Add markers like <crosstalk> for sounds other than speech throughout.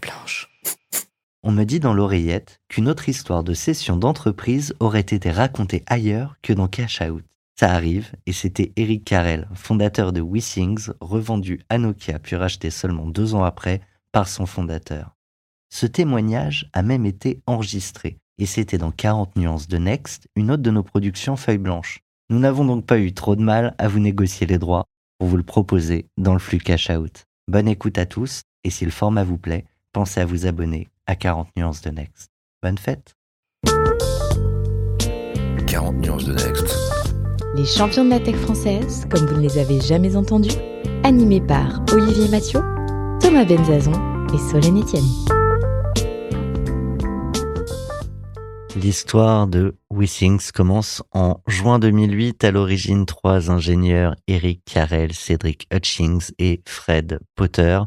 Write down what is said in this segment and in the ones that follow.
blanche. On me dit dans l'oreillette qu'une autre histoire de cession d'entreprise aurait été racontée ailleurs que dans Cash Out. Ça arrive, et c'était Eric Carrel, fondateur de WeSings, revendu à Nokia puis racheté seulement deux ans après par son fondateur. Ce témoignage a même été enregistré, et c'était dans 40 nuances de Next, une autre de nos productions feuilles blanches. Nous n'avons donc pas eu trop de mal à vous négocier les droits pour vous le proposer dans le flux Cash Out. Bonne écoute à tous, et si le format vous plaît, pensez à vous abonner à 40 nuances de Next. Bonne fête 40 nuances de Next. Les champions de la tech française, comme vous ne les avez jamais entendus, animés par Olivier Mathieu, Thomas Benzazon et Solène Etienne. L'histoire de WeSings commence en juin 2008. À l'origine, trois ingénieurs, Eric Carrel, Cédric Hutchings et Fred Potter.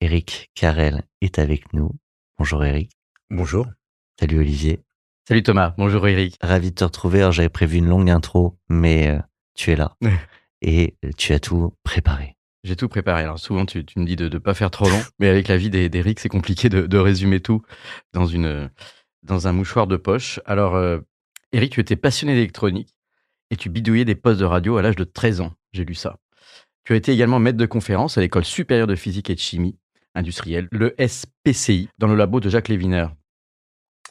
Eric Carrel est avec nous. Bonjour Eric. Bonjour. Salut Olivier. Salut Thomas, bonjour Eric. Ravi de te retrouver. Alors j'avais prévu une longue intro, mais euh, tu es là et euh, tu as tout préparé. J'ai tout préparé. Alors souvent tu, tu me dis de ne pas faire trop long, <laughs> mais avec la vie d'Eric, c'est compliqué de, de résumer tout dans, une, dans un mouchoir de poche. Alors euh, Eric, tu étais passionné d'électronique et tu bidouillais des postes de radio à l'âge de 13 ans. J'ai lu ça. Tu as été également maître de conférence à l'école supérieure de physique et de chimie industrielle, le SPCI, dans le labo de Jacques Léviner.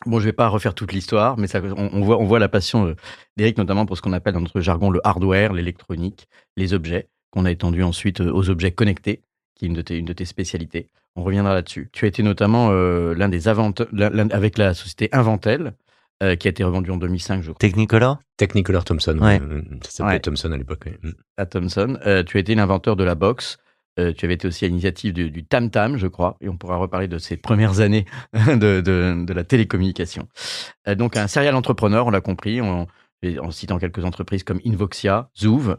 Bon, je vais pas refaire toute l'histoire, mais ça, on, on voit, on voit la passion euh, d'Eric, notamment pour ce qu'on appelle dans notre jargon le hardware, l'électronique, les objets, qu'on a étendu ensuite euh, aux objets connectés, qui est une de tes, une de tes spécialités. On reviendra là-dessus. Tu as été notamment euh, l'un des inventeurs, avec la société Inventel, euh, qui a été revendue en 2005, je crois, Technicolor? Technicolor Thomson. Ouais. Ça s'appelait Ouais. Thomson à l'époque. oui. À Thomson. Euh, tu as été l'inventeur de la box. Euh, tu avais été aussi à l'initiative du, du Tam Tam, je crois, et on pourra reparler de ces premières années <laughs> de, la télécommunication. Euh, donc un serial entrepreneur, on l'a compris, en, en citant quelques entreprises comme Invoxia, Zouv,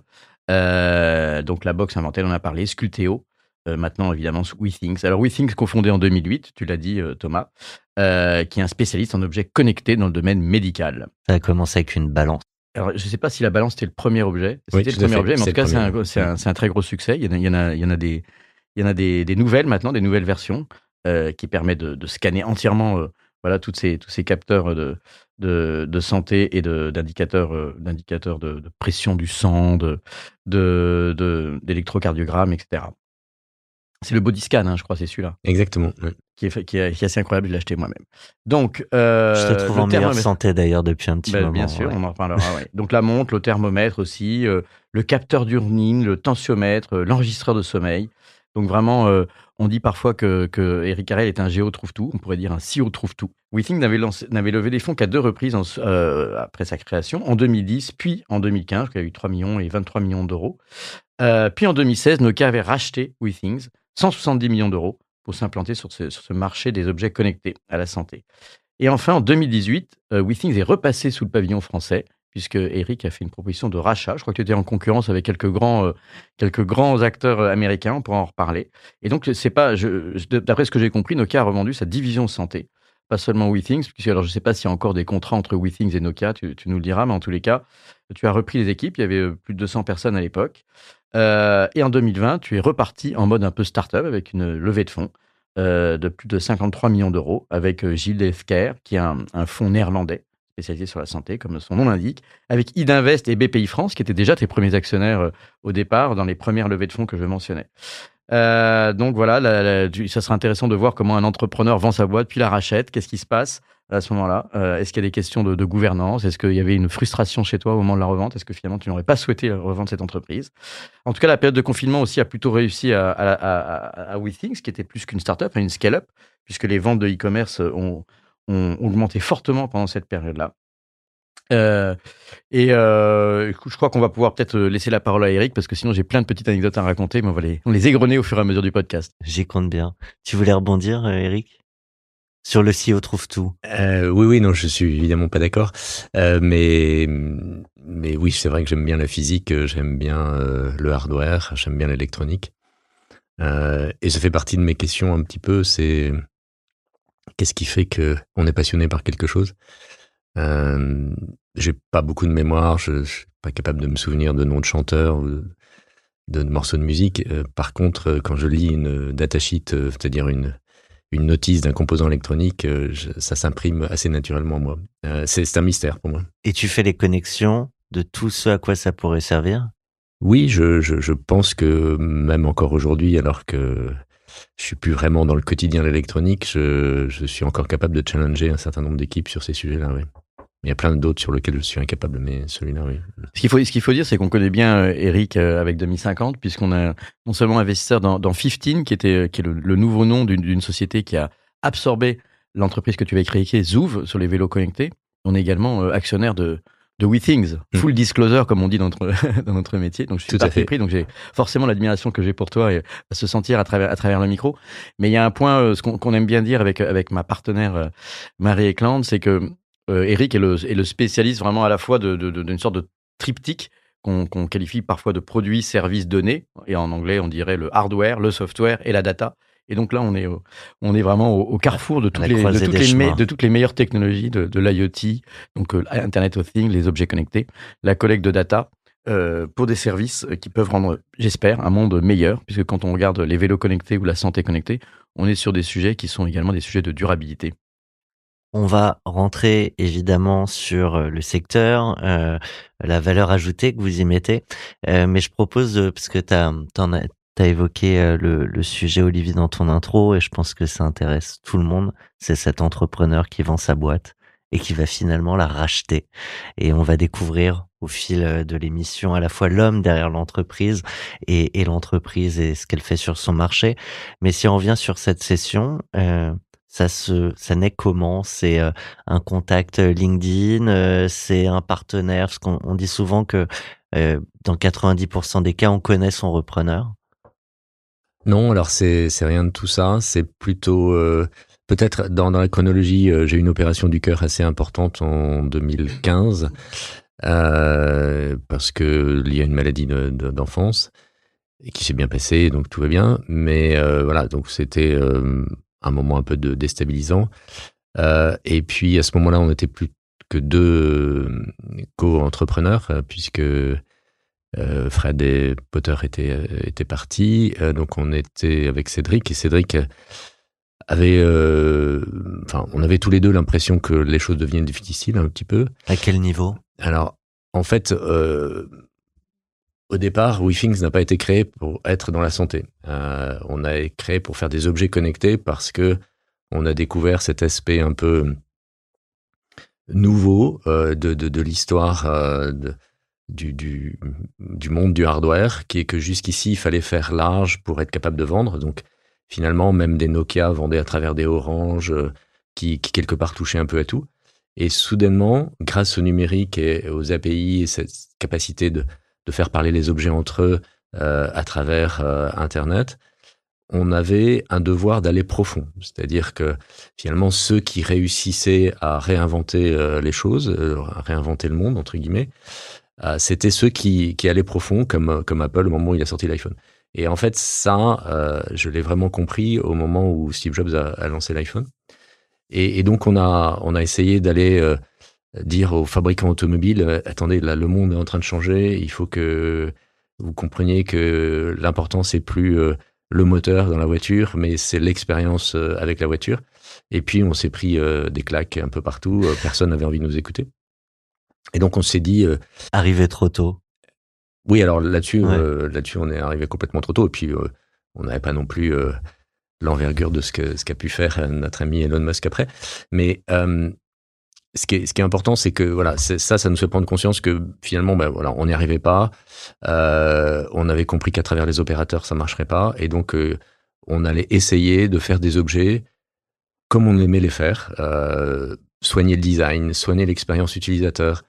euh, donc la box Inventel, on a parlé, Sculteo, euh, maintenant évidemment WeThings. Alors WeThings, cofondé en 2008, tu l'as dit Thomas, qui est un spécialiste en objets connectés dans le domaine médical. Ça a commencé avec une balance. Alors, je ne sais pas si la balance était le premier objet. C'était le premier objet, mais en tout cas, c'est un, très gros succès. Il y en a, il y en a, il y en a des, il y en a des, des nouvelles maintenant, des nouvelles versions euh, qui permettent de, de scanner entièrement, euh, voilà, toutes ces, tous ces capteurs de, de, de santé et d'indicateurs, euh, d'indicateurs de, pression du sang, de, de, d'électrocardiogramme, etc. C'est le body scan, hein, je crois, c'est celui-là, Exactement. qui est, fait- qui, est, qui est assez incroyable. Je l'ai acheté moi-même. Donc, euh, Je te trouve le en meilleure thermomètre- santé d'ailleurs depuis un petit ben, moment. bien sûr, ouais. on en reparlera. ouais. Donc la montre, le thermomètre aussi, euh, le capteur d'urine, le tensiomètre, euh, l'enregistreur de sommeil. Donc vraiment, euh, on dit parfois que, que Eric Carrel est un géo trouve-tout, on pourrait dire un CEO trouve-tout. WeThink n'avait, levé des fonds qu'à deux reprises en- euh, après sa création, en 2010 puis en 2015, il y a eu 3 millions et 23 millions d'euros. Euh, puis en 2016, Nokia avait racheté WeThings, 170 millions d'euros, pour s'implanter sur ce, sur ce marché des objets connectés à la santé. Et enfin, en 2018, euh, WeThings est repassé sous le pavillon français, puisque Eric a fait une proposition de rachat. Je crois que tu étais en concurrence avec quelques grands, euh, quelques grands acteurs euh, américains, on pourra en reparler. Et donc, c'est pas, d'après ce que j'ai compris, Nokia a revendu sa division santé, pas seulement WeThings, puisque alors je ne sais pas s'il y a encore des contrats entre WeThings et Nokia, tu, tu nous le diras, mais en tous les cas, tu as repris les équipes, il y avait euh, plus de 200 personnes à l'époque. Euh, et en 2020, tu es reparti en mode un peu start-up avec une levée de fonds euh, de plus de 53 millions d'euros avec euh, Gilles Healthcare, qui est un, fonds néerlandais spécialisé sur la santé, comme son nom l'indique, avec Idinvest et BPI France, qui étaient déjà tes premiers actionnaires au départ dans les premières levées de fonds que je mentionnais. Donc voilà, ça sera intéressant de voir comment un entrepreneur vend sa boîte, puis la rachète. Qu'est-ce qui se passe? À ce moment-là Euh, Est-ce qu'il y a des questions de, gouvernance? Est-ce qu'il y avait une frustration chez toi au moment de la revente? Est-ce que finalement tu n'aurais pas souhaité revendre cette entreprise? En tout cas, la période de confinement aussi a plutôt réussi à, à, à, à- WeThings, qui était plus qu'une startup, à une scale-up, puisque les ventes de e-commerce ont, ont augmenté fortement pendant cette période-là. Euh, et euh, je crois qu'on va pouvoir peut-être laisser la parole à Eric parce que sinon j'ai plein de petites anecdotes à raconter, mais on va les, on les égrener au fur et à mesure du podcast. J'y compte bien. Tu voulais rebondir, euh, Eric? Sur le CEO trouve tout. Euh, oui, oui, non, je suis évidemment pas d'accord. Euh, mais, mais oui, c'est vrai que j'aime bien la physique, euh, j'aime bien euh, le hardware, j'aime bien l'électronique. Euh, et ça fait partie de mes questions un petit peu, c'est qu'est-ce qui fait que on est passionné par quelque chose? J'ai pas beaucoup de mémoire, je, je suis pas capable de me souvenir de noms de chanteurs ou de, morceaux de musique. Par contre, quand je lis une datasheet, c'est-à-dire une une notice d'un composant électronique, euh, je- ça s'imprime assez naturellement à moi. Euh, c'est un mystère pour moi. Et tu fais les connexions de tout ce à quoi ça pourrait servir? Oui, je, je, je pense que même encore aujourd'hui, alors que je suis plus vraiment dans le quotidien de l'électronique, je, je suis encore capable de challenger un certain nombre d'équipes sur ces sujets-là. Oui. Il y a plein d'autres sur lesquels je suis incapable, mais celui-là, oui. Ce qu'il faut, ce qu'il faut dire, c'est qu'on connaît bien euh, Eric euh, avec 2050, puisqu'on a non seulement investisseur dans, dans 15, qui, était, qui est le, le nouveau nom d'une société qui a absorbé l'entreprise que tu vas créer, qui est Zouv, sur les vélos connectés. On est également euh, actionnaire de, de WeThings, Mm. full disclosure, comme on dit dans notre, <laughs> dans notre métier. Donc, je suis Tout à fait. pris, donc j'ai forcément l'admiration que j'ai pour toi et à se sentir à travers, à travers le micro. Mais il y a un point, euh, ce qu'on aime bien dire avec, avec ma partenaire euh, Marie Eklund, c'est que euh, Eric est le, est le spécialiste vraiment à la fois de- de- de- d'une sorte de triptyque qu'on qualifie parfois de produits, services, données. Et en anglais, on dirait le hardware, le software et la data. Et donc là, on est, au- on est vraiment au, au carrefour de toutes, les, de, croisée toutes des les me- chemins. de toutes les meilleures technologies de, de l'IoT, donc euh, Internet of Things, les objets connectés, la collecte de data. euh, pour des services qui peuvent rendre, j'espère, un monde meilleur, puisque quand on regarde les vélos connectés ou la santé connectée, on est sur des sujets qui sont également des sujets de durabilité. On va rentrer évidemment sur euh, le secteur, euh, la valeur ajoutée que vous y mettez, Euh, mais je propose, euh, parce que tu as, évoqué euh, le, le sujet Olivier dans ton intro, et je pense que ça intéresse tout le monde, c'est cet entrepreneur qui vend sa boîte et qui va finalement la racheter. Et on va découvrir au fil de l'émission à la fois l'homme derrière l'entreprise et, et l'entreprise et ce qu'elle fait sur son marché. Mais si on revient sur cette session, euh, ça se, ça naît comment? C'est euh, un contact LinkedIn, euh, c'est un partenaire? Parce qu'on on dit souvent que euh, dans 90% des cas, on connaît son repreneur. Non, alors c'est c'est rien de tout ça. C'est plutôt euh, peut-être dans, dans la chronologie. euh, j'ai eu une opération du cœur assez importante en 2015 euh, parce que lié à une maladie de- de- d'enfance qui s'est bien passée, donc tout va bien. Mais euh, voilà, donc c'était euh, un moment un peu de déstabilisant. Euh, et puis à ce moment-là, on n'était plus que deux euh, co-entrepreneurs euh, puisque Fred et Potter étaient, étaient partis, donc on était avec Cédric et Cédric avait, euh, enfin, on avait tous les deux l'impression que les choses devenaient difficiles un petit peu. À quel niveau? Alors, en fait, euh, au départ, WeThings n'a pas été créé pour être dans la santé. Euh, on a créé pour faire des objets connectés parce que on a découvert cet aspect un peu nouveau euh, de, de, l'histoire euh, du, monde du hardware, qui est que jusqu'ici, il fallait faire large pour être capable de vendre. Donc, finalement, même des Nokia vendaient à travers des Orange, qui, qui quelque part touchaient un peu à tout. Et soudainement, grâce au numérique et aux API et cette capacité de, de faire parler les objets entre eux euh, à travers euh, Internet, on avait un devoir d'aller profond. C'est-à-dire que finalement, ceux qui réussissaient à réinventer euh, les choses, euh, à réinventer le monde, entre guillemets, euh, c'était ceux qui, qui allaient profond, comme, comme Apple au moment où il a sorti l'iPhone. Et en fait, ça, je l'ai vraiment compris au moment où Steve Jobs a, a lancé l'iPhone. Et, et donc, on a, on a essayé d'aller dire aux fabricants automobiles, euh, attendez, là, le monde est en train de changer, il faut que vous compreniez que l'important, c'est plus euh, le moteur dans la voiture, mais c'est l'expérience euh, avec la voiture. Et puis, on s'est pris des claques un peu partout, personne n'avait envie de nous écouter. Et donc, on s'est dit, Arrivé trop tôt. oui, alors là-dessus, Ouais. euh, là-dessus, on est arrivé complètement trop tôt. Et puis, euh, on n'avait pas non plus euh, l'envergure de ce que ce qu'a pu faire notre ami Elon Musk après. Mais ce, qui est, important, c'est que voilà, ça, ça nous fait prendre conscience que finalement, ben voilà, on n'y arrivait pas. Euh, on avait compris qu'à travers les opérateurs, ça marcherait pas, et donc euh, on allait essayer de faire des objets comme on aimait les faire, euh, soigner le design, soigner l'expérience utilisateur.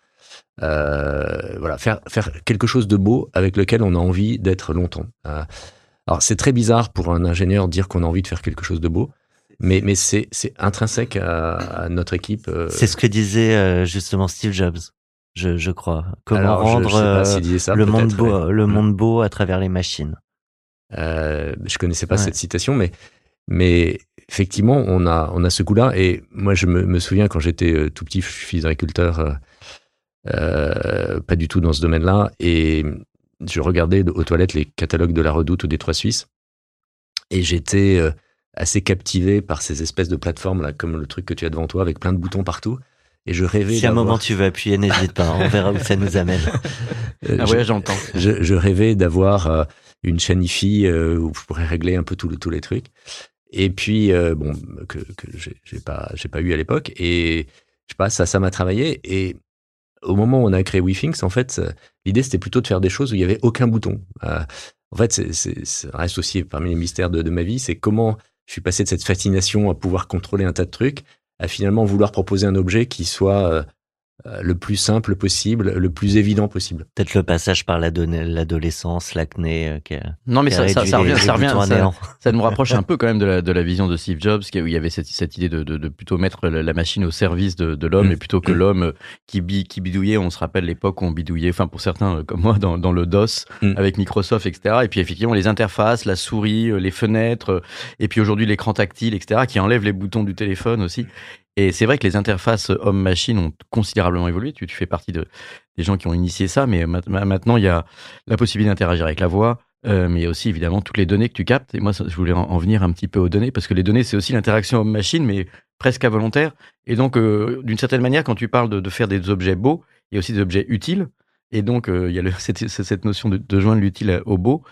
Voilà, faire, faire quelque chose de beau avec lequel on a envie d'être longtemps. Alors, c'est très bizarre pour un ingénieur dire qu'on a envie de faire quelque chose de beau, mais, mais c'est, intrinsèque à, à notre équipe. euh. C'est ce que disait euh, justement Steve Jobs, je, je crois. Comment Alors, je- rendre je euh, ça, le, monde beau, mais- le Mm. monde beau à travers les machines. Euh, je connaissais pas Ouais. cette citation, mais, mais effectivement, on a, on a ce coup-là. Et moi, je me, me souviens quand j'étais tout petit, fils d'agriculteur, euh, euh, pas du tout dans ce domaine-là, et je regardais aux toilettes les catalogues de la Redoute ou des Trois Suisses, et j'étais assez captivé par ces espèces de plateformes là, comme le truc que tu as devant toi avec plein de boutons partout. Et je rêvais. Si à un moment tu veux appuyer, n'hésite pas, on verra où ça nous amène. <laughs> Euh, Un je- voyage dans le temps. je, je rêvais d'avoir euh, une chaîne IFI euh, où je pourrais régler un peu tous les- tous les trucs. Et puis, euh, bon, que, que j'ai j'ai pas, j'ai pas eu à l'époque. Et je sais pas, ça, ça m'a travaillé. Et au moment où on a créé WeThings, en fait, l'idée c'était plutôt de faire des choses où il y avait aucun bouton. Euh, en fait, c'est, c'est, ça reste aussi parmi les mystères de, de ma vie, c'est comment je suis passé de cette fascination à pouvoir contrôler un tas de trucs à finalement vouloir proposer un objet qui soit euh, le plus simple possible, le plus évident possible. Peut-être le passage par l'ado- l'adolescence, l'acné, euh, Non, mais ça, ça, ça revient, les ça, revient <laughs> ça- nous rapproche un <laughs> peu quand même de la, de la vision de Steve Jobs, qui- où il y avait cette, cette idée de, de, de plutôt mettre la, machine au service de, de l'homme, Mm. et plutôt que l'homme euh, qui, bi- qui bidouillait. On se rappelle l'époque où on bidouillait, enfin pour certains euh, comme moi, dans, dans le DOS, Mm. avec Microsoft, etc. Et puis effectivement, les interfaces, la souris, euh, les fenêtres, euh, et puis aujourd'hui l'écran tactile, etc., qui enlève les boutons du téléphone aussi. Et c'est vrai que les interfaces homme-machine ont considérablement évolué. Tu, fais partie de, des gens qui ont initié ça, mais ma- ma- maintenant, il y a la possibilité d'interagir avec la voix, euh, mais aussi évidemment toutes les données que tu captes. Et moi, je voulais en, en venir un petit peu aux données, parce que les données, c'est aussi l'interaction homme-machine, mais presque involontaire. Et donc, euh, d'une certaine manière, quand tu parles de, faire des objets beaux, il y a aussi des objets utiles. Et donc, euh, il y a <laughs> cette notion de, de joindre l'utile au beau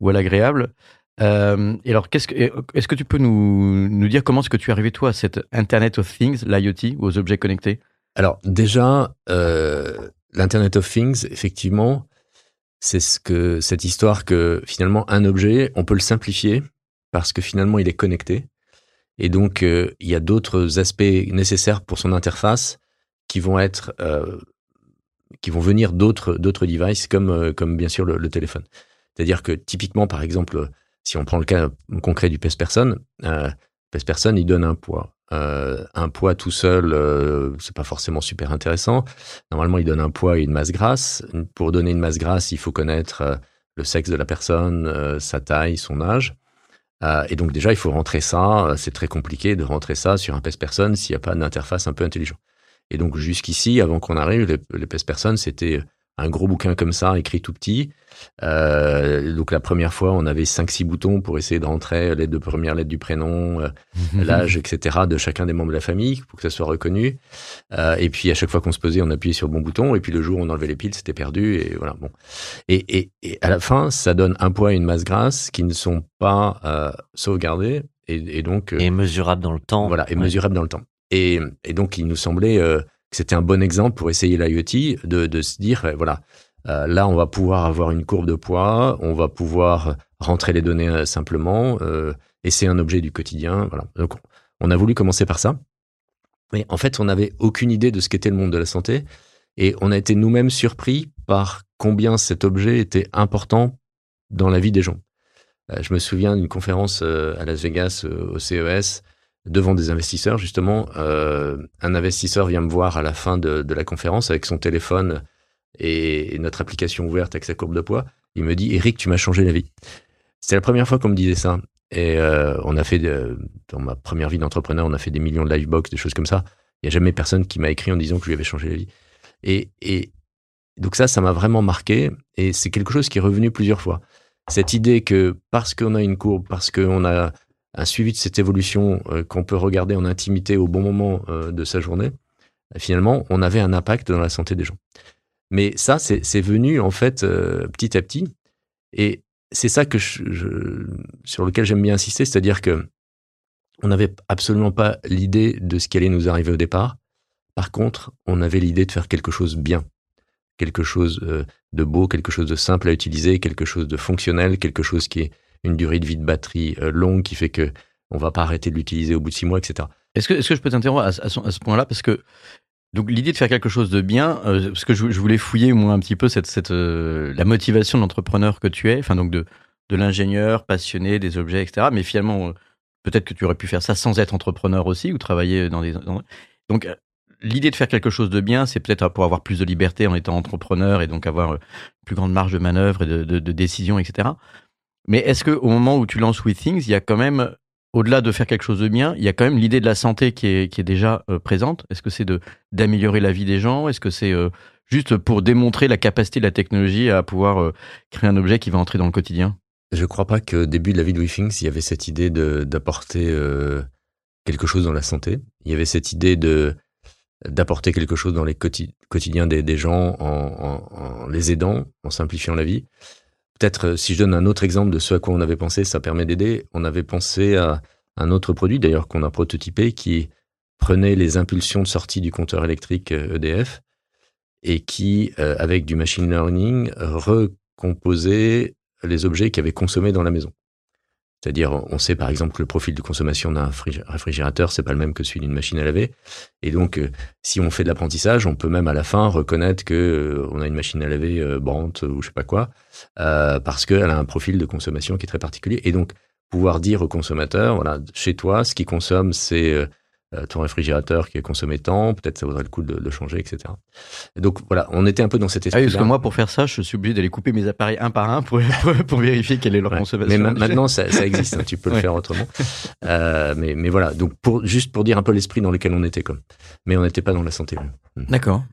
ou à l'agréable. Euh, et alors, est-ce que tu peux nous, dire comment est-ce que tu es arrivé, toi, à cette Internet of Things, l'IoT, aux objets connectés? Alors déjà, euh, l'Internet of Things, effectivement, c'est ce cette histoire que finalement un objet, on peut le simplifier parce que finalement il est connecté et donc euh, il y a d'autres aspects nécessaires pour son interface qui vont être qui vont venir d'autres devices comme comme bien sûr le téléphone. C'est-à-dire que typiquement par exemple si on prend le cas concret du pèse-personne, euh, pèse-personne il donne un poids. Euh, un poids tout seul, euh, c'est pas forcément super intéressant. Normalement, il donne un poids et une masse grasse. Pour donner une masse grasse, il faut connaître euh, le sexe de la personne, euh, sa taille, son âge. Et donc déjà, il faut rentrer ça. C'est très compliqué de rentrer ça sur un pèse-personne s'il n'y a pas d'interface un peu intelligent. Et donc jusqu'ici, avant qu'on arrive, les, les pèse-personnes, c'était un gros bouquin comme ça, écrit tout petit. Euh, donc la première fois, on avait 5-6 boutons pour essayer de rentrer lettre de première lettre du prénom, euh, l'âge, etc. de chacun des membres de la famille pour que ça soit reconnu. Euh, et puis à chaque fois qu'on se posait, on appuyait sur le bon bouton. Et puis le jour où on enlevait les piles, c'était perdu. Et voilà. Bon. Et, et, et à la fin, ça donne un poids et une masse grasse qui ne sont pas euh, sauvegardés et, et donc euh, Et mesurable dans le temps. voilà et Ouais. mesurables dans le temps. Et, et donc il nous semblait euh, c'était un bon exemple pour essayer l'IoT de, se dire euh, voilà. euh, là, on va pouvoir avoir une courbe de poids, on va pouvoir rentrer les données euh, simplement, euh, et c'est un objet du quotidien. Voilà. Donc, on a voulu commencer par ça. Mais en fait, on n'avait aucune idée de ce qu'était le monde de la santé. Et on a été nous-mêmes surpris par combien cet objet était important dans la vie des gens. Euh, je me souviens d'une conférence à Las Vegas au CES devant des investisseurs, justement. Euh, un investisseur vient me voir à la fin de, de la conférence avec son téléphone et, notre application ouverte avec sa courbe de poids. Il me dit, Eric, tu m'as changé la vie. C'était la première fois qu'on me disait ça. Et euh, on a fait, de- dans ma première vie d'entrepreneur, on a fait des millions de livebox, des choses comme ça. Il n'y a jamais personne qui m'a écrit en disant que je lui avais changé la vie. Et, et donc ça, ça m'a vraiment marqué. Et c'est quelque chose qui est revenu plusieurs fois. Cette idée que parce qu'on a une courbe, parce qu'on a un suivi de cette évolution euh, qu'on peut regarder en intimité au bon moment euh, de sa journée, euh, finalement, on avait un impact dans la santé des gens. Mais ça, c'est venu en fait petit à petit. Et c'est ça que je, sur lequel j'aime bien insister, c'est-à-dire que on n'avait absolument pas l'idée de ce qui allait nous arriver au départ. Par contre, on avait l'idée de faire quelque chose bien, quelque chose de beau, quelque chose de simple à utiliser, quelque chose de fonctionnel, quelque chose qui est une durée de vie de batterie euh, longue, qui fait que on va pas arrêter de l'utiliser au bout de six mois, etc. Est-ce que, est-ce que je peux t'interrompre à, ce- point-là? Parce que l'idée de faire quelque chose de bien, euh, parce que je, voulais fouiller moi un petit peu cette, cette, euh, la motivation de l'entrepreneur que tu es, enfin donc de, de l'ingénieur passionné des objets, etc. Mais finalement, peut-être que tu aurais pu faire ça sans être entrepreneur aussi ou travailler dans des. Donc l'idée de faire quelque chose de bien, c'est peut-être pour avoir plus de liberté en étant entrepreneur et donc avoir plus grande marge de manœuvre et de, de, de décision, etc. Mais est-ce que au moment où tu lances WeThings, il y a quand même au-delà de faire quelque chose de bien, il y a quand même l'idée de la santé qui est, qui est déjà euh, présente? Est-ce que c'est d'améliorer la vie des gens? Est-ce que c'est euh, juste pour démontrer la capacité de la technologie à pouvoir euh, créer un objet qui va entrer dans le quotidien? Je crois pas que début de la vie de WeThings, il y avait cette idée d'apporter quelque chose dans la santé. Il y avait cette idée de d'apporter quelque chose dans les quotidiens des, gens en, les aidant, en simplifiant la vie. Peut-être, euh, si je donne un autre exemple de ce à quoi on avait pensé, ça permet d'aider. On avait pensé à un autre produit, d'ailleurs, qu'on a prototypé, qui prenait les impulsions de sortie du compteur électrique EDF euh, e et qui, avec du machine learning, recomposait les objets qui avaient consommé dans la maison. C'est-à-dire, on sait par exemple que le profil de consommation d'un réfrigérateur, c'est pas le même que celui d'une machine à laver. Et donc, euh, si on fait de l'apprentissage, on peut même à la fin reconnaître que euh, on a une machine à laver euh, Brandt ou je sais pas quoi, parce qu'elle a un profil de consommation qui est très particulier. Et donc, pouvoir dire au consommateur, voilà, chez toi, ce qui consomme, c'est ton réfrigérateur qui est consommé tant, peut-être ça vaudrait le coup de le changer, etc. donc voilà, on était un peu dans cet esprit. Ah parce que moi, pour faire ça, je suis obligé d'aller couper mes appareils un par un pour, pour, vérifier quelle est leur consommation. Mais maintenant, ça, ça, existe, hein, tu peux le <laughs> faire autrement. Euh, mais, mais voilà, donc pour, juste pour dire un peu l'esprit dans lequel on était, comme. Mais on n'était pas dans la santé. Mm. D'accord.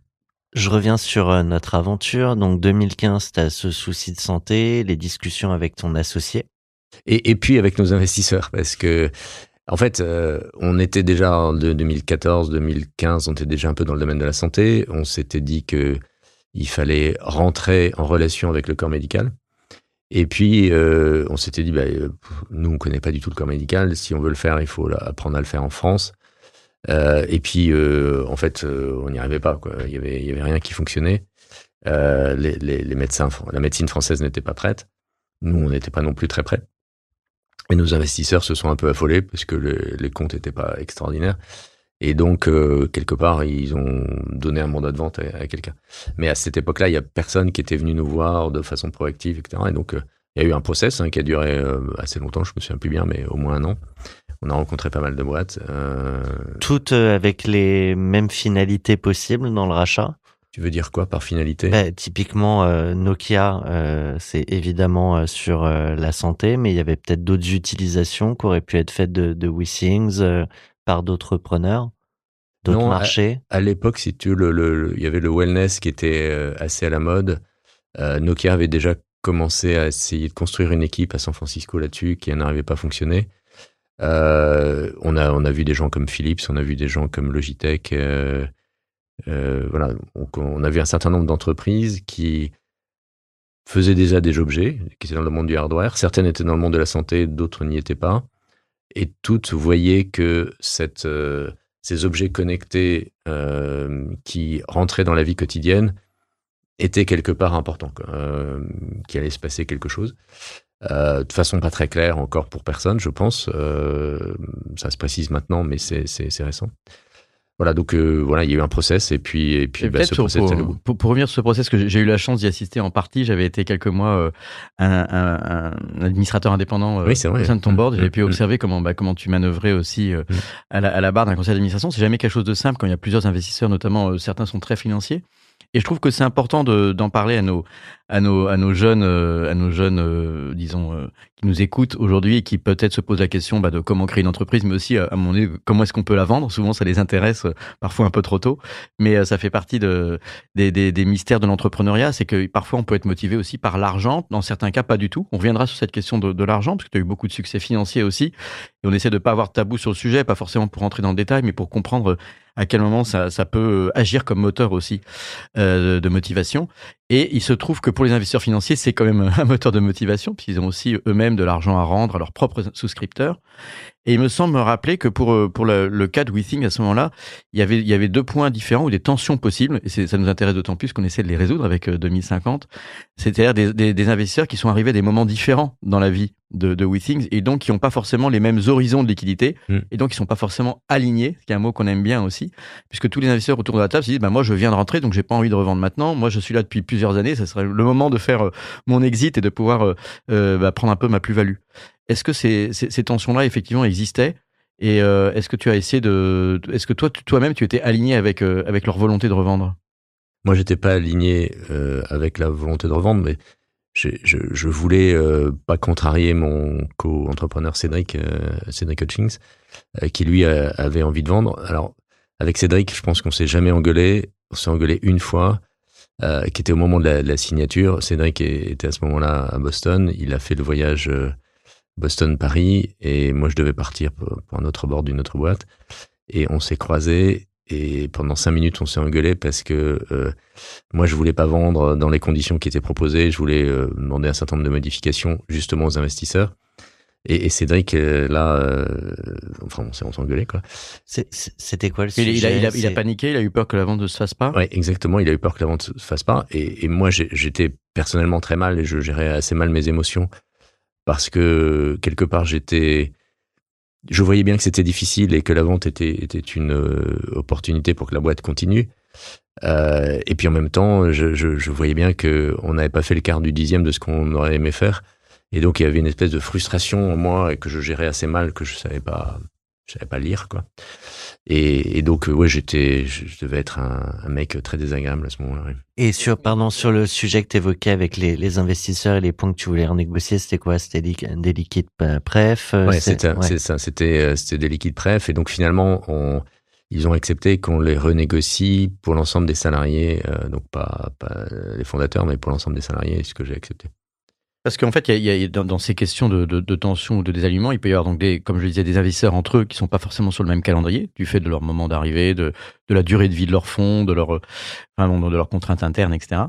Je reviens sur euh, notre aventure. Donc 2015, tu as ce souci de santé, les discussions avec ton associé. Et, et, puis avec nos investisseurs, parce que en fait, euh, on était déjà en 2014, 2015, on était déjà un peu dans le domaine de la santé. On s'était dit que il fallait rentrer en relation avec le corps médical. Et puis, euh, on s'était dit, bah, euh, nous, on connaît pas du tout le corps médical. Si on veut le faire, il faut apprendre à le faire en France. et puis, en fait, on n'y arrivait pas. Il y avait, rien qui fonctionnait. Médecins, la médecine française n'était pas prête. Nous, on n'était pas non plus très prêts. Et nos investisseurs se sont un peu affolés parce que les comptes n'étaient pas extraordinaires. Et donc, euh, quelque part, ils ont donné un mandat de vente à, quelqu'un. Mais à cette époque-là, il y a personne qui était venu nous voir de façon proactive, etc. Et donc, euh, il y a eu un process hein, qui a duré euh, assez longtemps, je me souviens plus bien, mais au moins un an. On a rencontré pas mal de boîtes. Toutes avec les mêmes finalités possibles dans le rachat tu veux dire quoi par finalité? Bah, Typiquement, euh, Nokia, euh, c'est évidemment euh, sur la santé, mais il y avait peut-être d'autres utilisations qui auraient pu être faites de, de WeSings par d'autres preneurs, d'autres marchés. À, l'époque, si tu le, il y avait le wellness qui était assez à la mode. Nokia avait déjà commencé à essayer de construire une équipe à San Francisco là-dessus qui n'arrivait pas à fonctionner. on a on a vu des gens comme Philips, on a vu des gens comme Logitech. Euh, voilà, on a vu un certain nombre d'entreprises qui faisaient déjà des objets, qui étaient dans le monde du hardware. Certaines étaient dans le monde de la santé, d'autres n'y étaient pas. Et toutes voyaient que cette, euh, ces objets connectés euh, qui rentraient dans la vie quotidienne étaient quelque part importants, qu'il allait se passer quelque chose. de façon pas très claire encore pour personne, je pense. ça se précise maintenant, mais c'est récent. Voilà, donc euh, voilà, il y a eu un process et puis et puis bah, ce process, pour, pour, revenir sur ce process que j'ai eu la chance d'y assister en partie, j'avais été quelques mois euh, un, un, un, administrateur indépendant euh, au sein de ton board, j'avais pu mm. observer comment bah, comment tu manœuvrais aussi mm. à, la, à la barre d'un conseil d'administration. C'est jamais quelque chose de simple quand il y a plusieurs investisseurs, notamment certains sont très financiers. Et je trouve que c'est important d'en parler à nos, à nos, à nos jeunes, à nos jeunes, disons, qui nous écoutent aujourd'hui et qui peut-être se posent la question bah, de comment créer une entreprise, mais aussi à moment donné comment est-ce qu'on peut la vendre? Souvent, ça les intéresse euh, parfois un peu trop tôt, mais euh, ça fait partie de, des, des, des mystères de l'entrepreneuriat, c'est que parfois on peut être motivé aussi par l'argent. Dans certains cas, pas du tout. On reviendra sur cette question de, de l'argent parce que tu as eu beaucoup de succès financier aussi, et on essaie de pas avoir de tabou sur le sujet, pas forcément pour rentrer dans le détail, mais pour comprendre à quel moment ça, ça peut agir comme moteur aussi euh, de motivation. Et il se trouve que pour les investisseurs financiers, c'est quand même <laughs> un moteur de motivation, puisqu'ils ont aussi eux-mêmes de l'argent à rendre à leurs propres souscripteurs. Et il me semble me rappeler que pour, euh, pour le, le cas de WeThing, à ce moment-là, il y, avait, il y avait deux points différents ou des tensions possibles, et ça nous intéresse d'autant plus qu'on essaie de les résoudre avec 2050. Euh, C'est-à-dire des, des, des, investisseurs qui sont arrivés à des moments différents dans la vie de, de WeThings, et donc qui n'ont pas forcément les mêmes horizons de liquidité, mm. et donc qui sont pas forcément alignés, ce qui est un mot qu'on aime bien aussi, puisque tous les investisseurs autour de la table se disent, bah, moi je viens de rentrer, donc j'ai pas envie de revendre maintenant, moi je suis là depuis plusieurs années, ça serait le moment de faire euh, mon exit et de pouvoir bah, prendre un peu ma plus-value. Est-ce que ces, tensions-là, effectivement, existaient? Et euh, est-ce que tu as essayé de. Est-ce que toi, toi-même, tu étais aligné avec, euh, avec leur volonté de revendre? Moi, j'étais pas aligné euh, avec la volonté de revendre, mais je, je, voulais pas contrarier mon co-entrepreneur Cédric, Cédric Hutchings, qui lui avait envie de vendre. Alors, avec Cédric, je pense qu'on s'est jamais engueulé. On s'est engueulé une fois. qui était au moment de la, de la signature. Cédric était à ce moment-là à Boston. Il a fait le voyage Boston-Paris et moi je devais partir pour, pour un autre bord d'une autre boîte. Et on s'est croisés et pendant cinq minutes on s'est engueulé parce que euh, moi je voulais pas vendre dans les conditions qui étaient proposées. Je voulais euh, demander un certain nombre de modifications justement aux investisseurs. Et, et Cédric, euh, là, euh, enfin, on s'est engueulé, quoi. C'était quoi le Il, sujet il a, il, a, il a C'est- paniqué, il a eu peur que la vente ne se fasse pas. Ouais, exactement. Il a eu peur que la vente se fasse pas. Et, et moi, j'étais personnellement très mal et je gérais assez mal mes émotions parce que quelque part, j'étais, je voyais bien que c'était difficile et que la vente était, une euh, opportunité pour que la boîte continue. Euh, et puis en même temps, je, voyais bien que on n'avait pas fait le quart du dixième de ce qu'on aurait aimé faire. Et donc, il y avait une espèce de frustration en moi et que je gérais assez mal, que je savais pas, je savais pas lire, quoi. Et, et donc, euh, ouais, j'étais, je, je devais être un, un mec très désagréable à ce moment-là. ouais. Et sur, pardon, sur le sujet que tu évoquais avec les, les investisseurs et les points que tu voulais renégocier, c'était quoi? C'était li- des liquides euh, pref euh, Ouais, c'était ouais. ça. C'était c'était des liquides pref et donc finalement, on, ils ont accepté qu'on les renégocie pour l'ensemble des salariés, euh, donc pas pas les fondateurs, mais pour l'ensemble des salariés, ce que j'ai accepté. Parce qu'en fait, il y a, il y a- dans, dans ces questions de, de, de tension ou de désalignement, il peut y avoir donc des, comme je le disais, des investisseurs entre eux qui sont pas forcément sur le même calendrier, du fait de leur moment d'arrivée, de, de la durée de vie de leur fonds, de leur, enfin, de leurs contraintes internes, etc.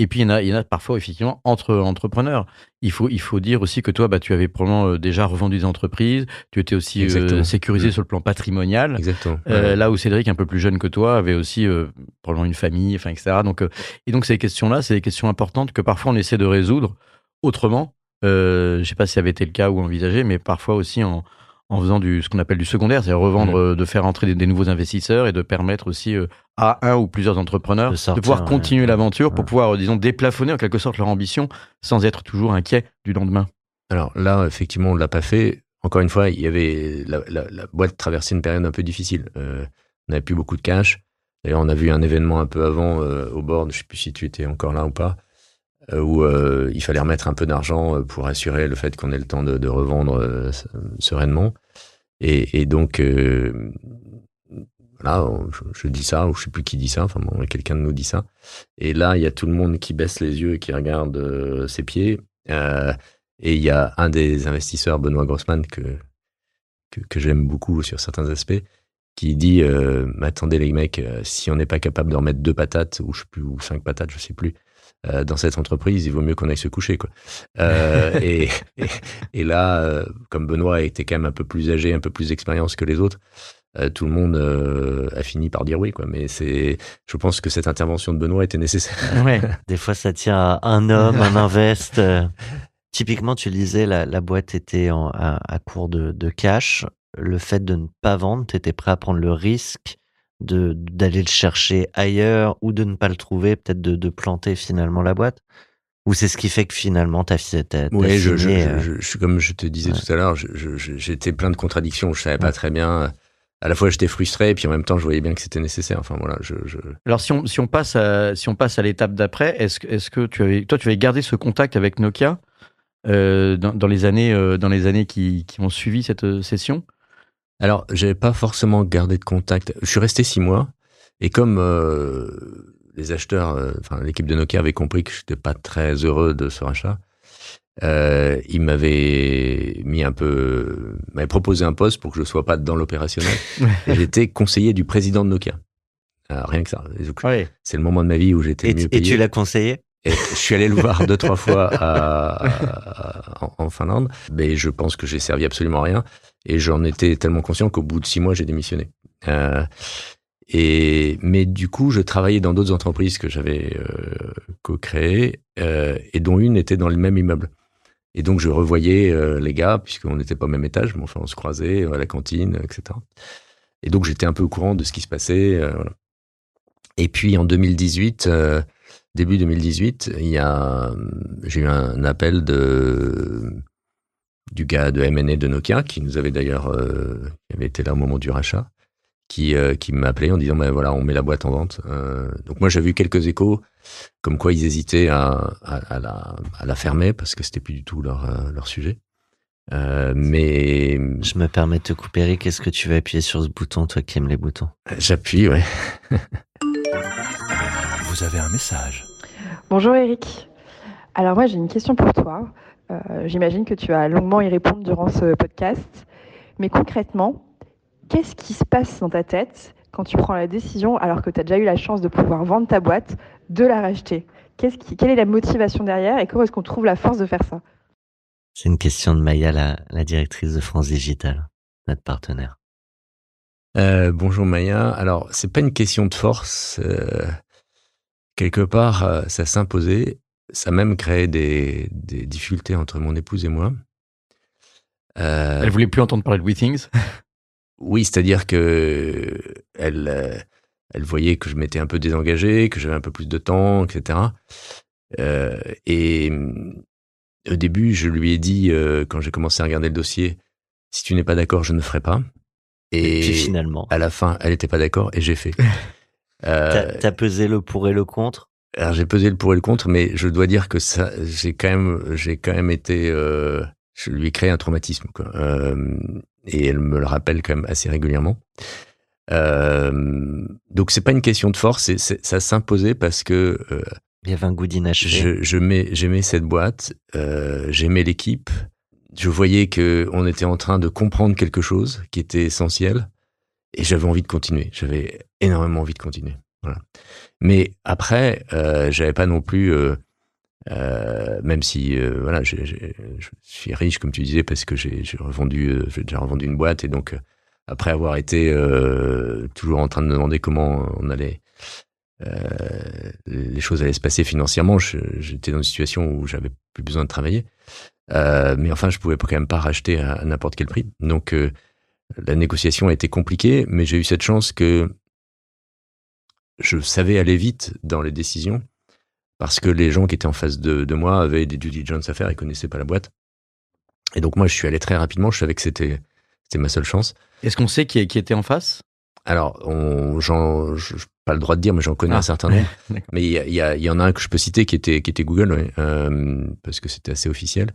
Et puis il y en a, il y en a parfois effectivement entre entrepreneurs. Il faut, il faut dire aussi que toi, bah, tu avais probablement euh, déjà revendu des entreprises, tu étais aussi euh, sécurisé Mm. sur le plan patrimonial. Exactement. Euh, Ouais. là où Cédric, un peu plus jeune que toi, avait aussi euh, probablement une famille, enfin, etc. Donc, euh, et donc ces questions-là, c'est des questions importantes que parfois on essaie de résoudre autrement. Euh, je ne sais pas si ça avait été le cas ou envisagé, mais parfois aussi en, en faisant du, ce qu'on appelle du secondaire, c'est-à-dire revendre, Mm. euh, de faire entrer des, des nouveaux investisseurs et de permettre aussi euh, à un ou plusieurs entrepreneurs De pouvoir ouais. continuer l'aventure pour pouvoir, disons, déplafonner en quelque sorte leur ambition sans être toujours inquiet du lendemain. Alors là, effectivement, on l'a pas fait. Encore une fois, il y avait la, la, la boîte traversait une période un peu difficile. Euh, on n'avait plus beaucoup de cash. D'ailleurs, on a vu un événement un peu avant euh, au board. Je sais plus si tu étais encore là ou pas, où euh, il fallait remettre un peu d'argent euh, pour assurer le fait qu'on ait le temps de, de revendre euh, sereinement. Et, et donc, euh, voilà, je, je dis ça, ou je sais plus qui dit ça. Enfin, bon, quelqu'un nous dit ça. Et là, il y a tout le monde qui baisse les yeux et qui regarde euh, ses pieds. Euh, et il y a un des investisseurs, Benoît Grossman, que, que, que j'aime beaucoup sur certains aspects, qui dit euh, attendez les mecs, euh, si on n'est pas capable de remettre deux patates, ou je sais plus, ou cinq patates, je sais plus, euh, dans cette entreprise, il vaut mieux qu'on aille se coucher. Quoi. Euh, et, là, euh, comme Benoît était quand même un peu plus âgé, un peu plus d'expérience que les autres, tout le monde a fini par dire oui. Quoi. Mais c'est, je pense que cette intervention de Benoît était nécessaire. Ouais. Des fois, ça tient à un homme, un invest. Typiquement, tu le disais, la, la boîte était à court de, de cash. Le fait de ne pas vendre, tu étais prêt à prendre le risque de d'aller le chercher ailleurs ou de ne pas le trouver, peut-être de, de planter finalement la boîte? Ou c'est ce qui fait que finalement, tu as, Oui, je, je, euh, je- comme je te disais Ouais. tout à l'heure, je- je- je- j'étais plein de contradictions. Je savais pas très bien. À la fois, j'étais frustré, et puis en même temps, je voyais bien que c'était nécessaire. Enfin voilà, je, je... Alors si on, si on passe à, si on passe à l'étape d'après, est-ce, que- est-ce que tu avais, toi tu avais gardé ce contact avec Nokia euh, dans, dans les années, euh, dans les années qui, qui ont suivi cette euh, session? Alors, j'avais pas forcément gardé de contact. Je suis resté six mois, et comme euh, les acheteurs, euh, enfin l'équipe de Nokia avait compris que j'étais pas très heureux de ce rachat, euh, ils m'avaient mis un peu, m'avaient proposé un poste pour que je sois pas dans l'opérationnel. <laughs> et j'étais conseiller du président de Nokia. Alors, rien que ça. Et. C'est le moment de ma vie où j'étais Et, mieux et payé. tu l'as conseillé? Je suis allé le voir deux, trois fois à- à- en, Finlande, mais je pense que j'ai servi absolument à rien. Et j'en étais tellement conscient qu'au bout de six mois, j'ai démissionné. Euh, et, mais du coup, je travaillais dans d'autres entreprises que j'avais euh, co-créées, euh, et dont une était dans le même immeuble. Et donc, je revoyais euh, les gars, puisqu'on n'était pas au même étage, mais enfin, on se croisait à la cantine, etc. Et donc, j'étais un peu au courant de ce qui se passait. euh, voilà. Et puis, en 2018, euh, début 2018, il y a, j'ai eu un appel de du gars de M&A de Nokia qui nous avait d'ailleurs, euh, qui avait été là au moment du rachat, qui euh, qui m'a appelé en disant ben voilà on met la boîte en vente. Euh, donc moi j'avais eu quelques échos comme quoi ils hésitaient à, à, à la, à la fermer parce que c'était plus du tout leur euh, leur sujet. Euh, mais Je me permets de te couper, Eric. Est-ce que tu vas appuyer sur ce bouton, toi qui aimes les boutons? J'appuie ouais. <laughs> Vous avez un message. Bonjour Eric. Alors moi j'ai une question pour toi. Euh, J'imagine que tu as longuement y répondre durant ce podcast. Mais concrètement, qu'est-ce qui se passe dans ta tête quand tu prends la décision, alors que tu as déjà eu la chance de pouvoir vendre ta boîte, de la racheter? Qui, Quelle est la motivation derrière et comment est-ce qu'on trouve la force de faire ça? C'est une question de Maya, la, la directrice de France Digital, notre partenaire. Euh, bonjour Maya. Alors, c'est pas une question de force. euh, quelque part, euh, ça s'imposait. Ça a même créé des, des difficultés entre mon épouse et moi. Euh, Elle voulait plus entendre parler de WeThings. <laughs> Oui, c'est-à-dire que elle, euh, elle voyait que je m'étais un peu désengagé, que j'avais un peu plus de temps, etc. Euh, et hum, au début, je lui ai dit, euh, quand j'ai commencé à regarder le dossier, si tu n'es pas d'accord, je ne ferai pas. Et, Et, puis finalement, à la fin, elle n'était pas d'accord et j'ai fait. <laughs> Euh, t'as pesé le pour et le contre? alors j'ai pesé le pour et le contre, mais je dois dire que ça, j'ai quand même, j'ai quand même été, euh, je lui ai créé un traumatisme, quoi. Euh, et elle me le rappelle quand même assez régulièrement. Euh, donc c'est pas une question de force, ça s'imposait parce que euh, Il y avait un goût d'inachevé. je, je mets, j'aimais cette boîte, euh, j'aimais l'équipe, je voyais que on était en train de comprendre quelque chose qui était essentiel, et j'avais envie de continuer. J'avais énormément envie de continuer. Voilà. Mais après, euh, j'avais pas non plus, euh, euh, même si euh, voilà, je suis riche comme tu disais parce que j'ai revendu, euh, j'ai déjà revendu une boîte et donc euh, après avoir été toujours en train de me demander comment on allait les choses allaient se passer financièrement. J'étais dans une situation où j'avais plus besoin de travailler. Mais enfin, je pouvais quand même pas racheter à, à n'importe quel prix. Donc, la négociation a été compliquée, mais j'ai eu cette chance que je savais aller vite dans les décisions parce que les gens qui étaient en face de, moi avaient des due diligence à faire et connaissaient pas la boîte. Et donc, moi, je suis allé très rapidement. Je savais que c'était c'était ma seule chance. Est-ce qu'on sait qui était en face? Alors, on, j'en, je- je- pas le droit de dire, mais j'en connais Ah. un certain nombre. <laughs> Mais il y, y, y en a un que je peux citer qui était, qui était Google, ouais, euh, parce que c'était assez officiel.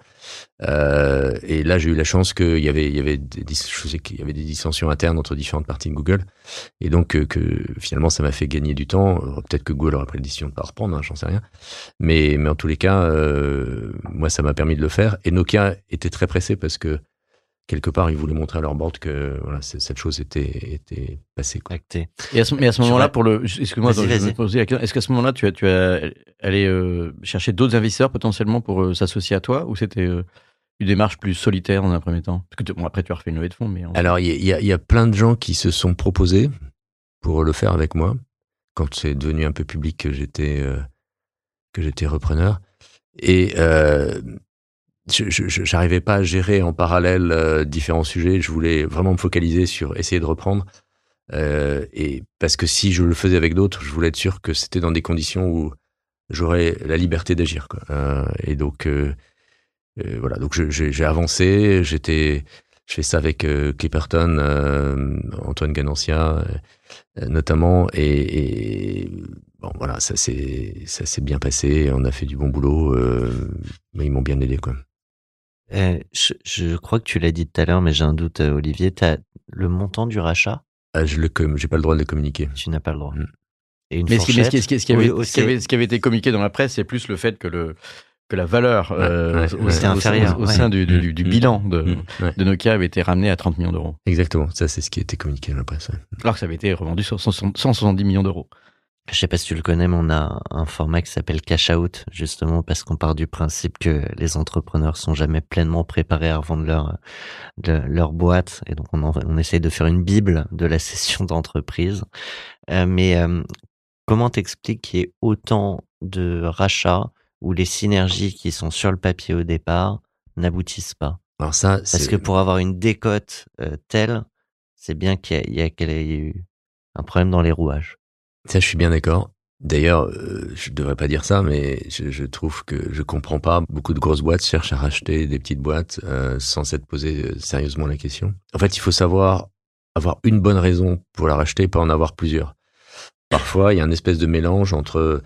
Euh, et là, j'ai eu la chance qu'il y avait, il y avait des, je sais qu'il y avait des dissensions internes entre différentes parties de Google, et donc euh, que finalement, ça m'a fait gagner du temps. Euh, Peut-être que Google aurait pris la décision de pas reprendre, hein, j'en sais rien. Mais, mais en tous les cas, euh, moi, ça m'a permis de le faire. Et Nokia était très pressé parce que quelque part, ils voulaient montrer à leur board que voilà, cette chose était, était passée. Quoi. Acté. Et à ce, mais à ce Tu moment-là, pour le, excuse-moi, Vas-y, je vais vas-y. me poser la question. Est-ce qu'à ce moment-là, tu as, tu as allé euh, chercher d'autres investisseurs potentiellement pour euh, s'associer à toi, ou c'était euh, une démarche plus solitaire dans un premier temps? Parce que bon, après, tu as refait une levée de fonds, mais en- Alors, il y y y a plein de gens qui se sont proposés pour le faire avec moi quand c'est devenu un peu public que j'étais que j'étais repreneur. Et je j'arrivais pas à gérer en parallèle euh, différents sujets. Je voulais vraiment me focaliser sur essayer de reprendre. Euh, et parce que si je le faisais avec d'autres, je voulais être sûr que c'était dans des conditions où j'aurais la liberté d'agir. Euh, et donc euh, euh, voilà, donc j'ai avancé. J'étais je fais ça avec euh, Clipperton, Antoine Ganancia notamment, et, et, bon voilà, ça s'est bien passé. On a fait du bon boulot, mais ils m'ont bien aidé quoi. Euh, je, je crois que tu l'as dit tout à l'heure, mais j'ai un doute, euh, Olivier. T'as le montant du rachat, Ah, je j'ai pas le droit de le communiquer. tu n'as pas le droit. Mm. Et une Mais ce qui, mais ce qui- fourchette ce qui- ce qui avait, Oui, ce qui avait- aussi. ce qui avait été communiqué dans la presse, c'est plus le fait que le que la valeur euh, Ouais, au, ouais. sein du, du- du Mm. bilan de, Mm, ouais. de Nokia avait été ramené à 30 millions d'euros, Exactement, ça c'est ce qui a été communiqué dans la presse. ouais. alors que ça avait été revendu sur 160 170 millions d'euros. Je sais pas si tu le connais, mais on a un format qui s'appelle Cash Out, justement parce qu'on part du principe que les entrepreneurs sont jamais pleinement préparés à revendre leur, de- leur boîte. Et donc, on, en- on essaye de faire une bible de la <laughs> session d'entreprise. Euh, mais euh, comment t'expliques qu'il y ait autant de rachats où les synergies qui sont sur le papier au départ n'aboutissent pas? Alors ça, Parce que pour avoir une décote euh, telle, c'est bien qu'il y, a- il y a, qu'il y ait eu un problème dans les rouages. Ça, je suis bien d'accord. D'ailleurs, euh, je devrais pas dire ça, mais je, je trouve que je comprends pas. Beaucoup de grosses boîtes cherchent à racheter des petites boîtes euh, sans s'être posé euh, sérieusement la question. En fait, il faut savoir avoir une bonne raison pour la racheter, pas en avoir plusieurs. Parfois, il y a un espèce de mélange entre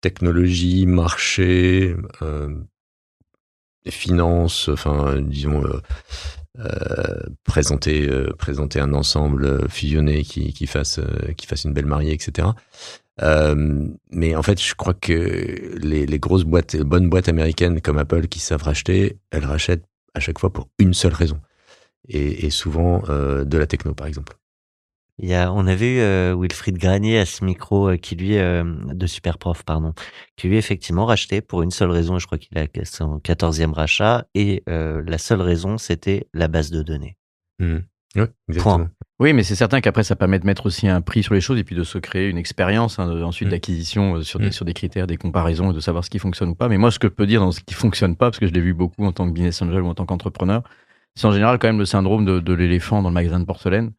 technologie, marché, euh, finances, enfin, disons, euh, présenter, euh, présenter un ensemble fusionné qui, qui, fasse, euh, qui fasse une belle mariée, etc. Euh, mais en fait, je crois que les, les grosses boîtes, bonnes boîtes américaines comme Apple qui savent racheter, elles rachètent à chaque fois pour une seule raison. Et, et souvent euh, de la techno, par exemple. Il y a, on avait eu euh, Wilfried Granier à ce micro, euh, qui lui, euh, de Superprof, pardon, qui lui effectivement racheté pour une seule raison, je crois qu'il a son 14e rachat, et euh, la seule raison, c'était la base de données. Ouais, exactement. Point. Oui, mais c'est certain qu'après, ça permet de mettre aussi un prix sur les choses et puis de se créer une expérience hein, ensuite Mm. d'acquisition sur, des, Mm. sur des critères, des comparaisons et de savoir ce qui fonctionne ou pas. Mais moi, ce que je peux dire dans ce qui fonctionne pas, parce que je l'ai vu beaucoup en tant que business angel ou en tant qu'entrepreneur, c'est en général quand même le syndrome de, de l'éléphant dans le magasin de porcelaine.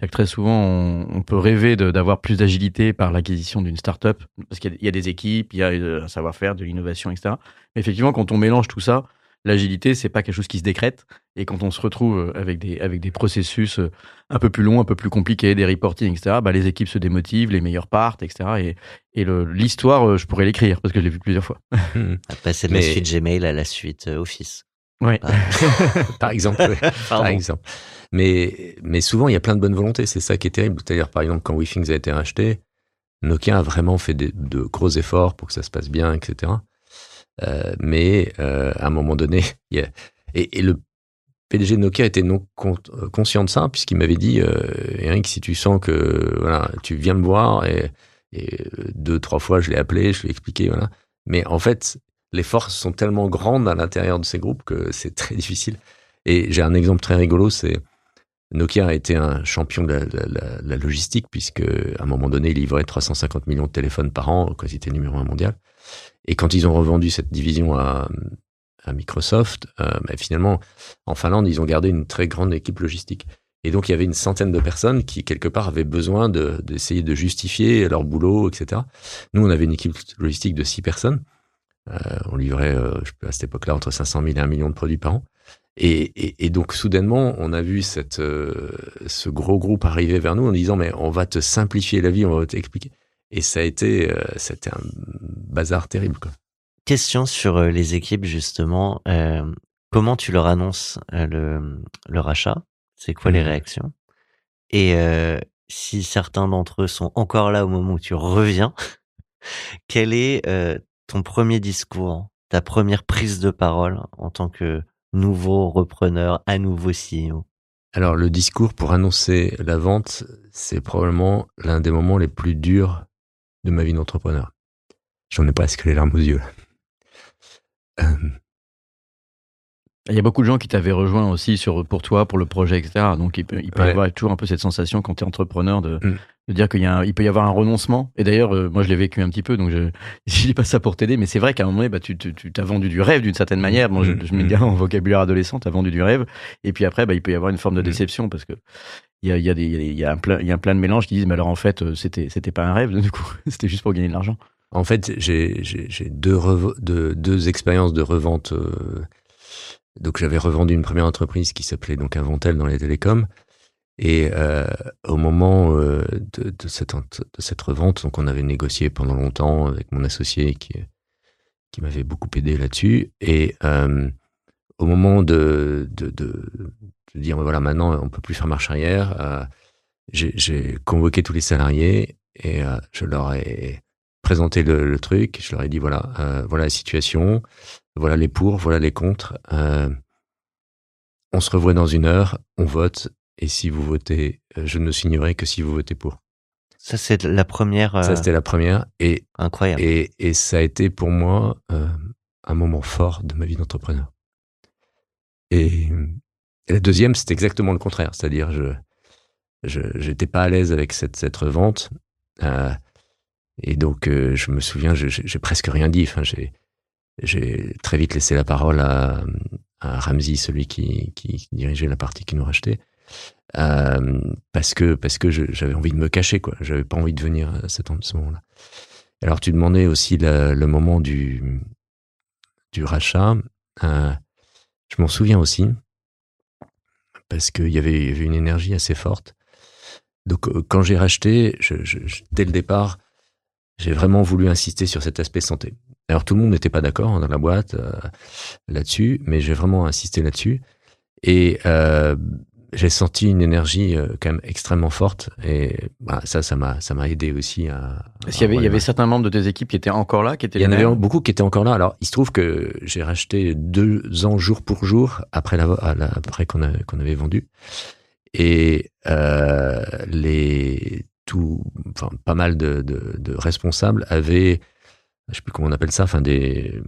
C'est que très souvent, on, on peut rêver d'avoir plus d'agilité par l'acquisition d'une start-up, parce qu'il y a- il y, a des équipes, il y a euh, un savoir-faire, de l'innovation, etc. Mais effectivement, quand on mélange tout ça, l'agilité, c'est pas quelque chose qui se décrète. Et quand on se retrouve euh, avec des, avec des processus euh, un peu plus longs, un peu plus compliqués, des reporting, etc., bah, les équipes se démotivent, les meilleurs partent, etc. Et, l'histoire, je pourrais l'écrire, parce que je l'ai vu plusieurs fois. À passer de Mais- la suite Gmail à la suite Office. Ah. <laughs> par exemple. par exemple. Mais, mais souvent, il y a plein de bonne volonté. C'est ça qui est terrible. C'est-à-dire, par exemple, quand WeThings a été racheté, Nokia a vraiment fait de gros efforts pour que ça se passe bien, etc. Euh, mais euh, à un moment donné, <laughs> il y a- et, et le PDG de Nokia était non con- euh, conscient de ça, puisqu'il m'avait dit, euh, Eric, si tu sens que voilà, tu viens me voir, et, et deux, trois fois, je l'ai appelé, je lui ai expliqué, voilà. Mais en fait, les forces sont tellement grandes à l'intérieur de ces groupes que c'est <laughs> très difficile. Et j'ai un exemple très rigolo, c'est Nokia a été un champion de la, logistique, puisque à un moment donné, il livrait 350 millions de téléphones par an, quand c'était numéro un mondial. Et quand ils ont revendu cette division à, Microsoft, euh, bah, finalement, en Finlande, ils ont gardé une très grande équipe logistique. Et donc, il y avait une centaine de personnes qui, quelque part, avaient besoin de- d'essayer de, justifier leur boulot, etc. Nous, on avait une équipe logistique de six personnes. Euh, on livrait, euh, je à cette époque-là, entre 500 000 et 1 million de produits par an. Et, et, et donc, soudainement, on a vu cette, euh, ce gros groupe arriver vers nous en disant, mais on va te simplifier la vie, on va t'expliquer. Et ça a été, euh, c'était un bazar terrible, quoi. Question sur les équipes, justement. Euh, comment tu leur annonces le, le rachat? C'est quoi les Mhm. réactions? Et si certains d'entre eux sont encore là au moment où tu reviens, <laughs> quel est ton premier discours, ta première prise de parole en tant que nouveau repreneur, à nouveau CEO Alors, le discours pour annoncer la vente, c'est probablement l'un des moments les plus durs de ma vie d'entrepreneur. J'en ai presque les larmes aux yeux. Il y a beaucoup de gens qui t'avaient rejoint aussi sur, pour toi, pour le projet, etc. Donc, il peut, il peut y avoir toujours un peu cette sensation quand tu es entrepreneur de, Mm. de dire qu'il peut y avoir un renoncement. Et d'ailleurs, euh, moi, je l'ai vécu un petit peu, donc je <laughs> je dis pas ça pour t'aider, mais c'est vrai qu'à un moment donné, bah, tu tu- tu t'as vendu du rêve d'une certaine manière. Bon, je, Mm. je mets Mm. en vocabulaire adolescent, t'as vendu du rêve. Et puis après, bah, il peut y avoir une forme de Mm. déception parce que il y a, y, y un plein, il y a un plein de mélanges qui disent, mais alors en fait, euh, c'était c'était pas un rêve, <laughs> du coup, c'était juste pour gagner de l'argent. En fait, j'ai j'ai- j'ai deux, rev- deux, deux expériences de revente. euh, donc, j'avais revendu une première entreprise qui s'appelait donc Inventel dans les télécoms. Et euh, au moment euh, de, cette, de cette revente, on avait négocié pendant longtemps avec mon associé qui, qui m'avait beaucoup aidé là-dessus. Et euh, au moment de, de, dire voilà maintenant on peut plus faire marche arrière, j'ai convoqué tous les salariés et je leur ai présenté le, le truc. Je leur ai dit voilà euh, voilà la situation, voilà les pour, voilà les contre. Euh, on se revoit dans une heure, on vote. Et si vous votez, euh, je ne signerai que si vous votez pour. Ça, c'est la première. Ça, euh, c'était la première. Et, incroyable. et, et ça a été pour moi euh, un moment fort de ma vie d'entrepreneur. Et, et la deuxième, c'était exactement le contraire. C'est-à-dire, je je j'étais pas à l'aise avec cette, cette revente. Euh, et donc, euh, je me souviens, j'ai presque rien dit. Enfin, j'ai très vite laissé la parole à, à Ramsey, celui qui, qui dirigeait la partie qui nous rachetait. Euh, parce que parce que j'avais envie de me cacher quoi j'avais pas envie de venir à cet, ce moment-là alors tu demandais aussi la- le moment du du rachat Euh, je m'en souviens aussi parce qu'il y avait, y avait une énergie assez forte donc euh, quand j'ai racheté je- je- dès le départ j'ai vraiment voulu insister sur cet aspect santé alors tout le monde n'était pas d'accord hein, dans la boîte euh, là-dessus mais j'ai vraiment insisté là-dessus et euh, j'ai senti une énergie euh, quand même extrêmement forte et bah, ça, ça m'a, ça m'a aidé aussi à. Est-ce qu'il y avait, il y avait certains membres de tes équipes qui étaient encore là, qui étaient Il y en avait beaucoup qui étaient encore là. Alors, il se trouve que j'ai racheté deux ans jour pour jour après la, après qu'on a- qu'on avait vendu et euh, les tout, enfin pas mal de, de, de responsables avaient, je sais plus comment on appelle ça, enfin des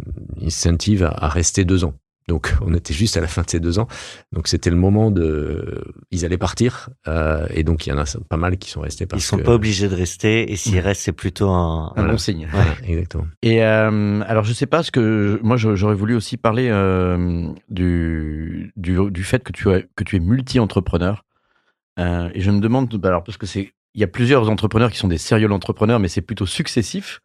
incentives à, à rester deux ans. Donc, <laughs> on était juste à la fin de ces deux ans. Donc, c'était le moment de, ils allaient partir, euh, et donc il y en a pas mal qui sont restés Ils parce sont que pas obligés de rester et s'ils Ouais. restent, c'est plutôt un. Un Voilà. bon signe. Exactement. Et euh, alors, je sais pas ce que je- moi j'aurais voulu aussi parler euh, du, du du fait que tu es que tu es multi-entrepreneur. Euh, et je me demande bah alors parce que c'est il y a plusieurs entrepreneurs qui sont des sérieux entrepreneurs, mais c'est plutôt successif.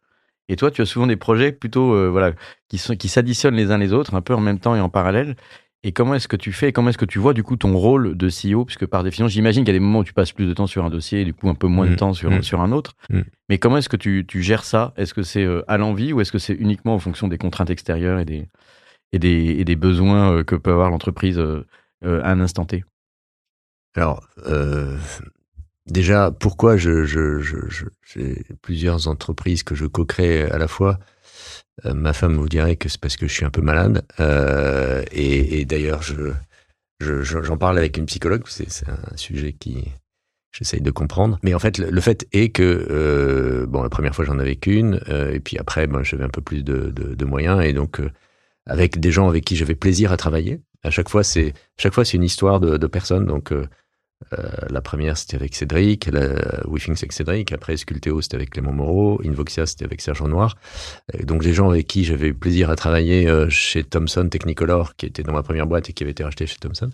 Et toi, tu as souvent des projets plutôt euh, voilà qui sont qui s'additionnent les uns les autres, un peu en même temps et en parallèle. Et comment est-ce que tu fais Comment est-ce que tu vois du coup ton rôle de CEO Puisque par définition, j'imagine qu'il y a des moments où tu passes plus de temps sur un dossier et du coup un peu moins de Mm, temps sur mm. sur un autre. Mm. Mais comment est-ce que tu, tu gères ça? Est-ce que c'est euh, à l'envie ou est-ce que c'est uniquement en fonction des contraintes extérieures et des, et des, et des besoins euh, que peut avoir l'entreprise à un instant T? Alors, euh, déjà, pourquoi je, je, je, je- j'ai plusieurs entreprises que je co-crée à la fois Euh, Ma femme vous dirait que c'est parce que je suis un peu malade. Euh, et d'ailleurs, je, je- je- j'en parle avec une psychologue. C'est, un sujet qui j'essaye de comprendre. Mais en fait, le, fait est que euh, bon, la première fois j'en avais qu'une, et puis après, ben, j'avais un peu plus de, moyens, et donc avec des gens avec qui j'avais plaisir à travailler. À chaque fois, c'est chaque fois c'est une histoire de, de personnes. Donc la première c'était avec Cédric, la Withings avec Cédric. Après Sculteo c'était avec Clément Moreau, Invoxia c'était avec Sergent Noir. Et donc des gens avec qui j'avais eu plaisir à travailler euh, chez Thomson Technicolor, qui était dans ma première boîte et qui avait été racheté chez Thomson.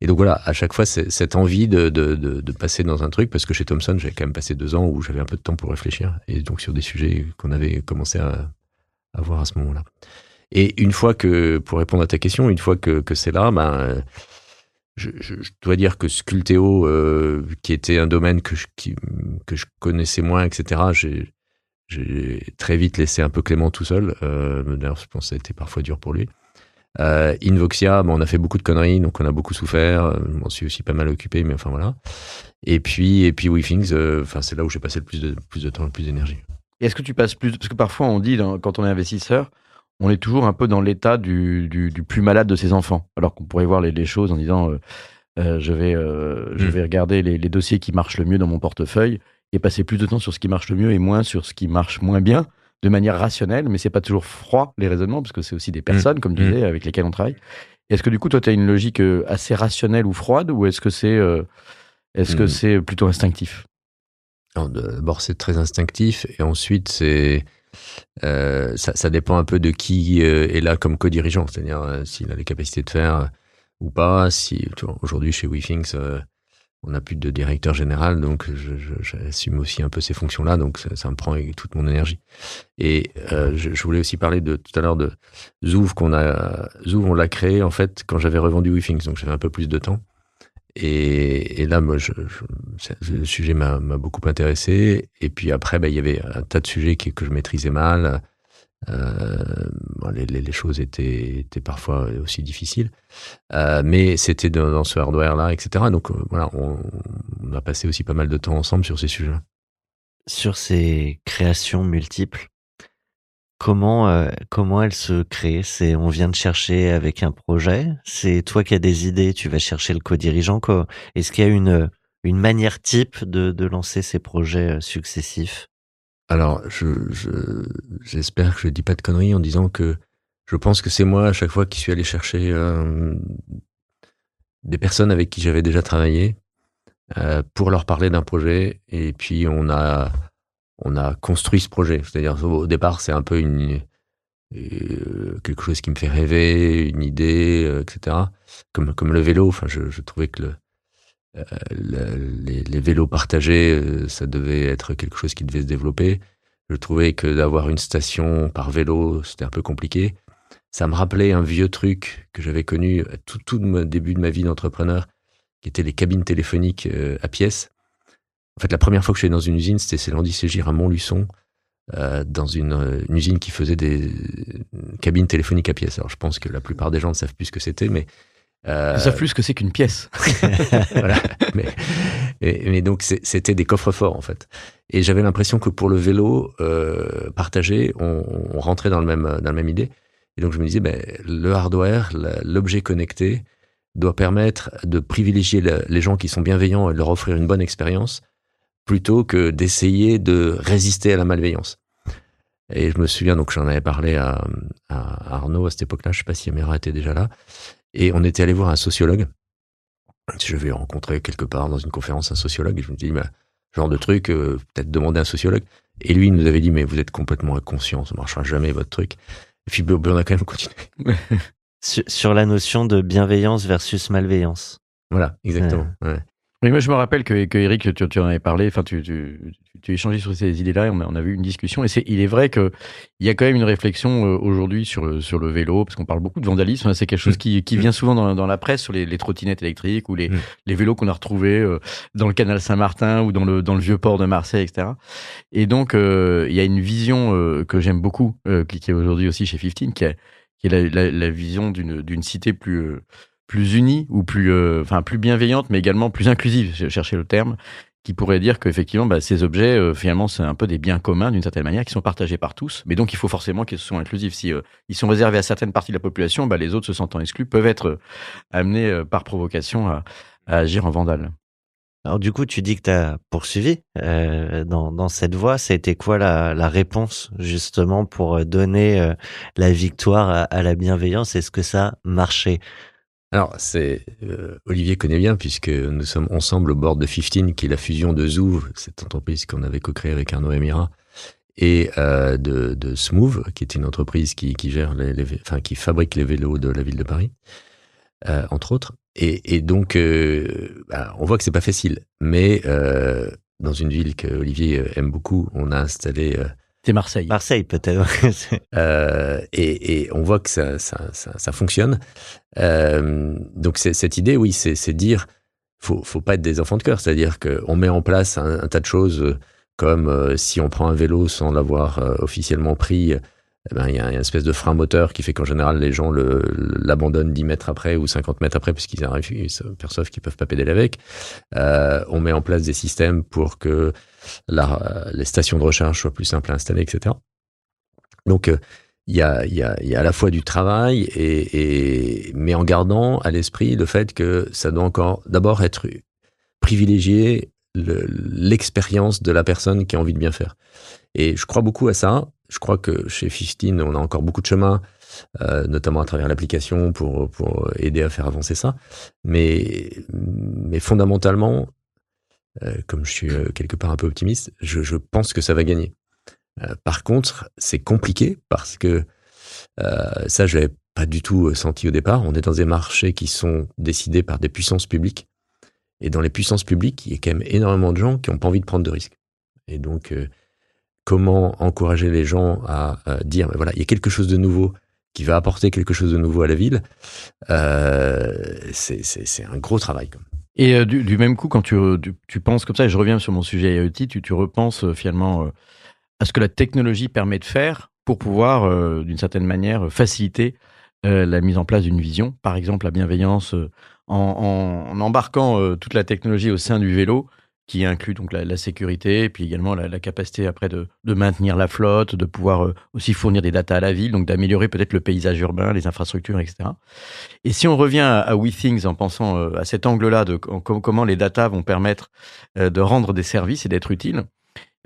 Et donc voilà, à chaque fois, c'est cette envie de, de, de, passer dans un truc, parce que chez Thomson, j'avais quand même passé deux ans où j'avais un peu de temps pour réfléchir, et donc sur des sujets qu'on avait commencé à, à voir à ce moment-là. Et une fois que, pour répondre à ta question, une fois que, que c'est là, ben, euh, je, dois dire que Sculteo, euh, qui était un domaine que je, connaissais moins, etc., j'ai très vite laissé un peu Clément tout seul. Euh, D'ailleurs, je pense que ça a été parfois dur pour lui. Euh, Invoxia, bon, on a fait beaucoup de conneries, donc on a beaucoup souffert. Euh, Je m'en suis aussi pas mal occupé, mais enfin voilà. Et puis, et puis WeThings, euh, enfin c'est là où j'ai passé le plus de, plus de temps, le plus d'énergie. Est-ce que tu passes plus Parce que parfois on dit, quand on est investisseur, on est toujours un peu dans l'état du, du, du plus malade de ses enfants. Alors qu'on pourrait voir les, les choses en disant euh, euh, je, vais, euh, je Mm. vais regarder les, les dossiers qui marchent le mieux dans mon portefeuille et passer plus de temps sur ce qui marche le mieux et moins sur ce qui marche moins bien de manière rationnelle. Mais c'est pas toujours froid les raisonnements parce que c'est aussi des personnes, comme tu Mm. disais, avec lesquelles on travaille. Est-ce que du coup, toi, tu as une logique assez rationnelle ou froide ou est-ce que c'est est-ce que c'est plutôt instinctif? D'abord, c'est très instinctif, et ensuite, c'est ça, ça dépend un peu de qui euh, est là comme co-dirigeant, c'est-à-dire euh, s'il a les capacités de faire euh, ou pas. Si aujourd'hui chez WeThings, euh, on n'a plus de directeur général, donc j'assume aussi un peu ces fonctions-là, donc ça, ça me prend toute mon énergie. Et euh, je, je voulais aussi parler de tout à l'heure de Zouv qu'on a, Zouv on l'a créé en fait quand j'avais revendu WeThings, donc j'avais un peu plus de temps. Et, et là, moi, je, je- le sujet m'a beaucoup intéressé. Et puis après, bah, il y avait un tas de sujets qui- que je maîtrisais mal. Euh, bon, les, les- les choses étaient, étaient parfois aussi difficiles. Euh, mais c'était dans, dans ce hardware-là, etc. Donc euh, voilà, on, on a passé aussi pas mal de temps ensemble sur ces sujets-là. Sur ces créations multiples, comment, euh, comment elles se créent C'est on vient de chercher avec un projet, c'est toi qui as des idées, tu vas chercher le co-dirigeant. Est-ce qu'il y a une, une manière type de, de lancer ces projets euh, successifs? Alors, je, je- j'espère que je dis pas de conneries en disant que je pense que c'est moi à chaque fois qui suis allé chercher euh, des personnes avec qui j'avais déjà travaillé euh, pour leur parler d'un projet. Et puis on a on a construit ce projet. C'est-à-dire au départ c'est un peu une euh, quelque chose qui me fait rêver, une idée, euh, etc. Comme comme le vélo. Enfin, je, je trouvais que le euh, le- les, les vélos partagés, euh, ça devait être quelque chose qui devait se développer. Je trouvais que d'avoir une station par vélo, c'était un peu compliqué. Ça me rappelait un vieux truc que j'avais connu à tout, tout le début de ma vie d'entrepreneur, qui étaient les cabines téléphoniques euh, à pièces. En fait, la première fois que je suis allé dans une usine, c'était Célandis Ségir à Montluçon, euh, dans une, euh, une usine qui faisait des cabines téléphoniques à pièces. Alors, je pense que la plupart des gens ne savent plus ce que c'était, mais Euh, Ils savent plus ce que c'est qu'une pièce. <laughs> voilà. Mais, mais donc c'était des coffres forts en fait. Et j'avais l'impression que pour le vélo euh, partagé, on, on, rentrait dans le même dans la même idée. Et donc je me disais, ben, le hardware, l'objet connecté, doit permettre de privilégier les gens qui sont bienveillants et de leur offrir une bonne expérience, plutôt que d'essayer de résister à la malveillance. Et je me souviens, donc j'en avais parlé à, à, Arnaud à cette époque-là, je sais pas si Amira était déjà là, et on était allé voir un sociologue. Je vais rencontrer quelque part dans une conférence un sociologue, et je me dis, bah, genre de truc, euh, peut-être demander à un sociologue. Et lui, il nous avait dit, mais vous êtes complètement inconscient, ça marchera jamais votre truc. Et puis, on a quand même continué. <laughs> sur, la notion de bienveillance versus malveillance. Voilà, exactement. Ouais. Oui, moi je me rappelle que, que Eric, tu, tu en avais parlé, enfin tu, tu, tu, échangé sur ces idées-là on a, on a eu une discussion. Et c'est, il est vrai qu'il y a quand même une réflexion euh, aujourd'hui sur, sur le vélo, parce qu'on parle beaucoup de vandalisme. Hein, c'est quelque chose mm. qui, qui vient souvent dans, dans la presse sur les, les trottinettes électriques ou les, mm. les vélos qu'on a retrouvés euh, dans le canal Saint-Martin ou dans le, dans le vieux port de Marseille, etc. Et donc euh, il y a une vision que j'aime beaucoup, qui est aujourd'hui aussi chez 15, qui est, qui est la, la, la vision d'une, d'une cité plus plus unie ou plus, euh, enfin plus bienveillante, mais également plus inclusive. J'ai cherché le terme qui pourrait dire qu'effectivement, bah, ces objets, euh, finalement, c'est un peu des biens communs d'une certaine manière, qui sont partagés par tous. Mais donc, il faut forcément qu'ils soient inclusifs. Si euh, ils sont réservés à certaines parties de la population, bah, les autres se sentant exclus peuvent être amenés par provocation à, agir en vandale. Alors du coup, tu dis que tu as poursuivi dans, dans cette voie. Ça a été quoi la, la réponse justement pour donner la victoire à, à la bienveillance? Est-ce que ça marchait alors, c'est euh, Olivier connaît bien puisque nous sommes ensemble au bord de 15, qui est la fusion de Zouv, cette entreprise qu'on avait co-créée avec Arnaud Emira, et euh, de, de, Smooth, qui est une entreprise qui, qui gère les, enfin, qui fabrique les vélos de la ville de Paris, euh, entre autres. Et, et donc, bah, on voit que c'est pas facile, mais dans une ville que Olivier aime beaucoup, on a installé c'est Marseille. Marseille peut-être. <laughs> euh, et, et, on voit que ça, ça, ça, fonctionne. Euh, donc cette idée, oui, c'est dire, faut, faut pas être des enfants de cœur. C'est-à-dire qu'on met en place un, tas de choses euh, comme si on prend un vélo sans l'avoir officiellement pris. Eh ben, il y a une espèce de frein moteur qui fait qu'en général les gens l'abandonnent 10 mètres après ou 50 mètres après puisqu'ils perçoivent qu'ils peuvent pas pédaler avec. Euh, on met en place des systèmes pour que les stations de recharge soient plus simples à installer, etc. Donc, euh, il y, a, à la fois du travail, mais en gardant à l'esprit le fait que ça doit encore d'abord être privilégié l'expérience de la personne qui a envie de bien faire. Et je crois beaucoup à ça. Je crois que chez 15, on a encore beaucoup de chemin, euh, notamment à travers l'application pour, pour aider à faire avancer ça. Mais, mais fondamentalement, euh, comme je suis euh, quelque part un peu optimiste, je, je pense que ça va gagner. Euh, par contre, c'est compliqué parce que ça, je l'avais pas du tout senti au départ. On est dans des marchés qui sont décidés par des puissances publiques. Et dans les puissances publiques, il y a quand même énormément de gens qui n'ont pas envie de prendre de risques. Et donc, comment encourager les gens à, dire, mais voilà, il y a quelque chose de nouveau qui va apporter quelque chose de nouveau à la ville, euh, c'est un gros travail. Et euh, du, même coup, quand tu, tu, penses comme ça, et je reviens sur mon sujet IoT, tu, tu repenses euh, finalement euh, à ce que la technologie permet de faire pour pouvoir, euh, d'une certaine manière, faciliter la mise en place d'une vision. Par exemple, la bienveillance en, en, en, embarquant toute la technologie au sein du vélo qui inclut donc la, la sécurité, puis également la, la capacité après de, de, maintenir la flotte, de pouvoir euh, aussi fournir des datas à la ville, donc d'améliorer peut-être le paysage urbain, les infrastructures, etc. Et si on revient à, WeThings en pensant euh, à cet angle-là de comment les datas vont permettre euh, de rendre des services et d'être utiles,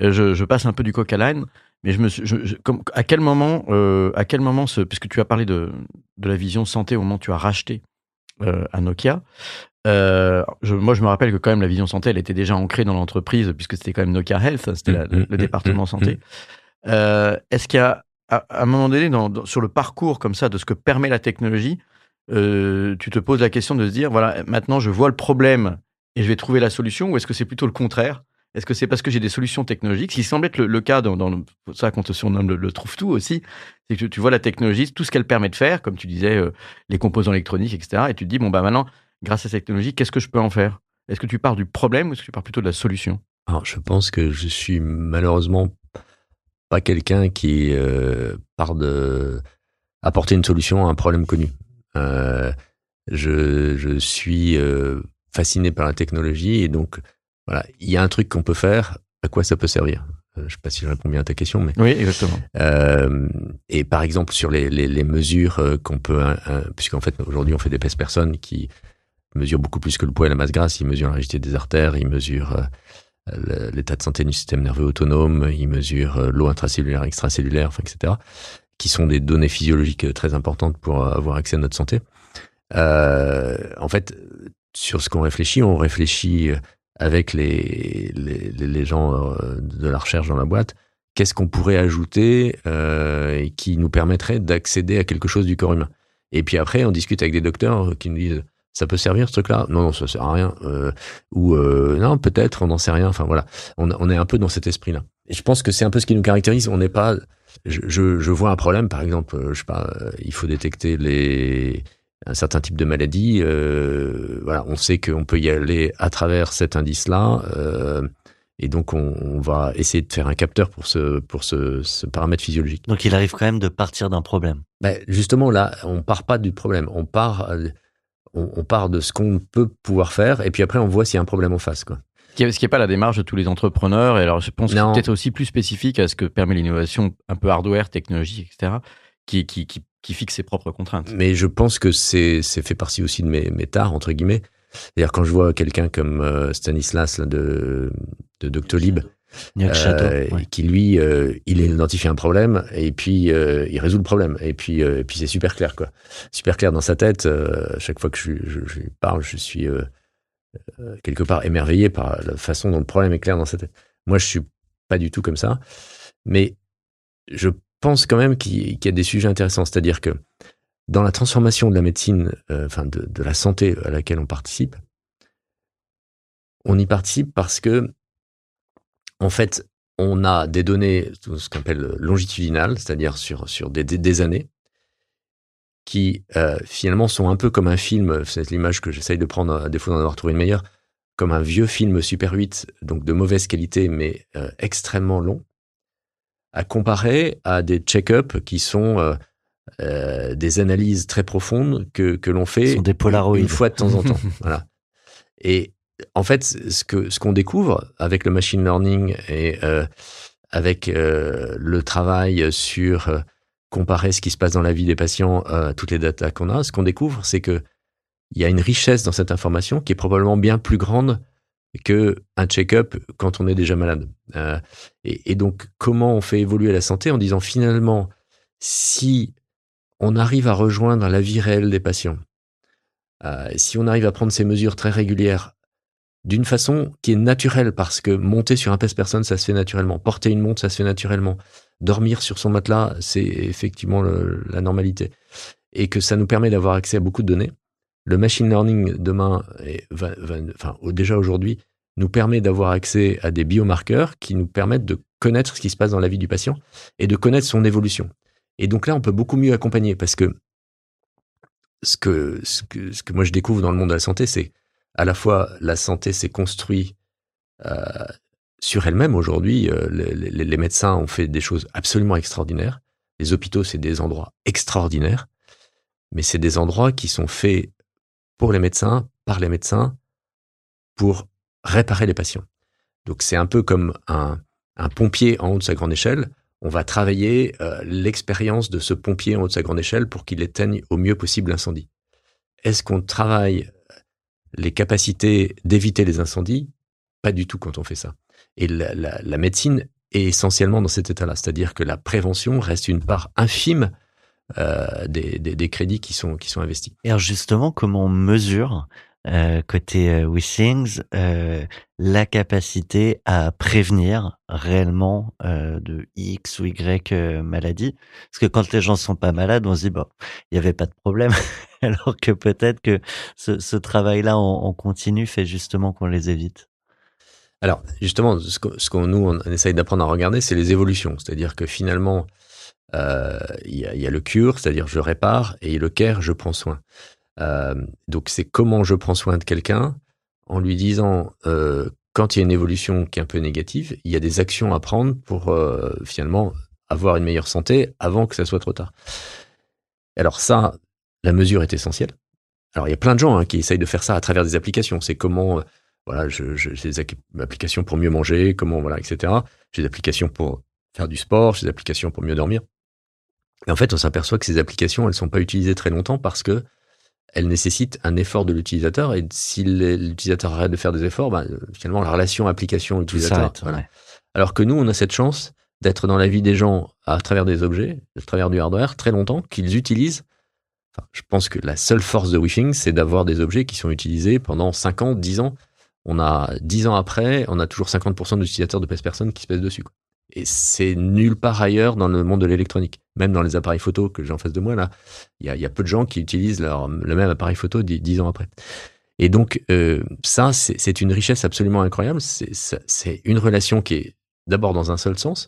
je, je, passe un peu du coq à l'âne, mais je me suis, je, comme, à quel moment, à quel moment, ce, puisque tu as parlé de, de la vision santé au moment où tu as racheté euh, à Nokia. Euh, je, moi, je me rappelle que quand même la vision santé, elle était déjà ancrée dans l'entreprise puisque c'était quand même Nokia Health, c'était mmh, mmh, le mmh, département santé. Euh, Est-ce qu'il y a, à, un moment donné, dans, dans, sur le parcours comme ça de ce que permet la technologie, euh, tu te poses la question de se dire, voilà, maintenant je vois le problème et je vais trouver la solution, ou est-ce que c'est plutôt le contraire? Est-ce que c'est parce que j'ai des solutions technologiques? Ce qui semble être le, le cas dans, dans le, ça qu'on te surnomme le, le trouve-tout aussi, c'est que tu vois la technologie, tout ce qu'elle permet de faire, comme tu disais, euh, les composants électroniques, etc. Et tu te dis, bon, bah maintenant, grâce à cette technologie, qu'est-ce que je peux en faire? Est-ce que tu pars du problème ou est-ce que tu pars plutôt de la solution? Alors, je pense que je suis malheureusement pas quelqu'un qui euh, part de apporter une solution à un problème connu. Euh, Je, je suis euh, fasciné par la technologie et donc voilà, il y a un truc qu'on peut faire. À quoi ça peut servir? Je sais pas si je réponds bien à ta question, mais Oui, exactement. euh, et par exemple sur les, les, les mesures qu'on peut, euh, euh, puisqu'en fait aujourd'hui on fait des pèse personnes qui mesurent beaucoup plus que le poids et la masse grasse. Ils mesurent la rigidité des artères, ils mesurent euh, l'état de santé du système nerveux autonome, ils mesurent euh, l'eau intracellulaire, extracellulaire, etc. Qui sont des données physiologiques euh, très importantes pour avoir accès à notre santé. En fait, sur ce qu'on réfléchit, on réfléchit avec les, les, gens de la recherche dans la boîte. Qu'est-ce qu'on pourrait ajouter qui nous permettrait d'accéder à quelque chose du corps humain Et puis après, on discute avec des docteurs qui nous disent ça peut servir ce truc-là? Non, non, ça sert à rien. Euh, ou euh, non, peut-être, on n'en sait rien. Enfin voilà, on, on est un peu dans cet esprit-là. Et je pense que c'est un peu ce qui nous caractérise. On n'est pas. Je, je, je vois un problème, par exemple, euh, je sais pas, il faut détecter les un certain type de maladie. euh, voilà, on sait qu'on peut y aller à travers cet indice-là. et donc, on, on va essayer de faire un capteur pour ce, pour ce, ce paramètre physiologique. Donc il arrive quand même de partir d'un problème. Ben, justement, là, on part pas du problème. On part, on, on part de ce qu'on peut pouvoir faire, et puis après, on voit s'il y a un problème en face. Quoi. Ce qui n'est pas la démarche de tous les entrepreneurs. Et alors, je pense que Non. peut-être aussi plus spécifique à ce que permet l'innovation un peu hardware, technologie, etc., qui, qui, qui, qui fixe ses propres contraintes. Mais je pense que c'est c'est fait partie aussi de mes, mes tares, entre guillemets. C'est-à-dire, quand je vois quelqu'un comme euh, Stanislas là, de, de Doctolib, Château, Euh, ouais. qui lui, euh, il identifie un problème et puis euh, il résout le problème. Et puis, et puis c'est super clair, quoi. Super clair dans sa tête. chaque fois que je, je, je lui parle, je suis quelque part émerveillé par la façon dont le problème est clair dans sa tête. Moi, je suis pas du tout comme ça, mais je pense quand même qu'il y a des sujets intéressants. C'est-à-dire que dans la transformation de la médecine, enfin de, de la santé à laquelle on participe, on y participe parce que en fait, on a des données, ce qu'on appelle longitudinales, c'est-à-dire sur, sur des, des, des années, qui euh, finalement sont un peu comme un film, c'est l'image que j'essaye de prendre à défaut d'en avoir trouvé une meilleure, comme un vieux film Super 8, donc de mauvaise qualité, mais euh, extrêmement long, à comparer à des check-up qui sont euh, euh, des analyses très profondes que, que l'on fait des une fois de temps en temps. <laughs> voilà. Et en fait, ce qu'on découvre avec le machine learning et euh, avec euh, le travail sur euh, comparer ce qui se passe dans la vie des patients euh, à toutes les datas qu'on a, ce qu'on découvre, c'est que il y a une richesse dans cette information qui est probablement bien plus grande que un check-up quand on est déjà malade. Euh, et, donc, comment on fait évoluer la santé en disant finalement, si on arrive à rejoindre la vie réelle des patients, euh, si on arrive à prendre ces mesures très régulières d'une façon qui est naturelle, parce que monter sur un pèse-personne, ça se fait naturellement. Porter une montre, ça se fait naturellement. Dormir sur son matelas, c'est effectivement la normalité. Et que ça nous permet d'avoir accès à beaucoup de données. Le machine learning demain, va- enfin déjà aujourd'hui, nous permet d'avoir accès à des biomarqueurs qui nous permettent de connaître ce qui se passe dans la vie du patient et de connaître son évolution. Et donc là, on peut beaucoup mieux accompagner parce que ce que, ce que, ce que moi je découvre dans le monde de la santé, c'est à la fois la santé s'est construite euh, sur elle-même aujourd'hui. euh, les, les- médecins ont fait des choses absolument extraordinaires. Les hôpitaux, c'est des endroits extraordinaires, mais c'est des endroits qui sont faits pour les médecins, par les médecins, pour réparer les patients. Donc c'est un peu comme un, un pompier en haut de sa grande échelle. On va travailler euh, l'expérience de ce pompier en haut de sa grande échelle pour qu'il éteigne au mieux possible l'incendie. Est-ce qu'on travaille les capacités d'éviter les incendies Pas du tout quand on fait ça. Et la, médecine est essentiellement dans cet état-là, c'est-à-dire que la prévention reste une part infime euh, des, crédits qui sont, investis. Et alors justement, comment on mesure euh, côté euh, euh, la capacité à prévenir réellement de X ou Y maladie? Parce que quand les gens sont pas malades, on se dit bon, il y avait pas de problème, <laughs> <laughs> alors que peut-être que ce, travail-là en, en continu fait justement qu'on les évite. Alors, justement, ce qu'on nous, on essaye d'apprendre à regarder, c'est les évolutions. C'est-à-dire que finalement, euh, il y, a, le cure, c'est-à-dire je répare, et le care, je prends soin. Euh, donc, c'est comment je prends soin de quelqu'un en lui disant, euh, quand il y a une évolution qui est un peu négative, il y a des actions à prendre pour finalement avoir une meilleure santé avant que ça soit trop tard. Alors ça, la mesure est essentielle. alors il y a plein de gens hein, qui essayent de faire ça à travers des applications. C'est comment, euh, voilà, j'ai des applications pour mieux manger, comment, voilà, etc. J'ai des applications pour faire du sport, j'ai des applications pour mieux dormir. Et en fait, on s'aperçoit que ces applications, elles sont pas utilisées très longtemps parce que elles nécessitent un effort de l'utilisateur. Et si l'utilisateur arrête de faire des efforts, bah, finalement, la relation application-utilisateur. Voilà. Alors que nous, on a cette chance d'être dans la vie des gens à travers des objets, à travers du hardware, très longtemps, qu'ils utilisent. Je pense que la seule force de Wishing, c'est d'avoir des objets qui sont utilisés pendant 5 ans, 10 ans. On a 10 ans après, on a toujours 50% d'utilisateurs de PES qui se pèsent dessus. Et c'est nulle part ailleurs dans le monde de l'électronique. Même dans les appareils photo que j'ai en face de moi, là, il y a, peu de gens qui utilisent leur, le même appareil photo 10 ans après. Et donc, euh, ça, c'est une richesse absolument incroyable. C'est une relation qui est d'abord dans un seul sens.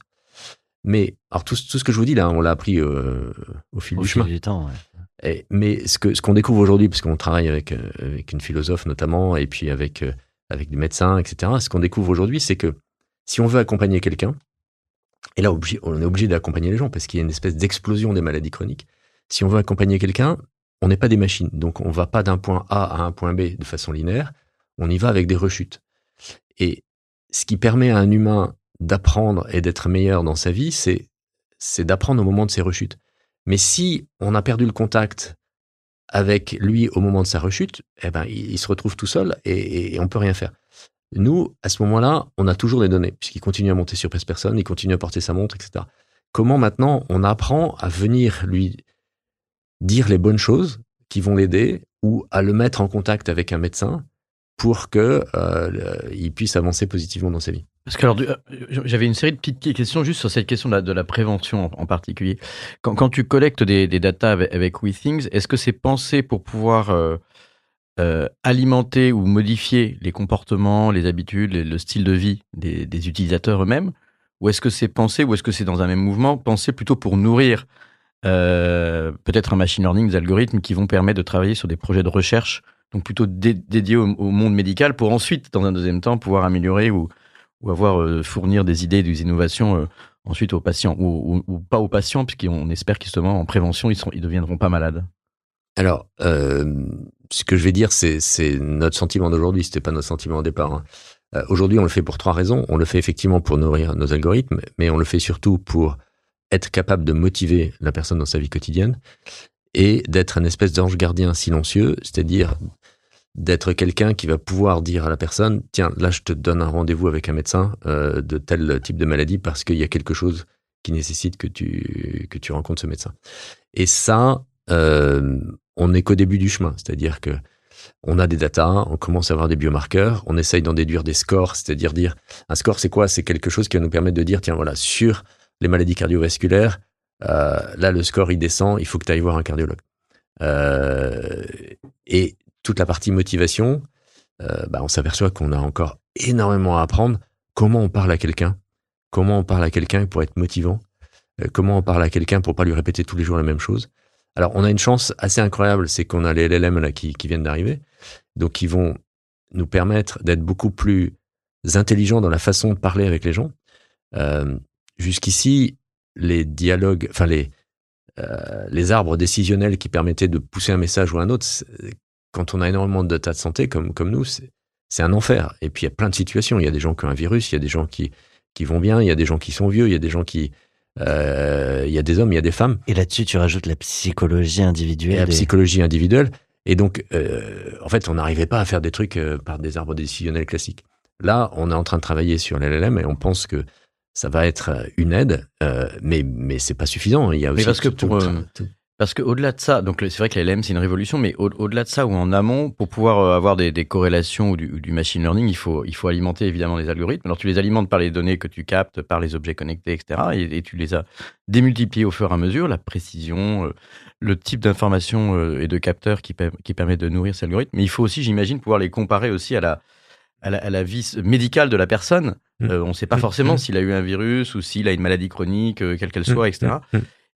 Mais, alors, tout, tout ce que je vous dis là, on l'a appris euh, au fil du chemin. Du temps, mais ce qu'on ce qu'on découvre aujourd'hui, parce qu'on travaille avec, euh, avec une philosophe notamment, et puis avec, avec des médecins, etc., ce qu'on découvre aujourd'hui, c'est que si on veut accompagner quelqu'un, et là, on est obligé d'accompagner les gens parce qu'il y a une espèce d'explosion des maladies chroniques. Si on veut accompagner quelqu'un, on n'est pas des machines. Donc, on va pas d'un point A à un point B de façon linéaire. On y va avec des rechutes. Et ce qui permet à un humain d'apprendre et d'être meilleur dans sa vie, c'est d'apprendre au moment de ses rechutes. Mais si on a perdu le contact avec lui au moment de sa rechute, eh ben, il, se retrouve tout seul et, et on peut rien faire. Nous, à ce moment-là, on a toujours des données, puisqu'il continue à monter sur Presse Personne, il continue à porter sa montre, etc. Comment maintenant on apprend à venir lui dire les bonnes choses qui vont l'aider ou à le mettre en contact avec un médecin pour que euh, puisse avancer positivement dans sa vie? Parce que alors, euh, j'avais une série de petites questions juste sur cette question de la, prévention en, particulier. Quand, tu collectes des, des datas avec, WeThings, est-ce que c'est pensé pour pouvoir euh, euh, alimenter ou modifier les comportements, les habitudes, le style de vie des, utilisateurs eux-mêmes? Ou est-ce que c'est pensé, ou est-ce que c'est dans un même mouvement, pensé plutôt pour nourrir euh, peut-être un machine learning, des algorithmes qui vont permettre de travailler sur des projets de recherche, donc plutôt dédiés au, monde médical, pour ensuite, dans un deuxième temps, pouvoir améliorer ou, ou avoir euh, fournir des idées, des innovations ensuite aux patients, ou, pas aux patients, puisqu'on espère qu'en en prévention, ils ne ils deviendront pas malades. Alors, ce que je vais dire, c'est notre sentiment d'aujourd'hui, c'était pas notre sentiment au départ. Hein. Euh, aujourd'hui, on le fait pour trois raisons. On le fait effectivement pour nourrir nos algorithmes, mais on le fait surtout pour être capable de motiver la personne dans sa vie quotidienne et d'être un espèce d'ange gardien silencieux, c'est-à-dire d'être quelqu'un qui va pouvoir dire à la personne, tiens, là, je te donne un rendez-vous avec un médecin euh, de tel type de maladie parce qu'il y a quelque chose qui nécessite que tu, que tu rencontres ce médecin. Et ça, euh, on n'est qu'au début du chemin, c'est-à-dire que on a des datas, on commence à avoir des biomarqueurs, on essaye d'en déduire des scores, c'est-à-dire dire un score c'est quoi? C'est quelque chose qui va nous permettre de dire tiens voilà sur les maladies cardiovasculaires, euh, là le score il descend, il faut que tu ailles voir un cardiologue. Euh, et toute la partie motivation, euh, bah, on s'aperçoit qu'on a encore énormément à apprendre. Comment on parle à quelqu'un? Comment on parle à quelqu'un pour être motivant? Comment on parle à quelqu'un pour pas lui répéter tous les jours la même chose? Alors, on a une chance assez incroyable, c'est qu'on a les LLM là qui, qui viennent d'arriver, donc qui vont nous permettre d'être beaucoup plus intelligents dans la façon de parler avec les gens. Euh, Jusqu'ici, les dialogues, enfin les euh, les arbres décisionnels qui permettaient de pousser un message ou un autre, quand on a énormément de data de santé comme comme nous, c'est un enfer. Et puis il y a plein de situations. Il y a des gens qui ont un virus, il y a des gens qui qui vont bien, il y a des gens qui sont vieux, il y a des gens qui euh, il y a des hommes, il y a des femmes. Et là-dessus, tu rajoutes la psychologie individuelle. la psychologie individuelle. Et donc, euh, en fait, on n'arrivait pas à faire des trucs euh, par des arbres décisionnels classiques. Là, on est en train de travailler sur l'LLM et on pense que ça va être une aide, mais mais c'est pas suffisant. Il y a aussi mais parce que pour, parce qu'au-delà de ça, donc c'est vrai que LLM c'est une révolution, mais au-delà de ça ou en amont, pour pouvoir euh, avoir des, corrélations ou du, machine learning, il faut, il faut alimenter évidemment les algorithmes. Alors tu les alimentes par les données que tu captes, par les objets connectés, etc. Et, tu les as démultipliés au fur et à mesure, la précision, euh, le type d'information euh, et de capteurs qui, qui permet de nourrir ces algorithmes. Mais il faut aussi, j'imagine, pouvoir les comparer aussi à la, à la, vie médicale de la personne. Mmh. on ne sait pas mmh. forcément mmh. s'il a eu un virus ou s'il a une maladie chronique, quelle qu'elle soit, etc.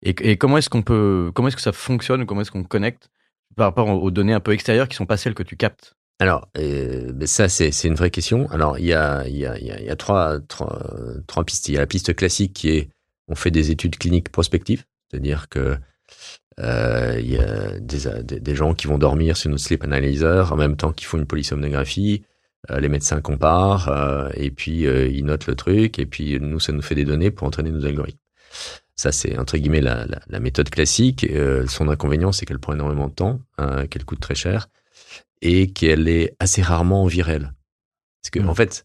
Et, comment est-ce qu'on peut, comment est-ce que ça fonctionne, comment est-ce qu'on connecte par rapport aux données un peu extérieures qui sont pas celles que tu captes? Alors, euh, ça, c'est, une vraie question. Alors, il y a, il y a, il y a trois, trois, trois, pistes. Il y a la piste classique qui est, on fait des études cliniques prospectives, c'est-à-dire que Euh, Il y a des, des, des gens qui vont dormir sur notre sleep analyzer en même temps qu'ils font une polysomnographie. Euh, les médecins comparent euh, et puis euh, ils notent le truc et puis nous ça nous fait des données pour entraîner nos algorithmes. Ça c'est entre guillemets la, la, la méthode classique. Euh, son inconvénient c'est qu'elle prend énormément de temps, euh, qu'elle coûte très cher et qu'elle est assez rarement en vie réelle. Parce que Mm. en fait,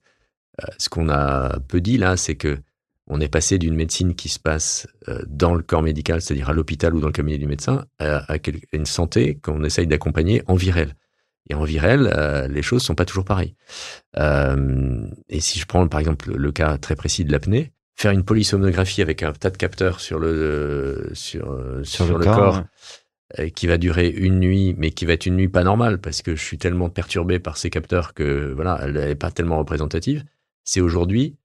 euh, ce qu'on a peu dit là, c'est que on est passé d'une médecine qui se passe euh, dans le corps médical, c'est-à-dire à l'hôpital ou dans le cabinet du médecin, à, à une santé qu'on essaye d'accompagner en vie réelle. Et en vie réelle, euh, les choses sont pas toujours pareilles. Euh, et si je prends par exemple le cas très précis de l'apnée, faire une polysomnographie avec un tas de capteurs sur le sur, sur, le, corps, qui va durer une nuit, mais qui va être une nuit pas normale parce que je suis tellement perturbé par ces capteurs que voilà, elle n'est pas tellement représentative. C'est aujourd'hui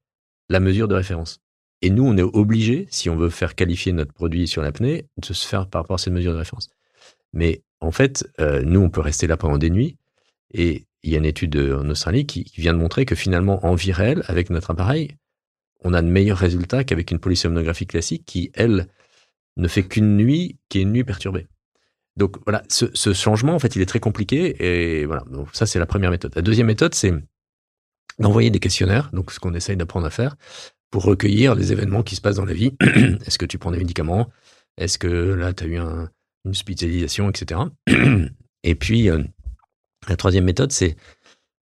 la mesure de référence. Et nous, on est obligé, si on veut faire qualifier notre produit sur l'apnée, de se faire par rapport à cette mesure de référence. Mais en fait, euh, nous, on peut rester là pendant des nuits. Et il y a une étude en Australie qui, qui vient de montrer que finalement, en vie réelle, avec notre appareil, on a de meilleurs résultats qu'avec une polysomnographie classique qui, elle, ne fait qu'une nuit, qui est une nuit perturbée. Donc voilà, ce, ce changement, en fait, il est très compliqué. Et voilà, donc ça, c'est la première méthode. La deuxième méthode, c'est d'envoyer des questionnaires, donc ce qu'on essaye d'apprendre à faire, pour recueillir les événements qui se passent dans la vie. <clears throat> Est-ce que tu prends des médicaments? Est-ce que là, tu as eu un- une hospitalisation, etc. <clears throat> Et puis, euh, la troisième méthode, c'est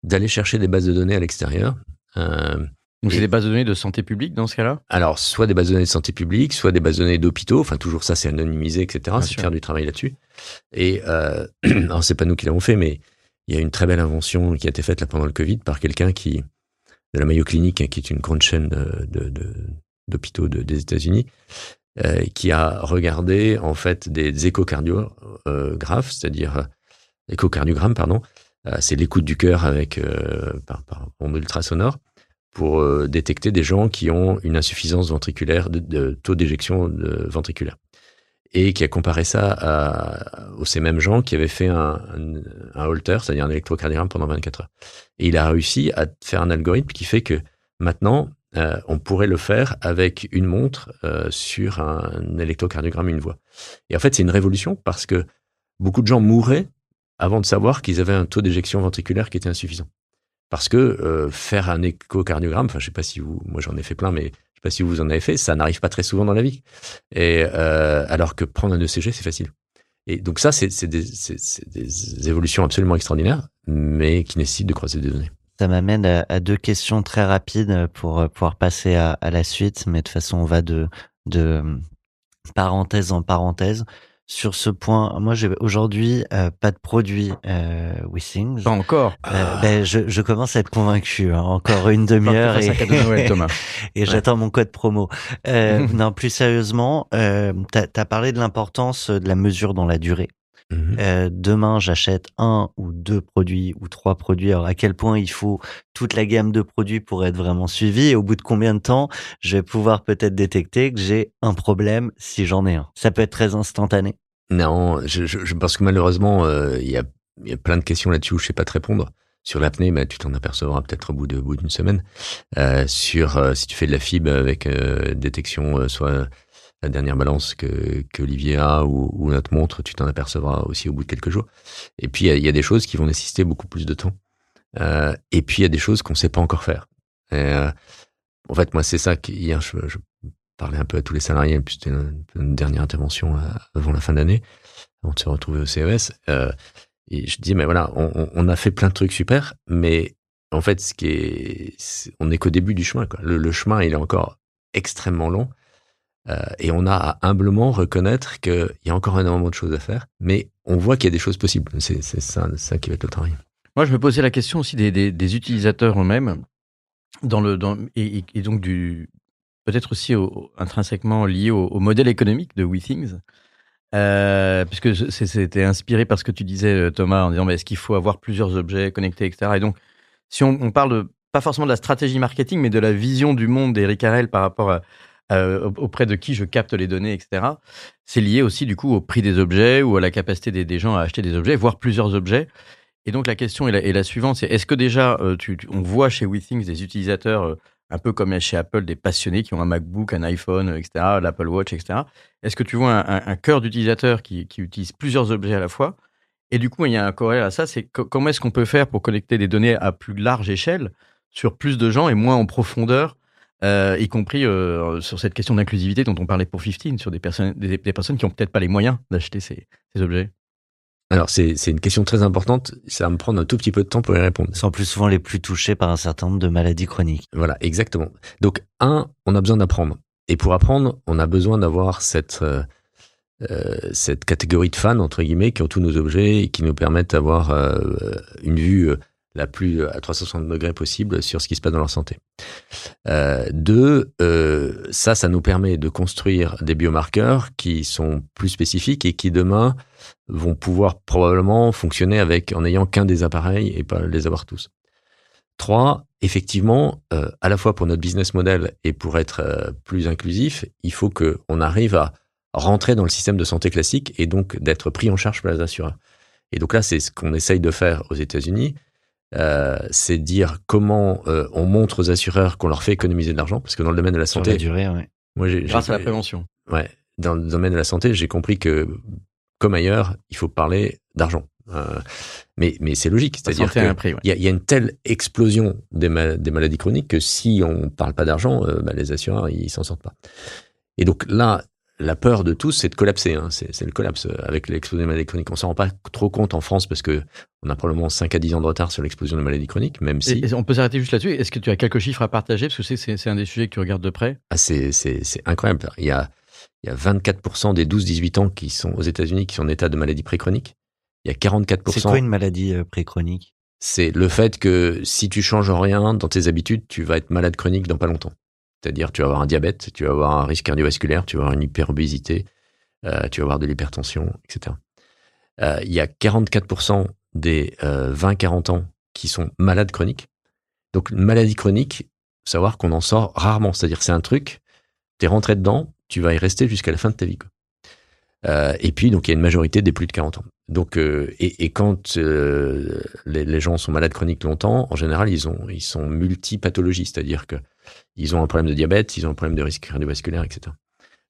d'aller chercher des bases de données à l'extérieur. Euh, Donc, c'est des bases de données de santé publique dans ce cas-là? Alors, soit des bases de données de santé publique, soit des bases de données d'hôpitaux. Enfin, toujours ça, c'est anonymisé, etc. C'est faire du travail là-dessus. Et euh, <clears throat> alors, c'est pas nous qui l'avons fait, mais il y a une très belle invention qui a été faite là pendant le Covid par quelqu'un qui de la Mayo Clinic, hein, qui est une grande chaîne de- de- de- d'hôpitaux de, des États-Unis, euh, qui a regardé en fait des échocardiographes, c'est-à-dire euh, échocardiogramme, pardon. Euh, c'est l'écoute du cœur avec euh, par, par onde ultrasonore pour euh, détecter des gens qui ont une insuffisance ventriculaire, de, de taux d'éjection de- ventriculaire. Et qui a comparé ça à, aux ces mêmes gens qui avaient fait un, un, un holter, c'est-à-dire un électrocardiogramme pendant 24 heures. Et il a réussi à faire un algorithme qui fait que maintenant, euh, on pourrait le faire avec une montre euh, sur un électrocardiogramme, une voix. Et en fait, c'est une révolution parce que beaucoup de gens mouraient avant de savoir qu'ils avaient un taux d'éjection ventriculaire qui était insuffisant. Parce que euh, faire un échocardiogramme, enfin, je sais pas si vous, moi j'en ai fait plein, mais je sais pas si vous en avez fait, ça n'arrive pas très souvent dans la vie. Et euh, alors que prendre un ECG, c'est facile. Et donc ça, c'est des, évolutions absolument extraordinaires, mais qui nécessitent de croiser des données. Ça m'amène à, deux questions très rapides pour euh, pouvoir passer à, la suite, mais de toute façon, on va de, parenthèse en parenthèse. Sur ce point, moi, j'ai aujourd'hui euh, pas de produit euh, WeSings. Pas encore. Euh, ben, je, je commence à être convaincu. hein. Encore une demi-heure et, <laughs> et j'attends mon code promo. Euh, <laughs> non, plus sérieusement, euh, t'as as parlé de l'importance de la mesure dans la durée. Mhm. Euh, demain, j'achète un ou deux produits ou trois produits. Alors, à quel point il faut toute la gamme de produits pour être vraiment suivi et au bout de combien de temps je vais pouvoir peut-être détecter que j'ai un problème si j'en ai un. Ça peut être très instantané. Non, je, je, je pense que malheureusement, euh, il y, a, il y a plein de questions là-dessus où je sais pas te répondre. Sur l'apnée, bah, tu t'en apercevras peut-être au bout de au bout d'une semaine. Euh, sur si tu fais de la fibre avec détection, soit la dernière balance que, que Olivier a ou, ou notre montre, tu t'en apercevras aussi au bout de quelques jours. Et puis il y y a des choses qui vont nécessiter beaucoup plus de temps. Euh, et puis il y a des choses qu'on sait pas encore faire. Euh, en fait, moi, c'est ça qui hier, je, je parlais un peu à tous les salariés, puis c'était une, dernière intervention euh, avant la fin d'année, avant de se retrouver au CES. Euh, je dis, mais voilà, on, on- a fait plein de trucs super, mais en fait, ce qui est, c'est- on n'est qu'au début du chemin. Quoi. Le, le chemin, il est encore extrêmement long. Euh, et on a à humblement reconnaître qu'il y a encore énormément de choses à faire, mais on voit qu'il y a des choses possibles. C'est ça, qui va être le travail. Moi, je me posais la question aussi des, utilisateurs eux-mêmes, et, donc peut-être aussi au- intrinsèquement lié au, modèle économique de WeThings. Euh, puisque c'était inspiré par ce que tu disais, euh, Thomas, en disant est-ce qu'il faut avoir plusieurs objets connectés, etc. Et donc, si on, parle pas forcément de la stratégie marketing, mais de la vision du monde d'Eric Harel par rapport à, à- auprès de qui je capte les données, etc., c'est lié aussi du coup au prix des objets ou à la capacité des, gens à acheter des objets, voire plusieurs objets. Et donc la question est la, suivante, c'est est-ce que déjà euh, on voit chez WeThings des utilisateurs euh, un peu comme chez Apple, des passionnés qui ont un MacBook, un iPhone, etc., l'Apple Watch, etc. Est-ce que tu vois un, cœur d'utilisateur qui, qui, utilise plusieurs objets à la fois? Et du coup, il y a un corrélé à ça, c'est comment est-ce qu'on peut faire pour connecter des données à plus large échelle sur plus de gens et moins en profondeur euh, y compris euh, sur cette question d'inclusivité dont on parlait pour 15, sur des personnes, des, personnes qui n'ont peut-être pas les moyens d'acheter ces, ces, objets Alors, c'est une question très importante. Ça va me prendre un tout petit peu de temps pour y répondre. Sont plus souvent les plus touchés par un certain nombre de maladies chroniques. Voilà, exactement. Donc, un, on a besoin d'apprendre. Et pour apprendre, on a besoin d'avoir cette, euh, euh cette catégorie de fans, entre guillemets, qui ont tous nos objets et qui nous permettent d'avoir euh, une vue la plus à 360 degrés possible sur ce qui se passe dans leur santé. Euh, deux, euh, ça, ça nous permet de construire des biomarqueurs qui sont plus spécifiques et qui demain vont pouvoir probablement fonctionner avec en n'ayant qu'un des appareils et pas les avoir tous. Trois, effectivement, euh, à la fois pour notre business model et pour être euh, plus inclusif, il faut que on arrive à rentrer dans le système de santé classique et donc d'être pris en charge par les assureurs. Et donc là, c'est ce qu'on essaye de faire aux États-Unis euh, c'est dire comment euh, on montre aux assureurs qu'on leur fait économiser de l'argent, parce que dans le domaine de la santé, durée, ouais. moi, grâce à la prévention. Ouais, dans le domaine de la santé, j'ai compris que comme ailleurs, il faut parler d'argent. Euh, mais mais c'est logique, c'est-à-dire qu'il ouais. y, a, y, a une telle explosion des, des, maladies chroniques que si on parle pas d'argent, euh, bah, les assureurs ils s'en sortent pas. Et donc là, la peur de tous, c'est de collapser. Hein. C'est le collapse avec l'explosion des maladies chroniques. On s'en rend pas trop compte en France parce que on a probablement 5 à 10 ans de retard sur l'explosion des maladies chroniques, même si. on peut s'arrêter juste là-dessus. Est-ce que tu as quelques chiffres à partager? Parce que c'est un des sujets que tu regardes de près. Ah, c'est incroyable. Il y a, il y a 24% des 12-18 ans qui sont aux États-Unis qui sont en état de maladie préchronique. Il y a 44%. C'est quoi une maladie euh, préchronique? C'est le fait que si tu changes rien dans tes habitudes, tu vas être malade chronique dans pas longtemps. C'est-à-dire, tu vas avoir un diabète, tu vas avoir un risque cardiovasculaire, tu vas avoir une hyperobésité, euh, tu vas avoir de l'hypertension, etc. Euh, il y a 44% des 20-40 euh, ans qui sont malades chroniques. Donc, une maladie chronique, savoir qu'on en sort rarement. C'est-à-dire, c'est un truc, tu es rentré dedans, tu vas y rester jusqu'à la fin de ta vie. Euh, et puis, donc, il y a une majorité des plus de 40 ans. Donc, euh, et, et, quand euh, les, les, gens sont malades chroniques longtemps, en général, ils ont, ils sont multipathologies, c'est-à-dire que ils ont un problème de diabète, ils ont un problème de risque cardiovasculaire, etc.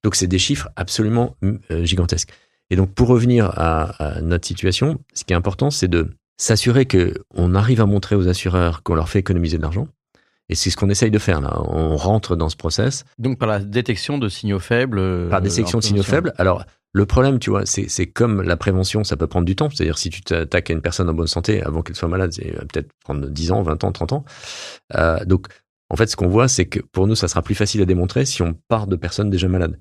Donc, c'est des chiffres absolument euh, gigantesques. Et donc, pour revenir à, à, notre situation, ce qui est important, c'est de s'assurer que on arrive à montrer aux assureurs qu'on leur fait économiser de l'argent. Et c'est ce qu'on essaye de faire là. On rentre dans ce process. Donc par la détection de signaux faibles. Par détection de signaux faibles. Alors le problème, tu vois, c'est comme la prévention, ça peut prendre du temps. C'est-à-dire, si tu t'attaques à une personne en bonne santé avant qu'elle soit malade, c'est peut-être prendre 10 ans, 20 ans, 30 ans. Euh, donc, en fait, ce qu'on voit, c'est que pour nous, ça sera plus facile à démontrer si on part de personnes déjà malades.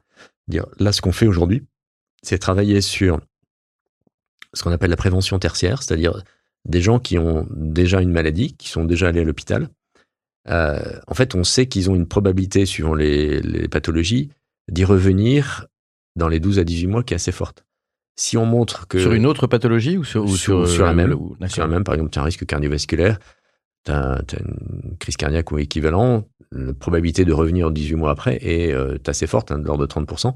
Dire, là, ce qu'on fait aujourd'hui, c'est travailler sur ce qu'on appelle la prévention tertiaire, c'est-à-dire des gens qui ont déjà une maladie, qui sont déjà allés à l'hôpital. Euh, en fait, on sait qu'ils ont une probabilité, suivant les, les pathologies, d'y revenir dans les 12 à 18 mois qui est assez forte. Si on montre que... Sur une autre pathologie ou sur, sur, sur, la même Sur la même, par exemple, tu as un risque cardiovasculaire, tu as, une crise cardiaque ou équivalent, la probabilité de revenir 18 mois après est, euh, assez forte, hein, de l'ordre de 30%.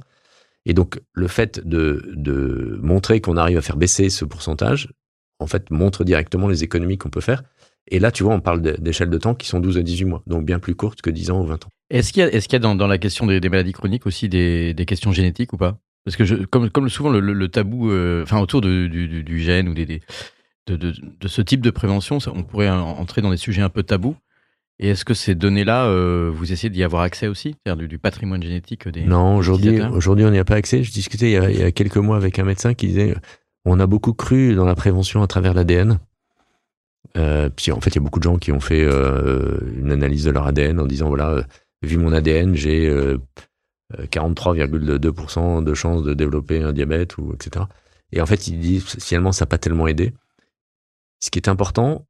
Et donc, le fait de, de montrer qu'on arrive à faire baisser ce pourcentage, en fait, montre directement les économies qu'on peut faire. Et là, tu vois, on parle d'échelles de temps qui sont 12 à 18 mois, donc bien plus courtes que 10 ans ou 20 ans. Est-ce qu'il y a, est-ce qu'il y a dans, dans, la question des, des, maladies chroniques aussi des, des, questions génétiques ou pas? Parce que je, comme, comme souvent le, le, tabou, euh, enfin autour de, du, du, gène ou des, des de, de, de, ce type de prévention, ça, on pourrait entrer dans des sujets un peu tabous. Et est-ce que ces données-là, euh, vous essayez d'y avoir accès aussi, c'est-à-dire du, du, patrimoine génétique des Non, aujourd'hui, aujourd'hui, on n'y a pas accès. Je discutais il y, a, il y, a, quelques mois avec un médecin qui disait, on a beaucoup cru dans la prévention à travers l'ADN. Euh, puis en fait, il y a beaucoup de gens qui ont fait euh, une analyse de leur ADN en disant voilà, euh, vu mon ADN, j'ai 43,2% euh, de chances de développer un diabète ou etc. Et en fait, ils disent finalement ça n'a pas tellement aidé. Ce qui est important,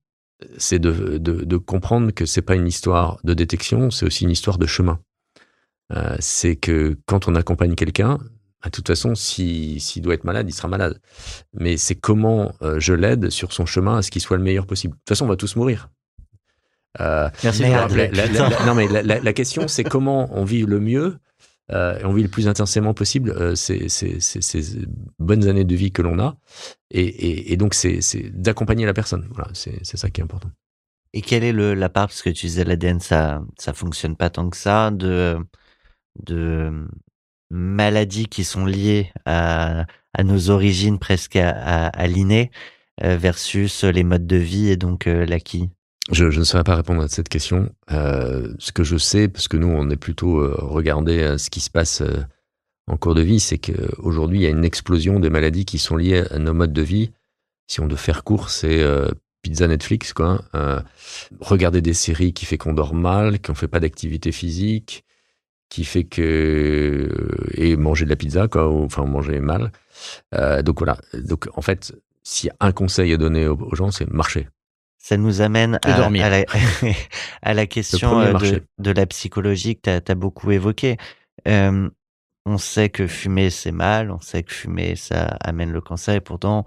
c'est de, de, comprendre que c'est pas une histoire de détection, c'est aussi une histoire de chemin. Euh, c'est que quand on accompagne quelqu'un, de toute façon, s'il doit être malade, il sera malade. Mais c'est comment euh, je l'aide sur son chemin à ce qu'il soit le meilleur possible. De toute façon, on va tous mourir. Euh, Merci. non, mais la, question, c'est comment on vit le mieux euh, et on vit le plus intensément possible euh, ces, ces, ces, bonnes années de vie que l'on a. Et, et, et donc, c'est d'accompagner la personne. Voilà, c'est ça qui est important. Et quelle est le, la part, parce que tu disais l'ADN, ça, ça fonctionne pas tant que ça, de, de maladies qui sont liées à, à nos origines presque à, à, à l'inné versus les modes de vie et donc euh, l'acquis? Je, je, ne saurais pas répondre à cette question. Euh, ce que je sais, parce que nous, on est plutôt euh, regardé à ce qui se passe euh, en cours de vie, c'est qu'aujourd'hui, il y a une explosion des maladies qui sont liées à nos modes de vie. Si on doit faire court, c'est euh, pizza Netflix, quoi. regarder des séries qui fait qu'on dort mal, qu'on fait pas d'activité physique, qui fait que et manger de la pizza, quoi, ou, enfin manger mal. donc voilà. Donc en fait, s'il y a un conseil à donner aux, aux gens, c'est marcher ça nous amène à, à, la, <laughs> à, la, question euh, de, de, la psychologie que tu as, beaucoup évoquée. Euh, on sait que fumer, c'est mal, on sait que fumer, ça amène le cancer, et pourtant,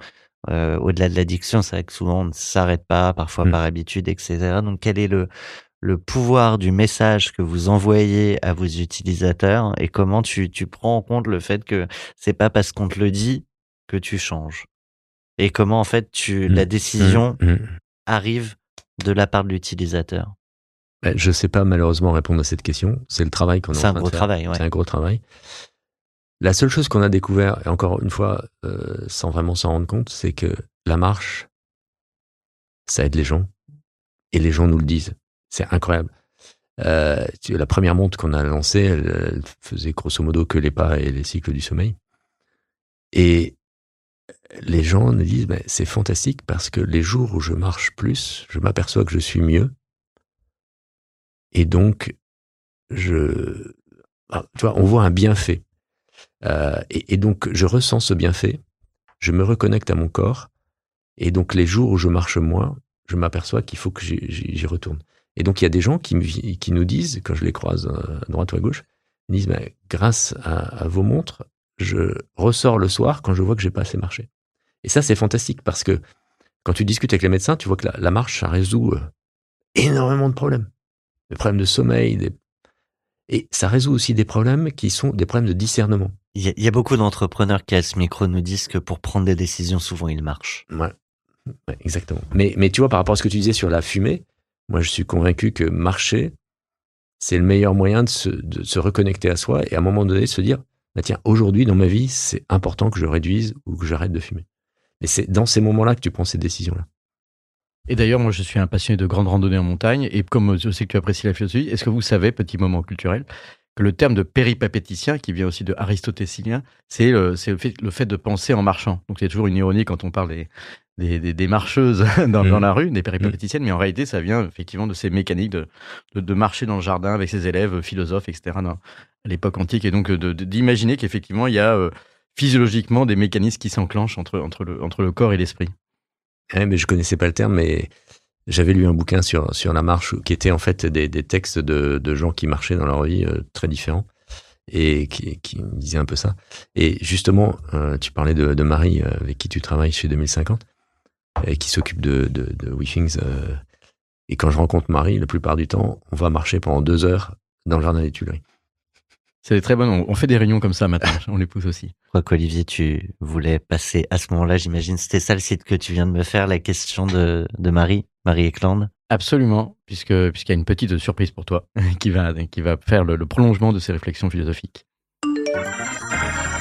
euh, au-delà de l'addiction, c'est vrai que souvent on ne s'arrête pas, parfois mmh. par habitude, etc. Donc, quel est le, le pouvoir du message que vous envoyez à vos utilisateurs et comment tu, tu prends en compte le fait que c'est pas parce qu'on te le dit que tu changes? Et comment en fait tu mmh. la décision mmh arrive de la part de l'utilisateur ben, Je ne sais pas malheureusement répondre à cette question. C'est le travail qu'on a C'est un gros travail. C'est un gros travail. La seule chose qu'on a découvert, et encore une fois, euh, sans vraiment s'en rendre compte, c'est que la marche, ça aide les gens. Et les gens nous le disent. C'est incroyable. Euh, la première montre qu'on a lancée, elle, elle, faisait grosso modo que les pas et les cycles du sommeil. Et les gens me disent ben, c'est fantastique parce que les jours où je marche plus, je m'aperçois que je suis mieux. Et donc, je, ah, tu vois, on voit un bienfait. Euh, et, donc, je ressens ce bienfait, je me reconnecte à mon corps, et donc les jours où je marche moins, je m'aperçois qu'il faut que j'y retourne. Et donc, il y a des gens qui, nous disent, quand je les croise euh, à droite ou à gauche, ils disent, ben, grâce à, vos montres, je ressors le soir quand je vois que j'ai pas assez marché. Et ça, c'est fantastique parce que quand tu discutes avec les médecins, tu vois que la, la marche, ça résout euh, énormément de problèmes. Des problèmes de sommeil, des... et ça résout aussi des problèmes qui sont des problèmes de discernement. Il y a, il y a beaucoup d'entrepreneurs qui à ce micro nous disent que pour prendre des décisions, souvent ils marchent. Ouais, ouais exactement. Mais, mais tu vois, par rapport à ce que tu disais sur la fumée, moi je suis convaincu que marcher, c'est le meilleur moyen de se, de se reconnecter à soi et à un moment donné de se dire, bah tiens, aujourd'hui dans ma vie, c'est important que je réduise ou que j'arrête de fumer. Mais c'est dans ces moments-là que tu prends ces décisions-là. Et d'ailleurs, moi, je suis un passionné de grande randonnée en montagne. Et comme je sais que tu apprécies la philosophie, est-ce que vous savez, petit moment culturel, que le terme de péripapéticien, qui vient aussi de aristotélicien, c'est le, fait, le fait de penser en marchant. Donc, a toujours une ironie quand on parle des, des, des, des marcheuses <laughs> dans, mmh. dans, la rue, des péripapéticiennes, mmh. mais en réalité, ça vient effectivement de ces mécaniques de, de, de marcher dans le jardin avec ses élèves, philosophes, etc., dans, à l'époque antique. Et donc, d'imaginer qu'effectivement, il y a... Euh, physiologiquement des mécanismes qui s'enclenchent entre, entre, le, entre le corps et l'esprit. Ouais, mais je connaissais pas le terme, mais j'avais lu un bouquin sur, sur la marche qui était en fait des, des textes de, de gens qui marchaient dans leur vie euh, très différents et qui, qui disaient un peu ça. Et justement, euh, tu parlais de, de, Marie euh, avec qui tu travailles chez 2050 et qui s'occupe de, de, de WeThings. Euh, et quand je rencontre Marie, la plupart du temps, on va marcher pendant deux heures dans le jardin des Tuileries. C'est très bon. On fait des réunions comme ça maintenant. <laughs> On les pousse aussi. Je crois qu'Olivier, tu voulais passer à ce moment-là, j'imagine. C'était ça le site que tu viens de me faire, la question de, de Marie, Marie Eklund. Absolument, puisque puisqu'il y a une petite surprise pour toi <laughs> qui va qui va faire le, le prolongement de ces réflexions philosophiques.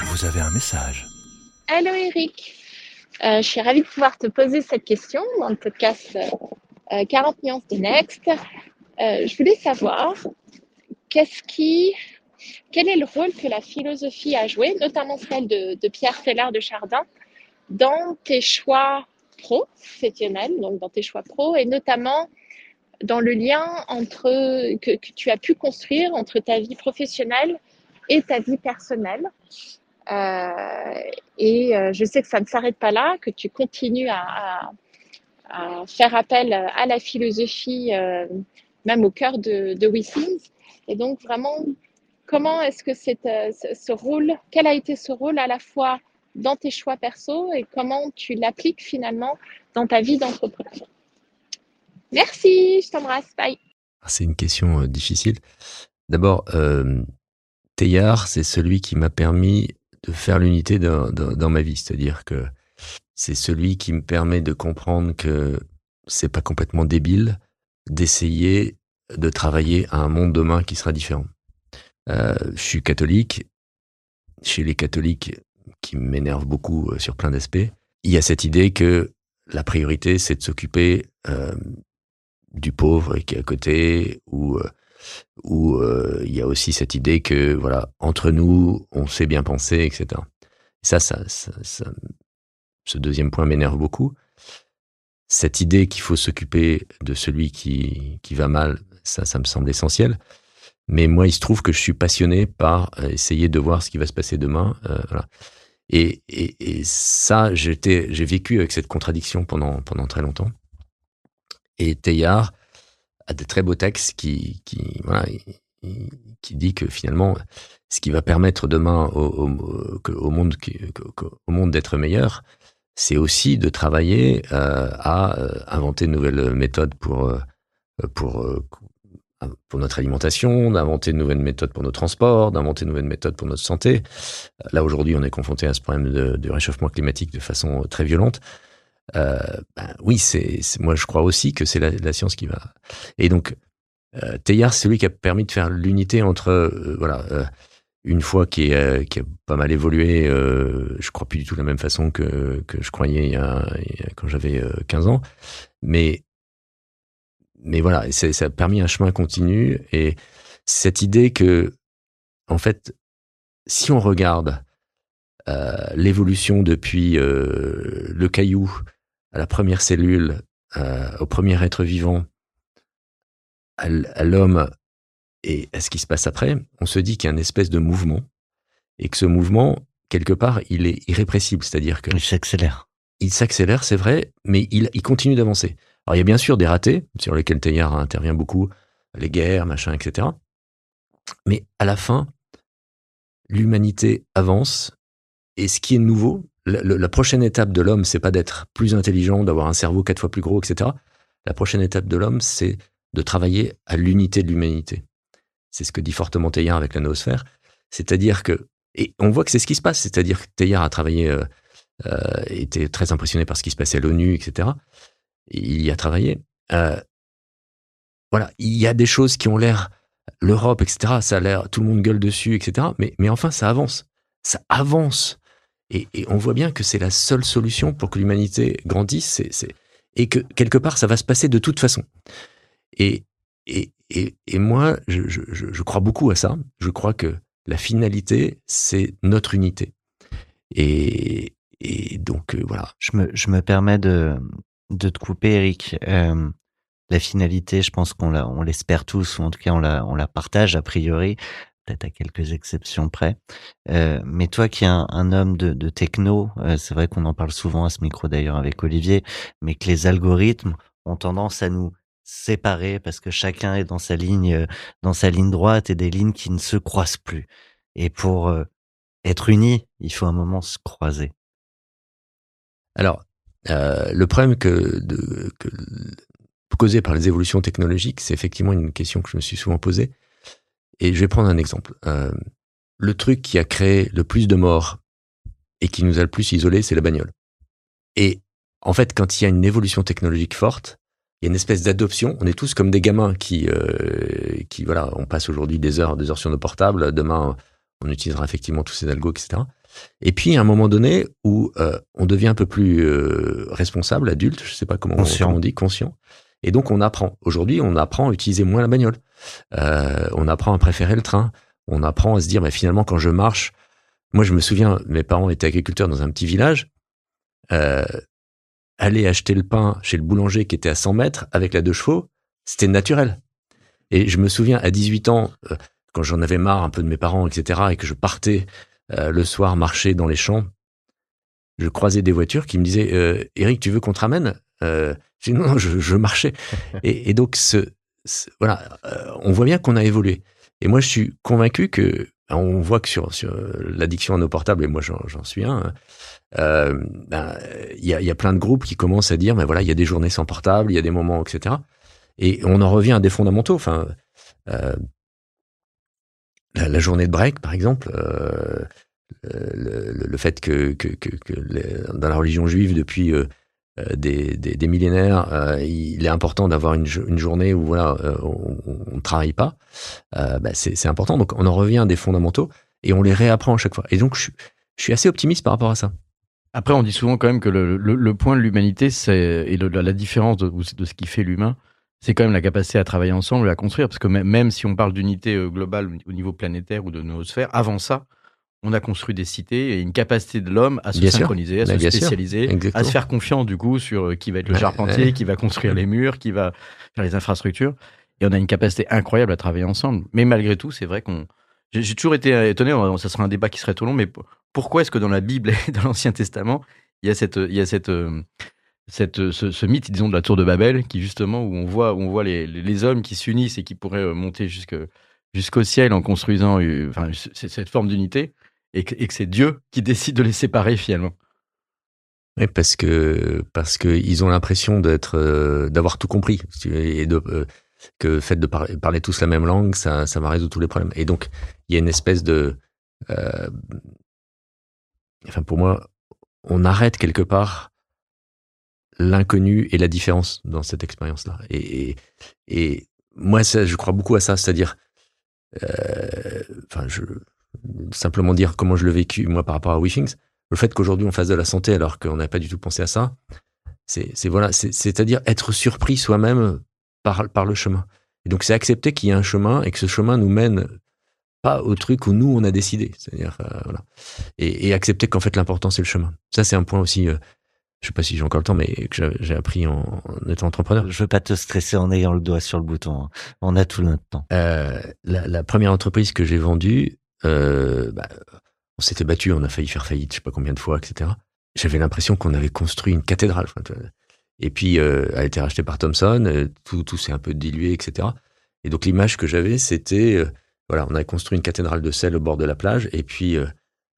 Vous avez un message. Allô Eric, euh, je suis ravie de pouvoir te poser cette question dans le podcast euh, 40 nuances de Next. Euh, je voulais savoir quel est le rôle que la philosophie a joué, notamment celle de, Pierre Feller de Chardin, dans tes choix professionnels, donc dans tes choix pro, et notamment dans le lien entre, que, tu as pu construire entre ta vie professionnelle et ta vie personnelle? Euh, et euh, je sais que ça ne s'arrête pas là, que tu continues à, faire appel à la philosophie, euh, même au cœur de, de. Et donc vraiment, comment est-ce que ce rôle, quel a été ce rôle à la fois dans tes choix perso et comment tu l'appliques finalement dans ta vie d'entrepreneur? Merci, je t'embrasse, bye. Ah, c'est une question difficile. D'abord, euh, Teilhard, c'est celui qui m'a permis de faire l'unité dans, ma vie, c'est-à-dire que c'est celui qui me permet de comprendre que c'est pas complètement débile d'essayer de travailler à un monde demain qui sera différent. Euh, je suis catholique. Chez les catholiques, qui m'énerve beaucoup euh, sur plein d'aspects, il y a cette idée que la priorité, c'est de s'occuper euh, du pauvre qui est à côté, ou où il y a aussi cette idée que voilà entre nous, on sait bien penser, etc. ça, ça, ça ce deuxième point m'énerve beaucoup. Cette idée qu'il faut s'occuper de celui qui, qui va mal, ça, ça me semble essentiel. Mais moi, il se trouve que je suis passionné par euh, essayer de voir ce qui va se passer demain. Euh, et, et, ça, j'ai vécu avec cette contradiction pendant, pendant très longtemps. Et Teilhard a des très beaux textes qui, qui, voilà, qui dit que finalement, ce qui va permettre demain au monde, au monde d'être meilleur, c'est aussi de travailler euh, à euh, inventer de nouvelles méthodes pour, euh, pour, pour notre alimentation, d'inventer de nouvelles méthodes pour nos transports, d'inventer de nouvelles méthodes pour notre santé. Là, aujourd'hui, on est confronté à ce problème de, réchauffement climatique de façon très violente. Euh, ben, oui, c'est moi je crois aussi que c'est la, la, science qui va. Et donc, euh, Teilhard, c'est celui qui a permis de faire l'unité entre voilà une fois qui, a pas mal évolué, euh, je crois plus du tout de la même façon que, que je croyais il quand j'avais 15 euh, ans. Mais, mais voilà, ça a permis un chemin continu et cette idée que, en fait, si on regarde euh, l'évolution depuis euh, le caillou à la première cellule, au premier être vivant, à l'homme et à ce qui se passe après, on se dit qu'il y a une espèce de mouvement et que ce mouvement, quelque part, il est irrépressible, c'est-à-dire que il s'accélère. Il s'accélère, c'est vrai, mais il, il continue d'avancer. Alors il y a bien sûr des ratés sur lesquels Teilhard intervient beaucoup, les guerres, machin, etc. Mais à la fin, l'humanité avance et ce qui est nouveau, la, prochaine étape de l'homme, c'est pas d'être plus intelligent, d'avoir un cerveau quatre fois plus gros, etc. La prochaine étape de l'homme, c'est de travailler à l'unité de l'humanité. C'est ce que dit fortement Teilhard avec la noosphère. C'est-à-dire que, et on voit que c'est ce qui se passe, c'est-à-dire que Teilhard a travaillé, euh, euh, était très impressionné par ce qui se passait à l'ONU, etc. il y a travaillé. Euh, voilà, il y a des choses qui ont l'air, l'Europe, etc., ça a l'air, tout le monde gueule dessus, etc. Mais, mais enfin, ça avance. Ça avance. Et, on voit bien que c'est la seule solution pour que l'humanité grandisse, et que quelque part, ça va se passer de toute façon. Et, moi, je, crois beaucoup à ça. Je crois que la finalité, c'est notre unité. Et, donc, euh, voilà. Je me, permets de, te couper, Eric. Euh, la finalité, je pense qu'on on l'espère tous, ou en tout cas on la partage a priori, peut-être à quelques exceptions près. Euh, mais toi qui es un, homme de, techno, euh, c'est vrai qu'on en parle souvent à ce micro d'ailleurs avec Olivier, mais que les algorithmes ont tendance à nous séparés parce que chacun est dans sa ligne, euh, dans sa ligne droite et des lignes qui ne se croisent plus. Et pour être unis, il faut un moment se croiser. Alors, le problème que causé par les évolutions technologiques, c'est effectivement une question que je me suis souvent posée. Et je vais prendre un exemple. Euh, le truc qui a créé le plus de morts et qui nous a le plus isolés, c'est la bagnole. Et en fait, quand il y a une évolution technologique forte, il y a une espèce d'adoption. On est tous comme des gamins qui, euh, qui voilà, on passe aujourd'hui des heures, des heures sur nos portables. Demain, on utilisera effectivement tous ces algos, etc. Et puis, à un moment donné où euh, on devient un peu plus euh, responsable, adulte, je sais pas comment, on dit, conscient. Et donc, on apprend. Aujourd'hui, on apprend à utiliser moins la bagnole. Euh, on apprend à préférer le train. On apprend à se dire, mais finalement, quand je marche, moi, je me souviens, mes parents étaient agriculteurs dans un petit village. Euh, aller acheter le pain chez le boulanger qui était à 100 mètres avec la deux chevaux, c'était naturel. Et je me souviens, à 18 ans, euh, quand j'en avais marre un peu de mes parents, etc., et que je partais le soir marcher dans les champs, je croisais des voitures qui me disaient Eric, tu veux qu'on te ramène? Euh, Je dis non, je, marchais. et, donc, ce, voilà, on voit bien qu'on a évolué. Et moi, je suis convaincu que on voit que sur, sur l'addiction à nos portables, et moi j'en suis un, euh, ben, il y, a, y, a, plein de groupes qui commencent à dire, mais ben voilà, il y a des journées sans portable, il y a des moments, etc. Et on en revient à des fondamentaux. Enfin, euh, la, la, journée de break, par exemple, euh, le, le, fait que, que, que, que dans la religion juive, depuis euh, des, des, des, millénaires, euh, il est important d'avoir une, une, journée où voilà, euh, on ne travaille pas. Bah, c'est important. Donc on en revient à des fondamentaux et on les réapprend à chaque fois. Et donc je, suis assez optimiste par rapport à ça. Après, on dit souvent quand même que le, le, point de l'humanité, et la différence de, de, ce qui fait l'humain, c'est quand même la capacité à travailler ensemble et à construire. Parce que même si on parle d'unité globale au niveau planétaire ou de nos sphères, avant ça, on a construit des cités et une capacité de l'homme à se synchroniser, à se spécialiser, à se faire confiance du coup sur euh, qui va être le charpentier, qui va construire les murs, qui va faire les infrastructures. Et on a une capacité incroyable à travailler ensemble. Mais malgré tout, c'est vrai qu'on. J'ai toujours été étonné, ça sera un débat qui serait trop long, mais pourquoi est-ce que dans la Bible et <laughs> dans l'Ancien Testament, il y a cette, il y a cette, euh, cette, ce, mythe, disons, de la tour de Babel, qui justement, où on voit, où on voit les, les hommes qui s'unissent et qui pourraient euh, monter jusque, jusqu'au ciel en construisant enfin, cette forme d'unité? Et que, c'est Dieu qui décide de les séparer finalement. Oui, parce que parce que ils ont l'impression d'être euh, d'avoir tout compris et de euh, que fait de parler tous la même langue, ça ça va résoudre tous les problèmes. Et donc il y a une espèce de euh, enfin pour moi, on arrête quelque part l'inconnu et la différence dans cette expérience-là. Et, et, et, moi, je crois beaucoup à ça, c'est-à-dire, enfin, je simplement dire comment je l'ai vécu, moi, par rapport à Wishings. Le fait qu'aujourd'hui on fasse de la santé alors qu'on n'a pas du tout pensé à ça, c'est voilà, c'est-à-dire être surpris soi-même par, par le chemin. Et donc c'est accepter qu'il y a un chemin et que ce chemin nous mène pas au truc où nous on a décidé. C'est-à-dire euh, voilà, et, accepter qu'en fait l'important c'est le chemin. Ça c'est un point aussi. Euh, je sais pas si j'ai encore le temps, mais que j'ai appris en, étant entrepreneur. Je veux pas te stresser en ayant le doigt sur le bouton. Hein. On a tout notre temps. Euh, la, la, première entreprise que j'ai vendue, euh, bah, on s'était battu, on a failli faire faillite, je sais pas combien de fois, etc. J'avais l'impression qu'on avait construit une cathédrale. Et puis, euh, elle a été rachetée par Thomson, euh, tout, tout s'est un peu dilué, etc. Et donc, l'image que j'avais, c'était, euh, voilà, on avait construit une cathédrale de sel au bord de la plage, et puis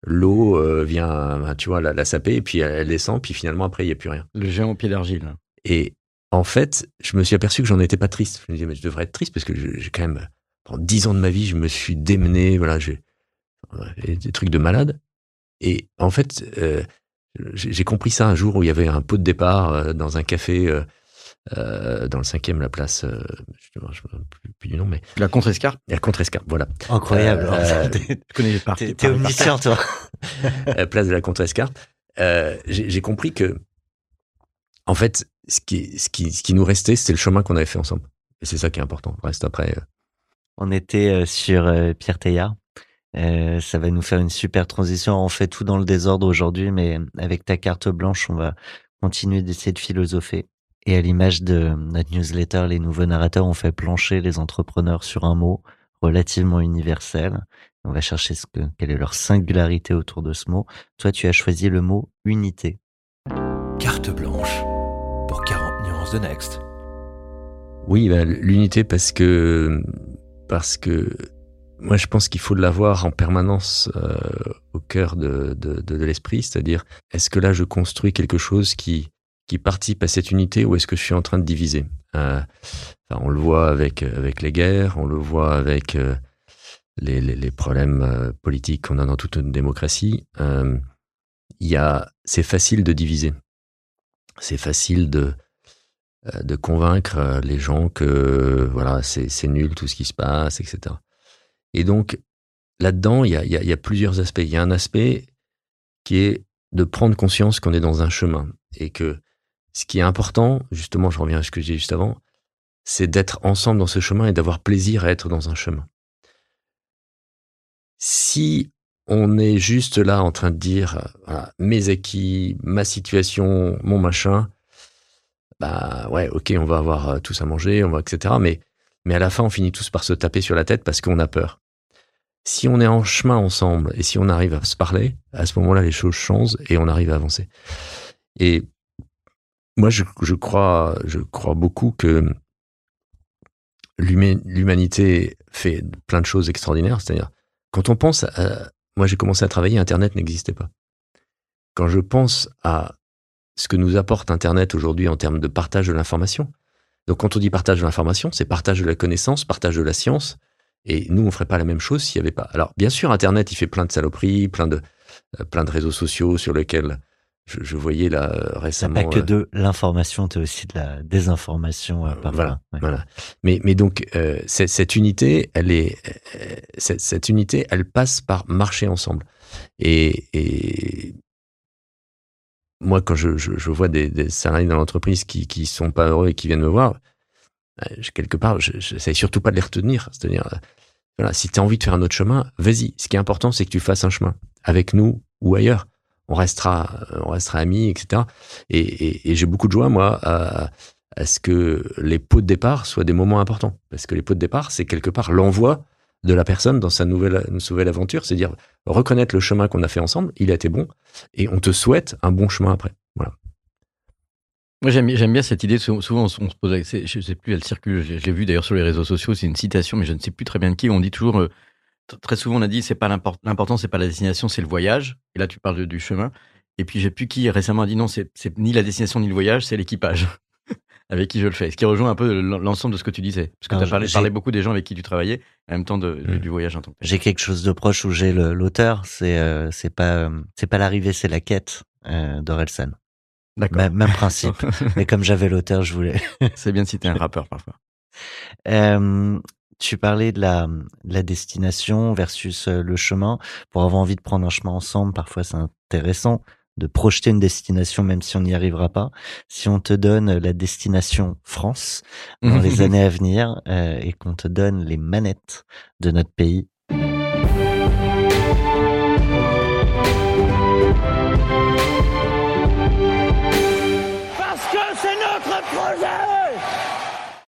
l'eau vient, tu vois, la, la, saper, et puis elle descend, puis finalement, après, il n'y a plus rien. Le géant au pied d'argile. Et en fait, je me suis aperçu que j'en étais pas triste. Je me disais, mais je devrais être triste parce que j'ai quand même, pendant dix ans de ma vie, je me suis démené, voilà, j'ai des trucs de malade. Et en fait, euh, j'ai compris ça un jour où il y avait un pot de départ euh, dans un café euh, dans le cinquième, la place, je ne sais plus, du nom, mais la Contrescarpe. La Contrescarpe, voilà. Incroyable. <laughs> tu connais pas. T'es omniscient, toi. place de la Contrescarpe. j'ai compris que, en fait, ce qui, ce qui, ce qui nous restait, c'était le chemin qu'on avait fait ensemble. Et c'est ça qui est important. Reste après. On était sur Pierre Teilhard euh, ça va nous faire une super transition. On fait tout dans le désordre aujourd'hui, mais avec ta carte blanche, on va continuer d'essayer de philosopher. Et à l'image de notre newsletter, les nouveaux narrateurs ont fait plancher les entrepreneurs sur un mot relativement universel. On va chercher ce que, quelle est leur singularité autour de ce mot. Toi, tu as choisi le mot unité. Carte blanche pour 40 nuances de Next. Oui, bah, l'unité parce que parce que moi, je pense qu'il faut l'avoir en permanence euh, au cœur de, de, de, l'esprit, c'est-à-dire, est-ce que là, je construis quelque chose qui, qui participe à cette unité ou est-ce que je suis en train de diviser? Euh, On le voit avec, avec les guerres, on le voit avec euh, les, les, les, problèmes euh, politiques qu'on a dans toute une démocratie. Euh, il y a, c'est facile de diviser. C'est facile de, de convaincre les gens que voilà, c'est nul tout ce qui se passe, etc. Et donc, là-dedans, il y a, plusieurs aspects. Il y a un aspect qui est de prendre conscience qu'on est dans un chemin et que ce qui est important, justement, je reviens à ce que j'ai juste avant, c'est d'être ensemble dans ce chemin et d'avoir plaisir à être dans un chemin. Si on est juste là en train de dire mes acquis, ma situation, mon machin, bah ouais, ok, on va avoir euh, tous à manger, on va etc. Mais mais à la fin, on finit tous par se taper sur la tête parce qu'on a peur. Si on est en chemin ensemble et si on arrive à se parler, à ce moment-là, les choses changent et on arrive à avancer. Et moi, je, crois, je crois beaucoup que l'humanité fait plein de choses extraordinaires. C'est-à-dire, quand on pense à, moi, j'ai commencé à travailler, Internet n'existait pas. Quand je pense à ce que nous apporte Internet aujourd'hui en termes de partage de l'information, donc quand on dit partage de l'information, c'est partage de la connaissance, partage de la science. Et nous, on ferait pas la même chose s'il n'y avait pas. Alors bien sûr, Internet, il fait plein de saloperies, plein de, euh, plein de réseaux sociaux sur lesquels je, je voyais là euh, récemment. pas que euh, de l'information, t'as aussi de la désinformation euh, parfois. Voilà, Ouais. voilà. Mais, mais donc, cette, unité, elle est, cette, cette unité, elle passe par marcher ensemble. Et, et moi, quand je, je, vois des, salariés dans l'entreprise qui, qui sont pas heureux et qui viennent me voir, euh, quelque part, je j'essaie surtout pas de les retenir. C'est-à-dire, euh, voilà, si tu as envie de faire un autre chemin, vas-y. Ce qui est important, c'est que tu fasses un chemin avec nous ou ailleurs. On restera, euh, on restera amis, etc. Et, et, et j'ai beaucoup de joie, moi, à, à ce que les pots de départ soient des moments importants. Parce que les pots de départ, c'est quelque part l'envoi de la personne dans sa nouvelle, nouvelle aventure. C'est-à-dire reconnaître le chemin qu'on a fait ensemble, il a été bon, et on te souhaite un bon chemin après. Voilà. Moi, j'aime, bien cette idée. Souvent, on se pose, je sais plus, elle circule. Je, je l'ai vu d'ailleurs sur les réseaux sociaux. C'est une citation, mais je ne sais plus très bien de qui. On dit toujours, euh, très souvent, on a dit, c'est pas l'import- l'important, c'est pas la destination, c'est le voyage. Et là, tu parles du chemin. Et puis, j'ai plus qui récemment a dit non, c'est ni la destination ni le voyage, c'est l'équipage avec qui je le fais. Ce qui rejoint un peu l'en- l'ensemble de ce que tu disais. Parce que tu as parlé, beaucoup des gens avec qui tu travaillais, en même temps de, de- Mm. du voyage en tant que. J'ai quelque chose de proche où j'ai l'auteur. C'est euh, c'est pas euh, c'est pas l'arrivée, c'est la quête euh, d'Orelsan. D'accord. Même, même principe. <laughs> Mais comme j'avais l'auteur, je voulais. <laughs> c'est bien de citer un rappeur parfois. Euh, tu parlais de la, de la destination versus euh, le chemin. Pour avoir envie de prendre un chemin ensemble, parfois c'est intéressant de projeter une destination même si on n'y arrivera pas. Si on te donne la destination France dans les <laughs> années à venir euh, et qu'on te donne les manettes de notre pays, Parce que c'est notre projet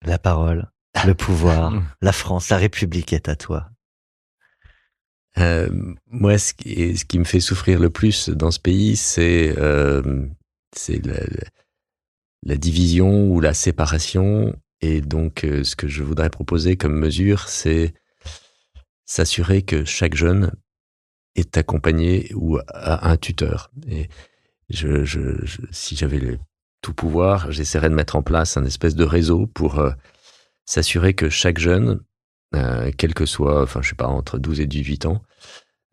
la parole, le pouvoir, <laughs> la France, la République est à toi. Euh, moi, ce qui, ce qui me fait souffrir le plus dans ce pays, c'est euh, la, la division ou la séparation. Et donc, euh, ce que je voudrais proposer comme mesure, c'est s'assurer que chaque jeune est accompagné ou a un tuteur. Et je, je- si j'avais le tout pouvoir, j'essaierais de mettre en place un espèce de réseau pour euh, s'assurer que chaque jeune euh, quel que soit, enfin, je sais pas, entre 12 et 18 ans,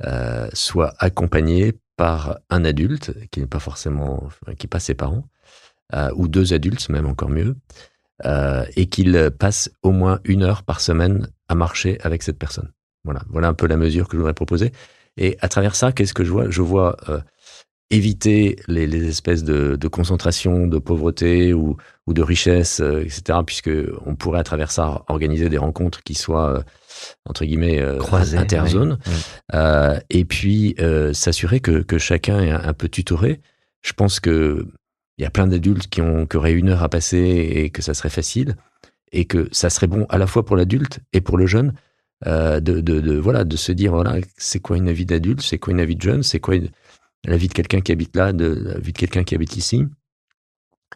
euh, soit accompagné par un adulte qui n'est pas forcément, qui n'est pas ses parents, euh, ou deux adultes, même encore mieux, et qu'il passe au moins une heure par semaine à marcher avec cette personne. Voilà, voilà un peu la mesure que je voudrais proposer. Et à travers ça, qu'est-ce que je vois? Je vois éviter les, les espèces de, de concentration, de pauvreté ou, ou de richesse, euh, etc. Puisque on pourrait à travers ça organiser des rencontres qui soient euh, entre guillemets euh, Croisées, interzones, oui, oui. Euh, et puis euh, s'assurer que, que chacun est un, un peu tutoré. Je pense que il y a plein d'adultes qui ont qui auraient une heure à passer et que ça serait facile et que ça serait bon à la fois pour l'adulte et pour le jeune euh, de, de, de voilà de se dire voilà c'est quoi une vie d'adulte, c'est quoi une vie de jeune, c'est quoi une- la vie de quelqu'un qui habite là, de la vie de quelqu'un qui habite ici,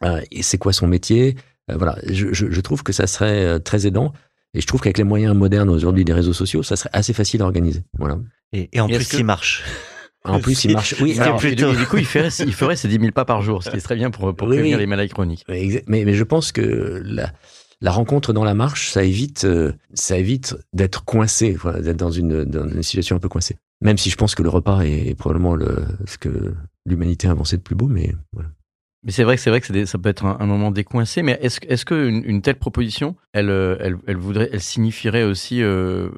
Euh, et c'est quoi son métier? Euh, voilà, je, je, je trouve que ça serait euh, très aidant. Et je trouve qu'avec les moyens modernes aujourd'hui des réseaux sociaux, ça serait assez facile à organiser. Voilà. Et, et en Et plus, que- il marche. <laughs> En plus, il marche. Oui, alors, plutôt- du, du <laughs> coup, il ferait, il ferait ses 10 000 pas par jour, ce qui est très bien pour, pour Oui, prévenir oui. les maladies chroniques. Mais, mais je pense que la, la rencontre dans la marche, ça évite, euh, ça évite d'être coincé, voilà, d'être dans une, dans une situation un peu coincée. Même si je pense que le repas est probablement le, ce que l'humanité a avancé de plus beau, mais voilà. Mais c'est vrai que c'est vrai que des- ça peut être un, moment décoincé. Mais est-ce est-ce que une, telle proposition, elle, euh, elle, elle voudrait, elle signifierait aussi euh,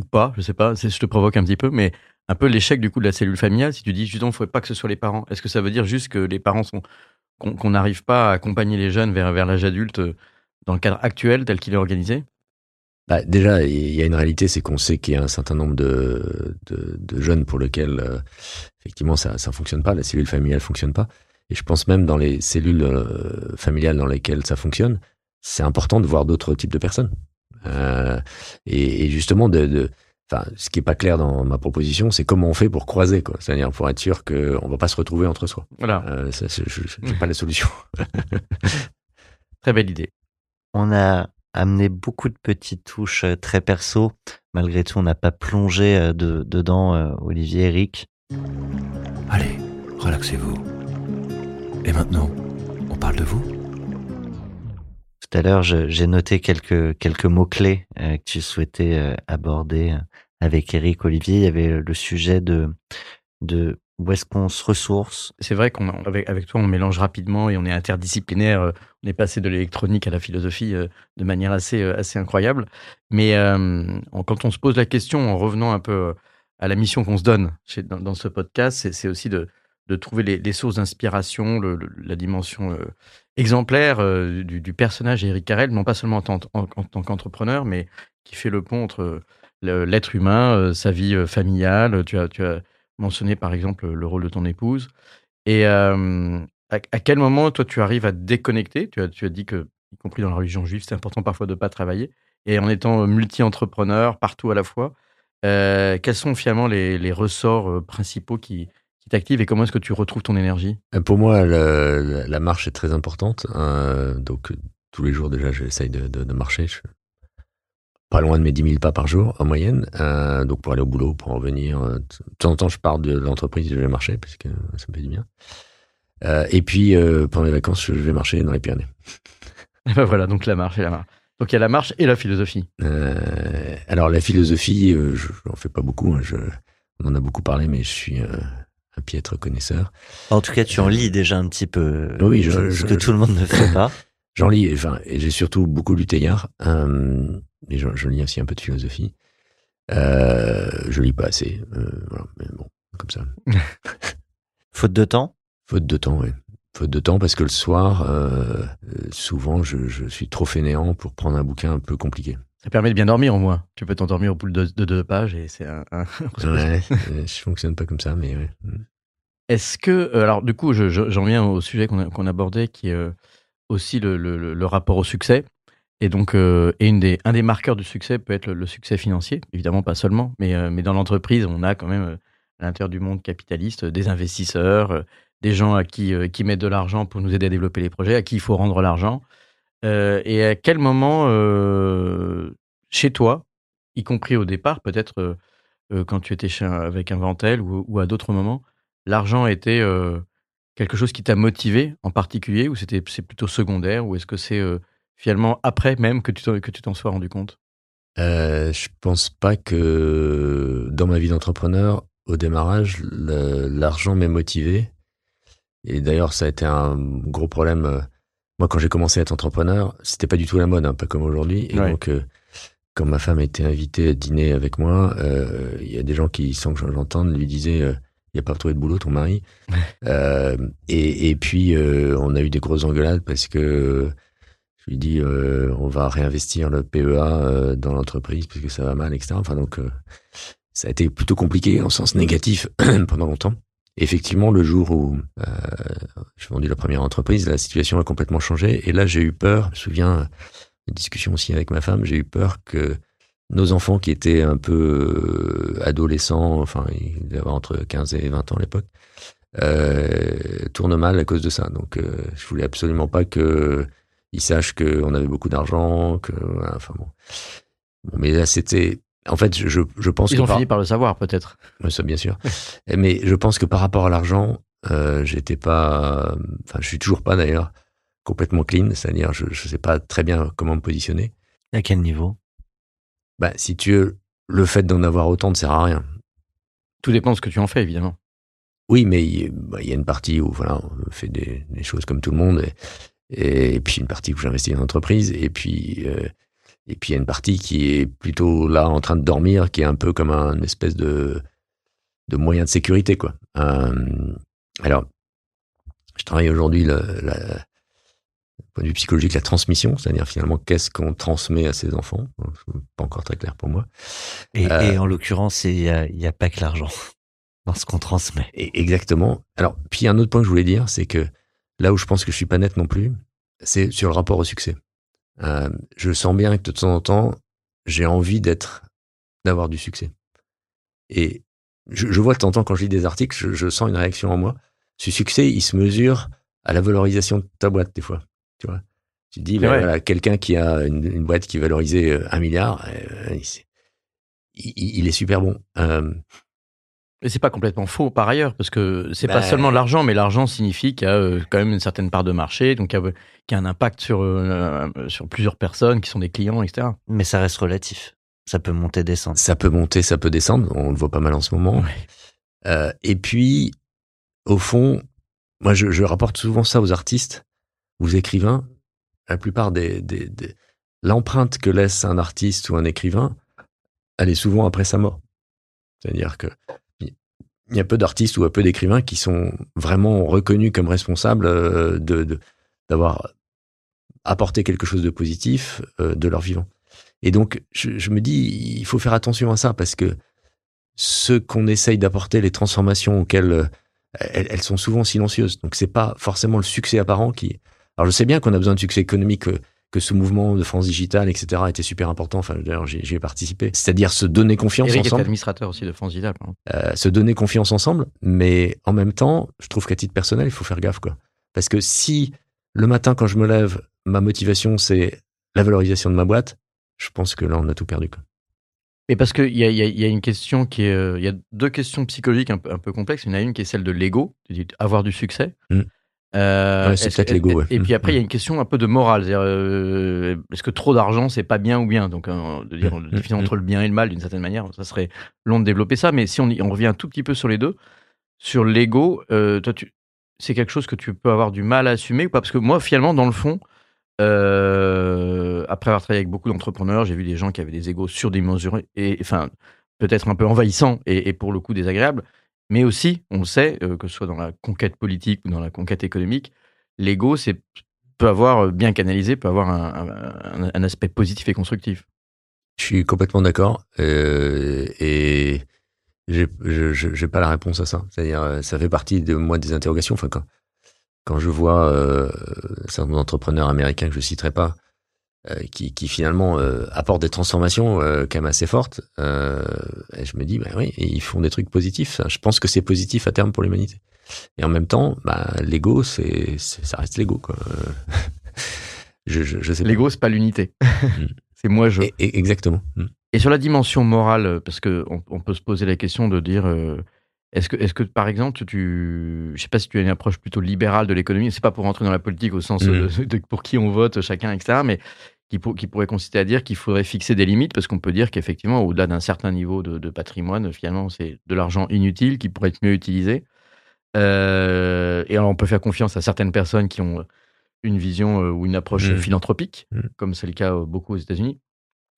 ou pas, je sais pas, je te provoque un petit peu, mais un peu l'échec du coup de la cellule familiale. Si tu dis justement, il faudrait pas que ce soit les parents. Est-ce que ça veut dire juste que les parents sont qu'on n'arrive pas à accompagner les jeunes vers vers l'âge adulte euh, dans le cadre actuel tel qu'il est organisé? Bah, déjà, il y a une réalité, c'est qu'on sait qu'il y a un certain nombre de, de, de jeunes pour lesquels, euh, effectivement, ça ça fonctionne pas, la cellule familiale fonctionne pas. Et je pense même dans les cellules euh, familiales dans lesquelles ça fonctionne, c'est important de voir d'autres types de personnes. Euh, et, et justement, de, de, enfin, ce qui est pas clair dans ma proposition, c'est comment on fait pour croiser, quoi. C'est-à-dire pour être sûr qu'on va pas se retrouver entre soi. Voilà, Euh, ça, c'est- je, je, j'ai pas la solution. <laughs> très belle idée. On a amené beaucoup de petites touches euh, très perso. Malgré tout, on n'a pas plongé euh, de, dedans, euh, Olivier, Eric. Allez, relaxez-vous. Et maintenant, on parle de vous Tout à l'heure, j'ai noté quelques, quelques mots-clés euh, que tu souhaitais euh, aborder avec Eric, Olivier. Il y avait le sujet de, de Où est-ce qu'on se ressource C'est vrai qu'avec avec toi, on mélange rapidement et on est interdisciplinaire. On est passé de l'électronique à la philosophie euh, de manière assez, euh, assez incroyable. Mais quand on se pose la question, en revenant un peu euh, à la mission qu'on se donne dans, ce podcast, c'est- aussi de, de trouver les, sources d'inspiration, la dimension exemplaire du, personnage Eric Carrel, non pas seulement en tant, en- en tant qu'entrepreneur, mais qui fait le pont entre l'être humain, sa vie familiale. Tu as, mentionné par exemple le rôle de ton épouse. Et à, quel moment, toi, tu arrives à te déconnecter? Tu as, tu as dit que, y compris dans la religion juive, c'est important parfois de ne pas travailler. Et en étant euh, multi-entrepreneur partout à la fois, euh, quels sont finalement les, les ressorts euh, principaux qui, qui t'activent et comment est-ce que tu retrouves ton énergie? Pour moi, la, marche est très importante. euh, donc, tous les jours, déjà, j'essaye de, marcher. Je pas loin de mes 10 000 pas par jour, en moyenne. euh, donc, pour aller au boulot, pour en revenir. De temps en temps, je pars de l'entreprise je vais marcher, parce que ça me fait du bien. Euh, et puis, euh, pendant les vacances, je vais marcher dans les Pyrénées. <laughs> Et ben voilà, donc la marche et la marche. Donc il y a la marche et la philosophie. Euh, alors, la philosophie, euh, je n'en fais pas beaucoup. hein, je, on en a beaucoup parlé, mais je suis un piètre connaisseur. En tout cas, tu en lis déjà un petit peu. Oui, je- ce je- que je- tout le monde ne fait pas. <laughs> J'en lis, enfin, et j'ai surtout beaucoup lu Teilhard, euh, et je, je lis aussi un peu de philosophie. Euh, je lis pas assez, euh, voilà, mais bon, comme ça. <laughs> Faute de temps Faute de temps, oui. Faute de temps parce que le soir, euh, euh, souvent, je, je suis trop fainéant pour prendre un bouquin un peu compliqué. Ça permet de bien dormir au moins. Tu peux t'endormir au bout de, de deux pages et c'est un, un- <laughs> Ouais, euh, je fonctionne pas comme ça, mais ouais. Est-ce que, alors du coup, je- je- j'en viens au sujet qu'on abordait, qui est aussi le, le- le- le rapport au succès. Et donc, euh, et une des, un des marqueurs du succès peut être le, le succès financier, évidemment pas seulement, mais, euh, mais dans l'entreprise, on a quand même euh, à l'intérieur du monde capitaliste des investisseurs, des gens à qui, euh, qui mettent de l'argent pour nous aider à développer les projets, à qui il faut rendre l'argent. Euh, et à quel moment, euh, chez toi, y compris au départ, peut-être quand tu étais avec Inventel ou, ou à d'autres moments, l'argent était quelque chose qui t'a motivé en particulier ou c'était c'est plutôt secondaire ou est-ce que c'est finalement après même que tu t'en, que tu t'en sois rendu compte? Euh, je pense pas que dans ma vie d'entrepreneur, au démarrage, l'argent m'ait motivé. Et d'ailleurs, ça a été un gros problème. euh, Moi, quand j'ai commencé à être entrepreneur, c'était pas du tout la mode, hein, pas comme aujourd'hui. Et Ouais. donc, euh, quand ma femme était invitée à dîner avec moi, euh, il y a des gens qui, sans que j'entende, lui disaient euh, il n'y a pas trouvé de boulot, ton mari. <laughs> Et, et puis, on a eu des grosses engueulades parce que je lui dis on va réinvestir le PEA dans l'entreprise parce que ça va mal, etc. Enfin, donc, ça a été plutôt compliqué en sens négatif <clears throat> pendant longtemps. Effectivement, le jour où euh, j'ai vendu la première entreprise, la situation a complètement changé. Et là, j'ai eu peur. Je me souviens une discussion aussi avec ma femme. J'ai eu peur que nos enfants, qui étaient un peu euh, adolescents, enfin, ils devaient avoir entre 15 et 20 ans à l'époque, euh, tournent mal à cause de ça. Donc, euh, je voulais absolument pas que ils sachent qu'on avait beaucoup d'argent, que enfin. Bon, mais là, c'était. En fait, je, je, pense Ils que ont par- fini par le savoir peut-être. Ouais, ça, bien sûr. Mais je pense que par rapport à l'argent, euh, j'étais pas, enfin, je suis toujours pas d'ailleurs complètement clean. C'est-à-dire, je, je sais pas très bien comment me positionner. À quel niveau? Bah, si tu veux, le fait d'en avoir autant ne sert à rien. Tout dépend de ce que tu en fais évidemment. Oui, mais il bah, il y a une partie où voilà, on fait des, des choses comme tout le monde, et, et puis une partie où j'investis en entreprise, et puis euh, et puis il y a une partie qui est plutôt là en train de dormir, qui est un peu comme un espèce de de moyen de sécurité quoi. Euh, alors, je travaille aujourd'hui le, point de vue psychologique la transmission, c'est-à-dire finalement qu'est-ce qu'on transmet à ses enfants? Pas encore très clair pour moi. et, Euh, et en l'occurrence, il n'y a, a pas que l'argent <laughs> dans ce qu'on transmet. Et- Exactement. Alors, puis un autre point que je voulais dire, c'est que là où je pense que je suis pas net non plus, c'est sur le rapport au succès. Euh, je sens bien que de temps en temps, j'ai envie d'être, d'avoir du succès. Et je, je vois de temps en temps quand je lis des articles, je, je sens une réaction en moi. Ce succès, il se mesure à la valorisation de ta boîte des fois. Tu vois. Tu te dis, ben voilà, quelqu'un qui a une, une boîte qui est valorisée euh, un milliard, euh, il, il- il est super bon. Euh, Et c'est pas complètement faux par ailleurs, parce que c'est pas Bah, seulement l'argent, mais l'argent signifie qu'il y a euh, quand même une certaine part de marché, donc il y a, qu'il y a un impact sur, euh, euh, sur plusieurs personnes qui sont des clients, etc. Mais ça reste relatif. Ça peut monter, descendre. Ça peut monter, ça peut descendre. On le voit pas mal en ce moment. Ouais. Euh, et puis, au fond, moi, je, je, rapporte souvent ça aux artistes, aux écrivains. La plupart des, des, des l'empreinte que laisse un artiste ou un écrivain, elle est souvent après sa mort. C'est-à-dire que il y a peu d'artistes ou peu d'écrivains qui sont vraiment reconnus comme responsables euh, de d'avoir apporté quelque chose de positif euh, de leur vivant. Et donc, je, je, me dis, il faut faire attention à ça parce que ce qu'on essaye d'apporter, les transformations auxquelles euh, elles, sont souvent silencieuses. Donc, c'est pas forcément le succès apparent qui. Alors, je sais bien qu'on a besoin de succès économique que ce mouvement de France Digitale, etc., était super important. Enfin, d'ailleurs, j'y ai participé. C'est-à-dire se donner confiance Eric ensemble. Est administrateur aussi de France Digitale. Euh, se donner confiance ensemble, mais en même temps, je trouve qu'à titre personnel, il faut faire gaffe, quoi. Parce que si le matin, quand je me lève, ma motivation, c'est la valorisation de ma boîte, je pense que là, on a tout perdu, quoi. Et parce qu'il y a, y, a, y a, une question qui est. Euh, il y a deux questions psychologiques un peu, un peu complexes. Il y en a une qui est celle de l'ego, avoir du succès. Mm. Euh, c'est peut-être l'ego. Et puis après, il y a une question un peu de morale. Euh, est-ce que trop d'argent, c'est pas bien ou bien? Donc, euh, de dire la différence entre le bien et le mal, d'une certaine manière, ça serait long de développer ça. Mais si on, on revient un tout petit peu sur les deux, sur l'ego, toi, c'est quelque chose que tu peux avoir du mal à assumer ou pas? Parce que moi, finalement, dans le fond, après avoir travaillé avec beaucoup d'entrepreneurs, j'ai vu des gens qui avaient des égos surdimensionnés et, enfin, peut-être un peu envahissants et, et pour le coup désagréables. Mais aussi, on sait, euh, que ce soit dans la conquête politique ou dans la conquête économique, l'ego peut avoir, euh, bien canalisé, peut avoir un, aspect positif et constructif. Je suis complètement d'accord. Euh, et je n'ai pas la réponse à ça. C'est-à-dire, euh, ça fait partie de moi des interrogations. Enfin, quand, quand je vois euh, certains entrepreneurs américains que je citerai pas, qui, qui, finalement euh, apportent des transformations euh, quand même assez fortes. et je me dis, bah oui, ils font des trucs positifs. Je pense que c'est positif à terme pour l'humanité. Et en même temps, bah, l'ego, c'est, ça reste l'ego. Quoi. <laughs> je, je, je sais l'ego, c'est pas l'unité. Mm. <laughs> c'est moi, je. Et, et, exactement. Mm. Et sur la dimension morale, parce que on, on, peut se poser la question de dire. Est-ce que, par exemple, tu, je sais pas si tu as une approche plutôt libérale de l'économie, c'est pas pour rentrer dans la politique au sens mmh. de, de, pour qui on vote chacun, etc., mais qui, pour, qui, pourrait consister à dire qu'il faudrait fixer des limites, parce qu'on peut dire qu'effectivement, au-delà d'un certain niveau de, de patrimoine, finalement, c'est de l'argent inutile qui pourrait être mieux utilisé. Euh, et alors, on peut faire confiance à certaines personnes qui ont une vision euh, ou une approche mmh. philanthropique, mmh. comme c'est le cas euh, beaucoup aux États-Unis.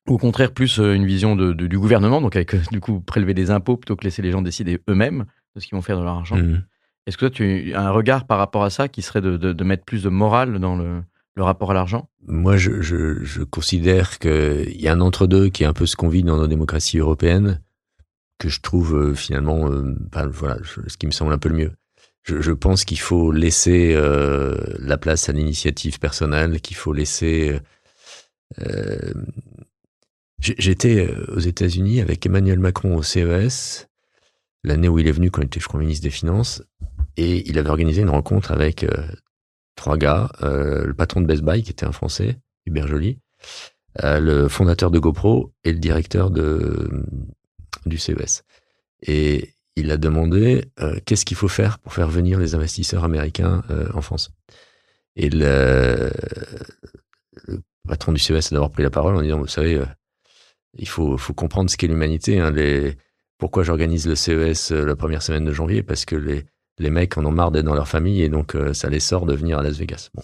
Au contraire, plus une vision de, de, du gouvernement, donc avec du coup prélever des impôts plutôt que laisser les gens décider eux-mêmes de ce qu'ils vont faire de leur argent. Mmh. Est-ce que toi, tu as un regard par rapport à ça qui serait de, de mettre plus de morale dans le, le rapport à l'argent? Moi, je, je, je considère qu'il y a un entre-deux qui est un peu ce qu'on vit dans nos démocraties européennes, que je trouve euh, finalement, euh, voilà, ce qui me semble un peu le mieux. Je, je pense qu'il faut laisser euh, la place à l'initiative personnelle, qu'il faut laisser. Euh, J'étais aux États-Unis avec Emmanuel Macron au CES, l'année où il est venu quand il était, je crois, ministre des Finances, et il avait organisé une rencontre avec trois gars, euh, le patron de Best Buy qui était un Français, Hubert Joly, euh, le fondateur de GoPro et le directeur de du CES. Et il a demandé euh, qu'est-ce qu'il faut faire pour faire venir les investisseurs américains euh, en France? Et le, le, patron du CES a d'abord pris la parole en disant, vous savez, euh, il faut, faut comprendre ce qu'est l'humanité. Hein, les, pourquoi j'organise le CES euh, la première semaine de janvier? Parce que les, les mecs en ont marre d'être dans leur famille et donc euh, ça les sort de venir à Las Vegas. Bon.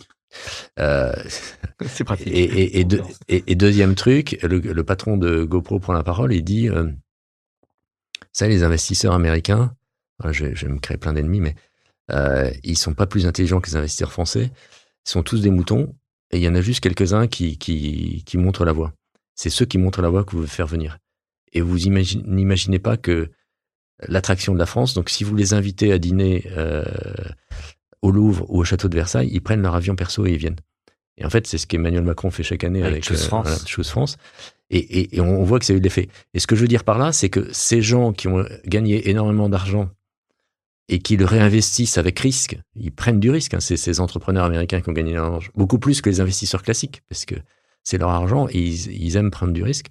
Euh, <laughs> c'est pratique. Et, et, et, de, et, deuxième truc, le, le, patron de GoPro prend la parole et dit euh, Ça, les investisseurs américains, je, je vais me créer plein d'ennemis, mais euh, ils sont pas plus intelligents que les investisseurs français. Ils sont tous des moutons et il y en a juste quelques-uns qui, qui, qui montrent la voie. C'est ceux qui montrent la voie que vous voulez faire venir. Et vous n'imaginez pas que l'attraction de la France. Donc, si vous les invitez à dîner euh, au Louvre ou au château de Versailles, ils prennent leur avion perso et ils viennent. Et en fait, c'est ce qu'Emmanuel Macron fait chaque année avec, avec Chose, euh, France. Voilà, Chose France. Et, et, et, on voit que ça a eu de l'effet. Et ce que je veux dire par là, c'est que ces gens qui ont gagné énormément d'argent et qui le réinvestissent avec risque, ils prennent du risque. Hein, c'est ces entrepreneurs américains qui ont gagné beaucoup plus que les investisseurs classiques, parce que c'est leur argent et ils, ils aiment prendre du risque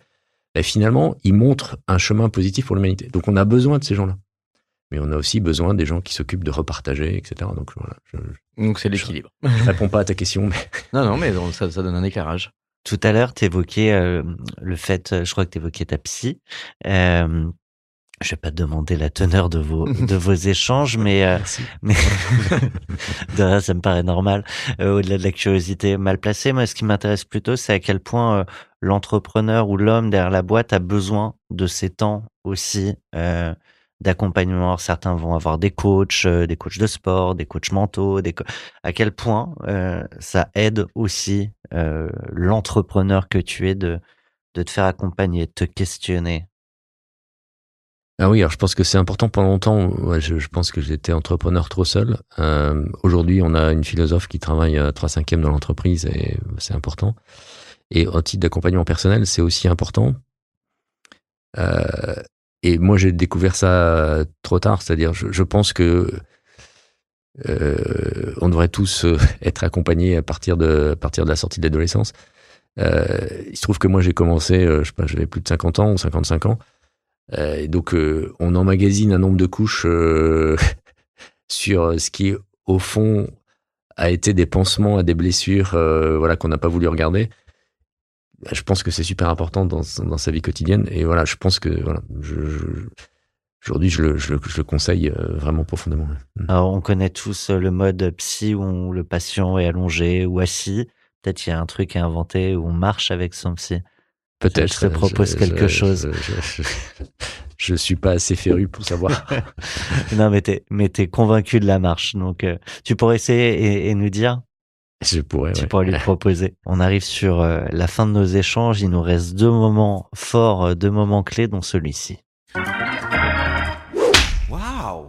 ben finalement, ils montrent un chemin positif pour l'humanité. Donc on a besoin de ces gens-là. Mais on a aussi besoin des gens qui s'occupent de repartager, etc. Donc voilà. Je, Donc c'est l'équilibre. Je, <laughs> je réponds pas à ta question, mais. <laughs> non, non, mais ça, ça donne un éclairage. Tout à l'heure, tu évoquais euh, le fait, je crois que tu évoquais ta psy. Euh, Je vais pas te demander la teneur de vos de vos <laughs> échanges, mais euh, mais <laughs> de rien, ça me paraît normal. Euh, Au-delà de la curiosité mal placée, moi, ce qui m'intéresse plutôt, c'est à quel point euh, l'entrepreneur ou l'homme derrière la boîte a besoin de ces temps aussi euh, d'accompagnement. Certains vont avoir des coachs, euh, des coachs de sport, des coachs mentaux. Des co- à quel point euh, ça aide aussi euh, l'entrepreneur que tu es de de te faire accompagner, de te questionner? Ah oui, alors je pense que c'est important pendant longtemps. ouais, je, je pense que j'étais entrepreneur trop seul. Euh, Aujourd'hui, on a une philosophe qui travaille à 3 cinquièmes dans l'entreprise et c'est important. Et au titre d'accompagnement personnel, c'est aussi important. Euh, et moi, j'ai découvert ça trop tard. C'est-à-dire, je, je pense que euh, on devrait tous euh, <laughs> être accompagnés à partir de, à partir de la sortie de l'adolescence. Euh, il se trouve que moi, j'ai commencé, euh, je sais pas, j'avais plus de 50 ans ou 55 ans. Euh, donc, euh, on emmagasine un nombre de couches euh, <laughs> sur ce qui, au fond, a été des pansements à des blessures voilà, qu'on n'a pas voulu regarder. Je pense que c'est super important dans, sa vie quotidienne. Et voilà, je pense que voilà, aujourd'hui, je le, conseille vraiment profondément. Alors, on connaît tous le mode psy où le patient est allongé ou assis. Peut-être il y a un truc à inventer où on marche avec son psy. Peut-être. Je te propose je- quelque je- chose. Je, je, je- je suis pas assez féru pour savoir. <laughs> non, mais t'es, mais t'es convaincu de la marche. Donc, euh, tu pourrais essayer et, et nous dire. Je pourrais. Tu ouais. pourrais lui <laughs> proposer. On arrive sur euh, la fin de nos échanges. Il nous reste deux moments forts, euh, deux moments clés, dont celui-ci. Waouh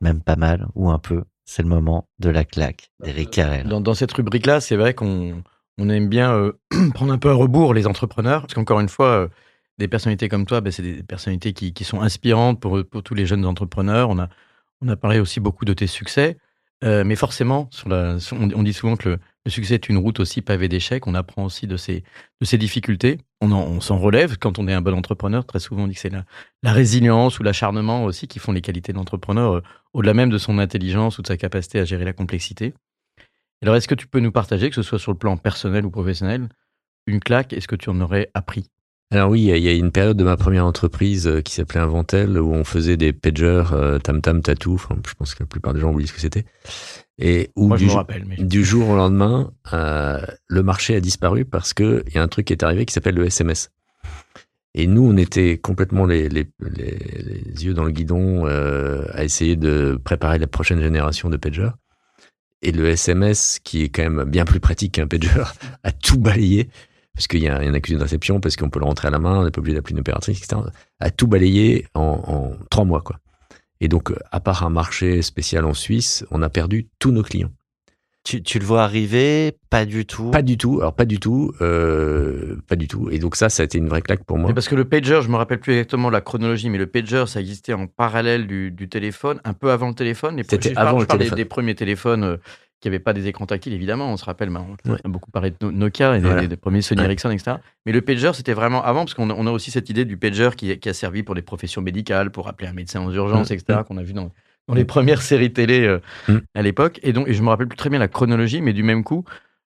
Même pas mal ou un peu. C'est le moment de la claque d'Eric Carrel. Dans, dans cette rubrique-là, c'est vrai qu'on on aime bien euh, <clears throat> prendre un peu à rebours les entrepreneurs, parce qu'encore une fois, euh, des personnalités comme toi, ben, c'est des personnalités qui, sont inspirantes pour, tous les jeunes entrepreneurs. On a, on a parlé aussi beaucoup de tes succès, euh, mais forcément, on, dit souvent que le, succès est une route aussi pavée d'échecs. On apprend aussi de ces, de difficultés. On, en- on s'en relève quand on est un bon entrepreneur. Très souvent, on dit que c'est la, la résilience ou l'acharnement aussi qui font les qualités de l'entrepreneur, au-delà même de son intelligence ou de sa capacité à gérer la complexité. Alors, est-ce que tu peux nous partager, que ce soit sur le plan personnel ou professionnel, une claque Est-ce que tu en aurais appris? Alors oui, il y a- une période de ma première entreprise euh, qui s'appelait Inventel où on faisait des pagers euh, tam tam tatou. Enfin, je pense que la plupart des gens oublient ce que c'était. Et où Moi, du, jour- rappelle. Mais... du jour au lendemain, euh, le marché a disparu parce que il y a un truc qui est arrivé qui s'appelle le SMS. Et nous, on était complètement les, les, les, les yeux dans le guidon euh, à essayer de préparer la prochaine génération de pagers. Et le SMS, qui est quand même bien plus pratique qu'un pager, a tout balayé parce qu'il y a un accusé de réception, parce qu'on peut le rentrer à la main, on n'est pas obligé d'appeler une opératrice, etc. A tout balayé en, en trois mois, quoi. Et donc, euh, à part un marché spécial en Suisse, on a perdu tous nos clients. Tu, tu le vois arriver Pas du tout. Pas du tout, alors pas du tout, euh, pas du tout. Et donc ça, ça a été une vraie claque pour moi. Mais parce que le pager, je me rappelle plus exactement la chronologie, mais le pager, ça existait en parallèle du, du téléphone, un peu avant le téléphone. C'était je parle- avant je le parle des- téléphone. Des, premiers téléphones euh, qui n'avaient pas des écrans tactiles, évidemment. On se rappelle, mais on Ouais. a beaucoup parlé de No- Nokia et des, Voilà. des premiers Sony Ouais. Ericsson, etc. Mais le pager, c'était vraiment avant, parce qu'on a, on a aussi cette idée du pager qui, qui a servi pour des professions médicales, pour appeler un médecin aux urgences, etc., qu'on a vu dans, dans les premières séries télé euh, Mm. à l'époque. Et donc, et je me rappelle plus très bien la chronologie, mais du même coup,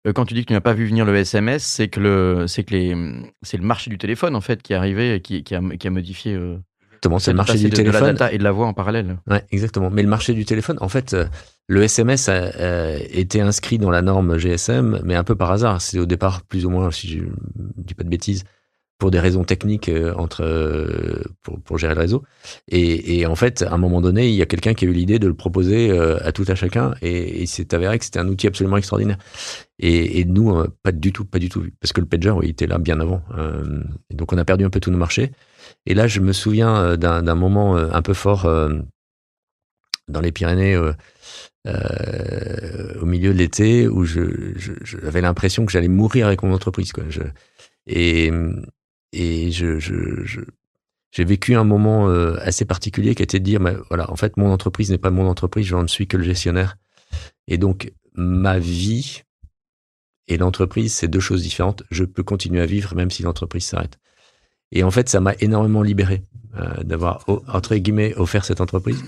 euh, quand tu dis que tu n'as pas vu venir le SMS, c'est que le, c'est que les, c'est le marché du téléphone en fait qui est arrivé et qui, qui a, qui a modifié. euh, Exactement, c'est le marché du de, de la téléphone. data et de la voix en parallèle. Ouais, exactement. Mais le marché du téléphone, en fait, euh, le SMS a, été inscrit dans la norme GSM, mais un peu par hasard. C'est au départ plus ou moins, si je dis pas de bêtises, pour des raisons techniques euh, entre euh, pour, pour gérer le réseau. Et, et en fait, à un moment donné, il y a quelqu'un qui a eu l'idée de le proposer euh, à tout à chacun, et, il s'est avéré que c'était un outil absolument extraordinaire. Et, et nous, pas du tout, pas du tout, parce que le pager, oui, il était là bien avant. Et donc, on a perdu un peu tous nos marchés. Et là, je me souviens d'un moment un peu fort dans les Pyrénées, euh, au milieu de l'été, où je- je- j'avais l'impression que j'allais mourir avec mon entreprise. Quoi. Je, et et je, je, je- j'ai vécu un moment euh, assez particulier qui était de dire, mais voilà, en fait, mon entreprise n'est pas mon entreprise, je ne suis que le gestionnaire. Et donc, ma vie et l'entreprise, c'est deux choses différentes. Je peux continuer à vivre même si l'entreprise s'arrête. Et en fait, ça m'a énormément libéré euh, d'avoir, entre guillemets, offert cette entreprise.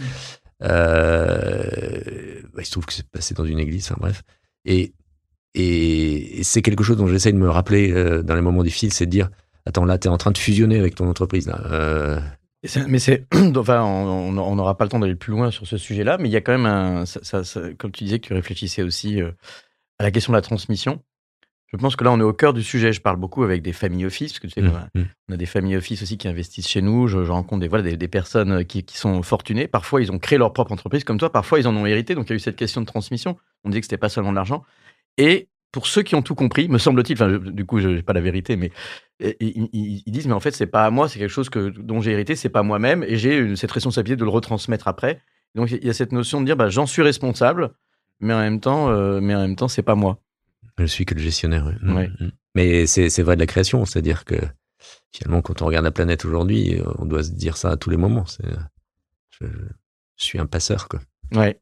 Euh, bah, il se trouve que c'est passé dans une église, enfin bref. Et, et, et c'est quelque chose dont j'essaie de me rappeler euh, dans les moments difficiles, c'est de dire, attends, là, tu es en train de fusionner avec ton entreprise. Là. Euh, Mais c'est, <clears throat> enfin, on n'aura pas le temps d'aller plus loin sur ce sujet-là, mais il y a quand même un, ça, ça, comme tu disais que tu réfléchissais aussi euh, à la question de la transmission. Je pense que là, on est au cœur du sujet. Je parle beaucoup avec des familles office, parce que tu sais, Mmh, on, a, mmh. on a des familles office aussi qui investissent chez nous. Je, je rencontre des, voilà, des, des personnes euh, qui, qui sont fortunées. Parfois, ils ont créé leur propre entreprise comme toi. Parfois, ils en ont hérité. Donc, il y a eu cette question de transmission. On disait que c'était pas seulement de l'argent. Et pour ceux qui ont tout compris, me semble-t-il, enfin, du coup, je n'ai pas la vérité, mais ils, disent, mais en fait, c'est pas à moi, c'est quelque chose que, dont j'ai hérité, c'est pas moi-même, et j'ai cette responsabilité de le retransmettre après. Donc, il y a cette notion de dire, bah, j'en suis responsable, mais en même temps, euh, mais en même temps, c'est pas moi. Je suis que le gestionnaire. ouais. Mm, Ouais. mm. Mais c'est vrai de la création, c'est-à-dire que finalement, quand on regarde la planète aujourd'hui, on doit se dire ça à tous les moments. Je suis un passeur, quoi. Ouais.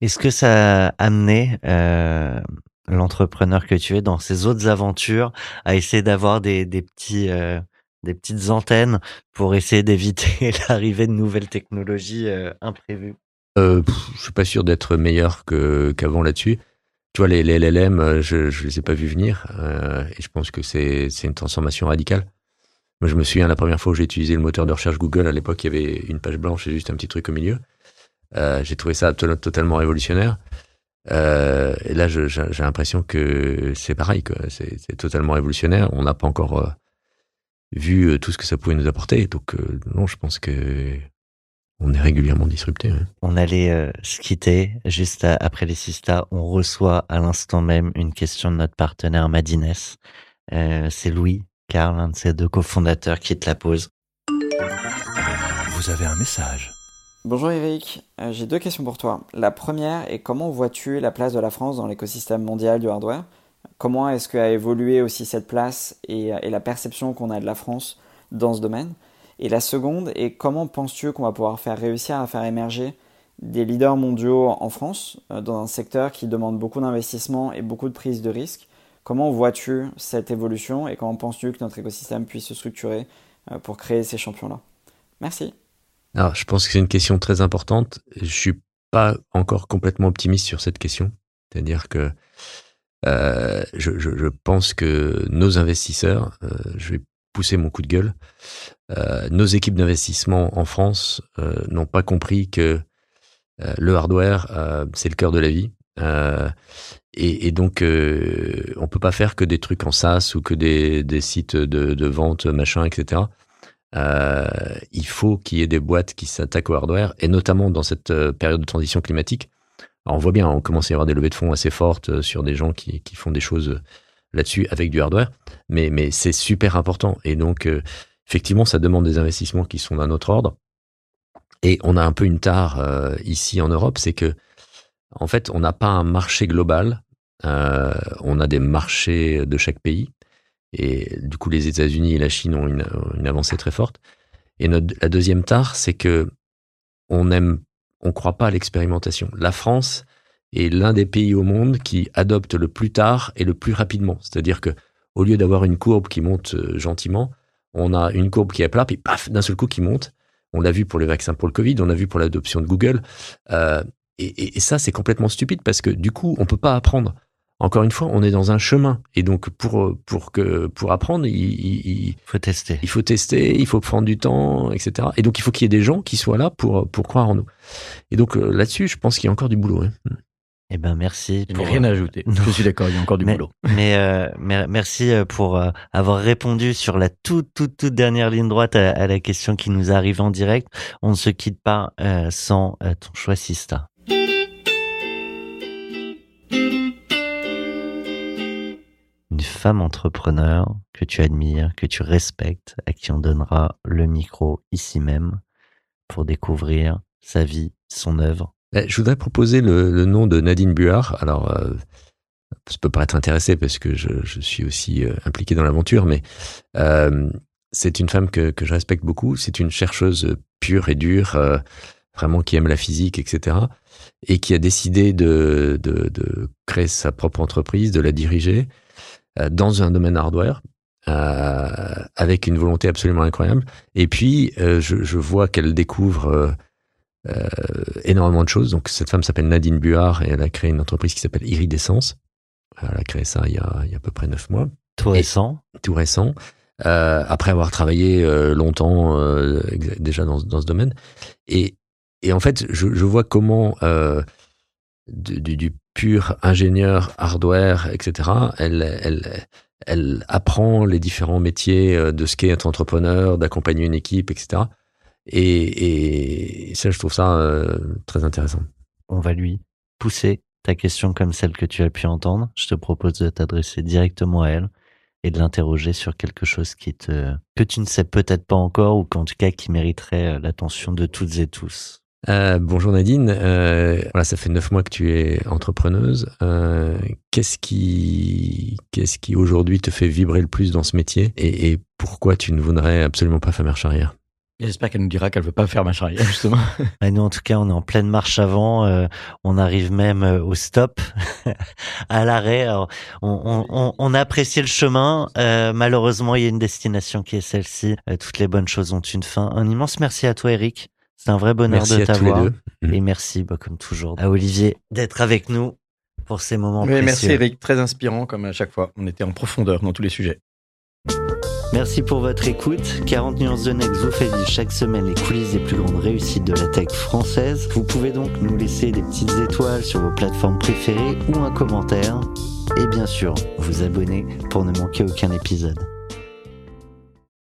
Est-ce que ça a amené euh, l'entrepreneur que tu es dans ses autres aventures à essayer d'avoir des, des petits euh, des petites antennes pour essayer d'éviter <laughs> l'arrivée de nouvelles technologies euh, imprévues? Euh, pff, je suis pas sûr d'être meilleur que qu'avant là-dessus. Tu vois, les, les LLM, euh, je, je les ai pas vus venir, et je pense que c'est c'est une transformation radicale. Moi, je me souviens la première fois où j'ai utilisé le moteur de recherche Google. À l'époque, il y avait une page blanche et juste un petit truc au milieu. J'ai trouvé ça to- totalement révolutionnaire. Euh, et là, j'ai j'ai l'impression que c'est pareil, quoi. C'est c'est totalement révolutionnaire. On n'a pas encore euh, vu euh, tout ce que ça pouvait nous apporter. Donc, euh, non, je pense que on est régulièrement disrupté. ouais. On allait euh, se quitter juste à- après les Sista. On reçoit à l'instant même une question de notre partenaire Madines. Euh, C'est Louis, Carl, un de ses deux cofondateurs, qui te la pose. Vous avez un message. Bonjour Eric, Euh, j'ai deux questions pour toi. La première est comment vois-tu la place de la France dans l'écosystème mondial du hardware? Comment est-ce qu'a évolué aussi cette place et, et la perception qu'on a de la France dans ce domaine? Et la seconde est comment penses-tu qu'on va pouvoir faire réussir à faire émerger des leaders mondiaux en France euh, dans un secteur qui demande beaucoup d'investissement et beaucoup de prise de risque Comment vois-tu cette évolution et comment penses-tu que notre écosystème puisse se structurer euh, pour créer ces champions-là? Merci. Alors, je pense que c'est une question très importante. Je suis pas encore complètement optimiste sur cette question. C'est-à-dire que euh, je, je, je pense que nos investisseurs, euh, je vais pousser mon coup de gueule, euh, nos équipes d'investissement en France euh, n'ont pas compris que euh, le hardware, euh, c'est le cœur de la vie. Et, et donc, on peut pas faire que des trucs en SaaS ou que des, des sites de, de vente, machin, etc. Euh, il faut qu'il y ait des boîtes qui s'attaquent au hardware, et notamment dans cette euh, période de transition climatique. Alors, on voit bien, on commence à y avoir des levées de fonds assez fortes euh, sur des gens qui, qui font des choses euh, là-dessus avec du hardware, mais, mais c'est super important. Et donc, euh, effectivement, ça demande des investissements qui sont d'un autre ordre. Et on a un peu une tare euh, ici en Europe, c'est que, en fait, on n'a pas un marché global, euh, on a des marchés de chaque pays. Et du coup, les États-Unis et la Chine ont une, avancée très forte. Et notre, la deuxième tare, c'est que on aime, on croit pas à l'expérimentation. La France est l'un des pays au monde qui adopte le plus tard et le plus rapidement. C'est-à-dire que au lieu d'avoir une courbe qui monte euh, gentiment, on a une courbe qui est plat, puis paf, d'un seul coup qui monte. On l'a vu pour les vaccins pour le Covid, on l'a vu pour l'adoption de Google. Euh, et- et ça, c'est complètement stupide parce que du coup, on peut pas apprendre. Encore une fois, on est dans un chemin. Et donc, pour, pour, que, pour apprendre, il, il- il- Faut tester. il faut tester, il faut prendre du temps, etc. Et donc, il faut qu'il y ait des gens qui soient là pour, pour croire en nous. Et donc, euh, là-dessus, je pense qu'il y a encore du boulot. ouais. Eh ben merci. Je n'ai pour- rien à ajouter. Non. <laughs> Je suis d'accord, il y a encore du mais, boulot. mais, euh, mer- merci euh, pour euh, avoir répondu sur la toute toute toute dernière ligne droite à, à la question qui nous arrive en direct. On ne se quitte pas euh, sans euh, ton choix Sista. Femme entrepreneur que tu admires, que tu respectes, à qui on donnera le micro ici même pour découvrir sa vie, son œuvre. Eh, Je voudrais proposer le, nom de Nadine Buard. Alors, euh, ça peut paraître intéressé parce que je, suis aussi euh, impliqué dans l'aventure, mais euh, c'est une femme que, je respecte beaucoup. C'est une chercheuse pure et dure, euh, vraiment qui aime la physique, etc. Et qui a décidé de, créer sa propre entreprise, de la diriger dans un domaine hardware. euh, avec une volonté absolument incroyable. Et puis, euh, je, je vois qu'elle découvre euh, euh, énormément de choses. Donc, cette femme s'appelle Nadine Buard et elle a créé une entreprise qui s'appelle Iridescence. Elle a créé ça il y a, il y a à peu près neuf mois, Tout Et- récent. tout récent. euh, après avoir travaillé euh, longtemps euh, déjà dans, dans, ce domaine. Et, et en fait, je, je vois comment du, du, du, pur ingénieur hardware, etc., elle, elle, elle apprend les différents métiers de ce qu'est être entrepreneur, d'accompagner une équipe, etc. Et, et ça, je trouve ça très intéressant. On va lui pousser ta question comme celle que tu as pu entendre. Je te propose de t'adresser directement à elle et de l'interroger sur quelque chose qui te, que tu ne sais peut-être pas encore ou qu'en tout cas qui mériterait euh, l'attention de toutes et tous. Euh, bonjour Nadine, euh, voilà, ça fait neuf mois que tu es entrepreneuse. Euh, qu'est-ce qui, qu'est-ce qui aujourd'hui te fait vibrer le plus dans ce métier et, et pourquoi tu ne voudrais absolument pas faire marche arrière? J'espère qu'elle nous dira qu'elle veut pas faire marche arrière, justement. Et <laughs> nous, en tout cas, on est en pleine marche avant. Euh, on arrive même euh, au stop, <laughs> à l'arrêt. On, on, on, apprécie le chemin. Euh, malheureusement, il y a une destination qui est celle-ci. Euh, toutes les bonnes choses ont une fin. Un immense merci à toi, Eric. C'est un vrai bonheur merci de t'avoir. Mmh. Et merci, bah, comme toujours, à Olivier d'être avec nous pour ces moments oui, précieux. Merci, Eric. Très inspirant, comme à chaque fois. On était en profondeur dans tous les sujets. Merci pour votre écoute. 40 nuances de Next vous fait vivre chaque semaine les coulisses des plus grandes réussites de la tech française. Vous pouvez donc nous laisser des petites étoiles sur vos plateformes préférées ou un commentaire. Et bien sûr, vous abonner pour ne manquer aucun épisode.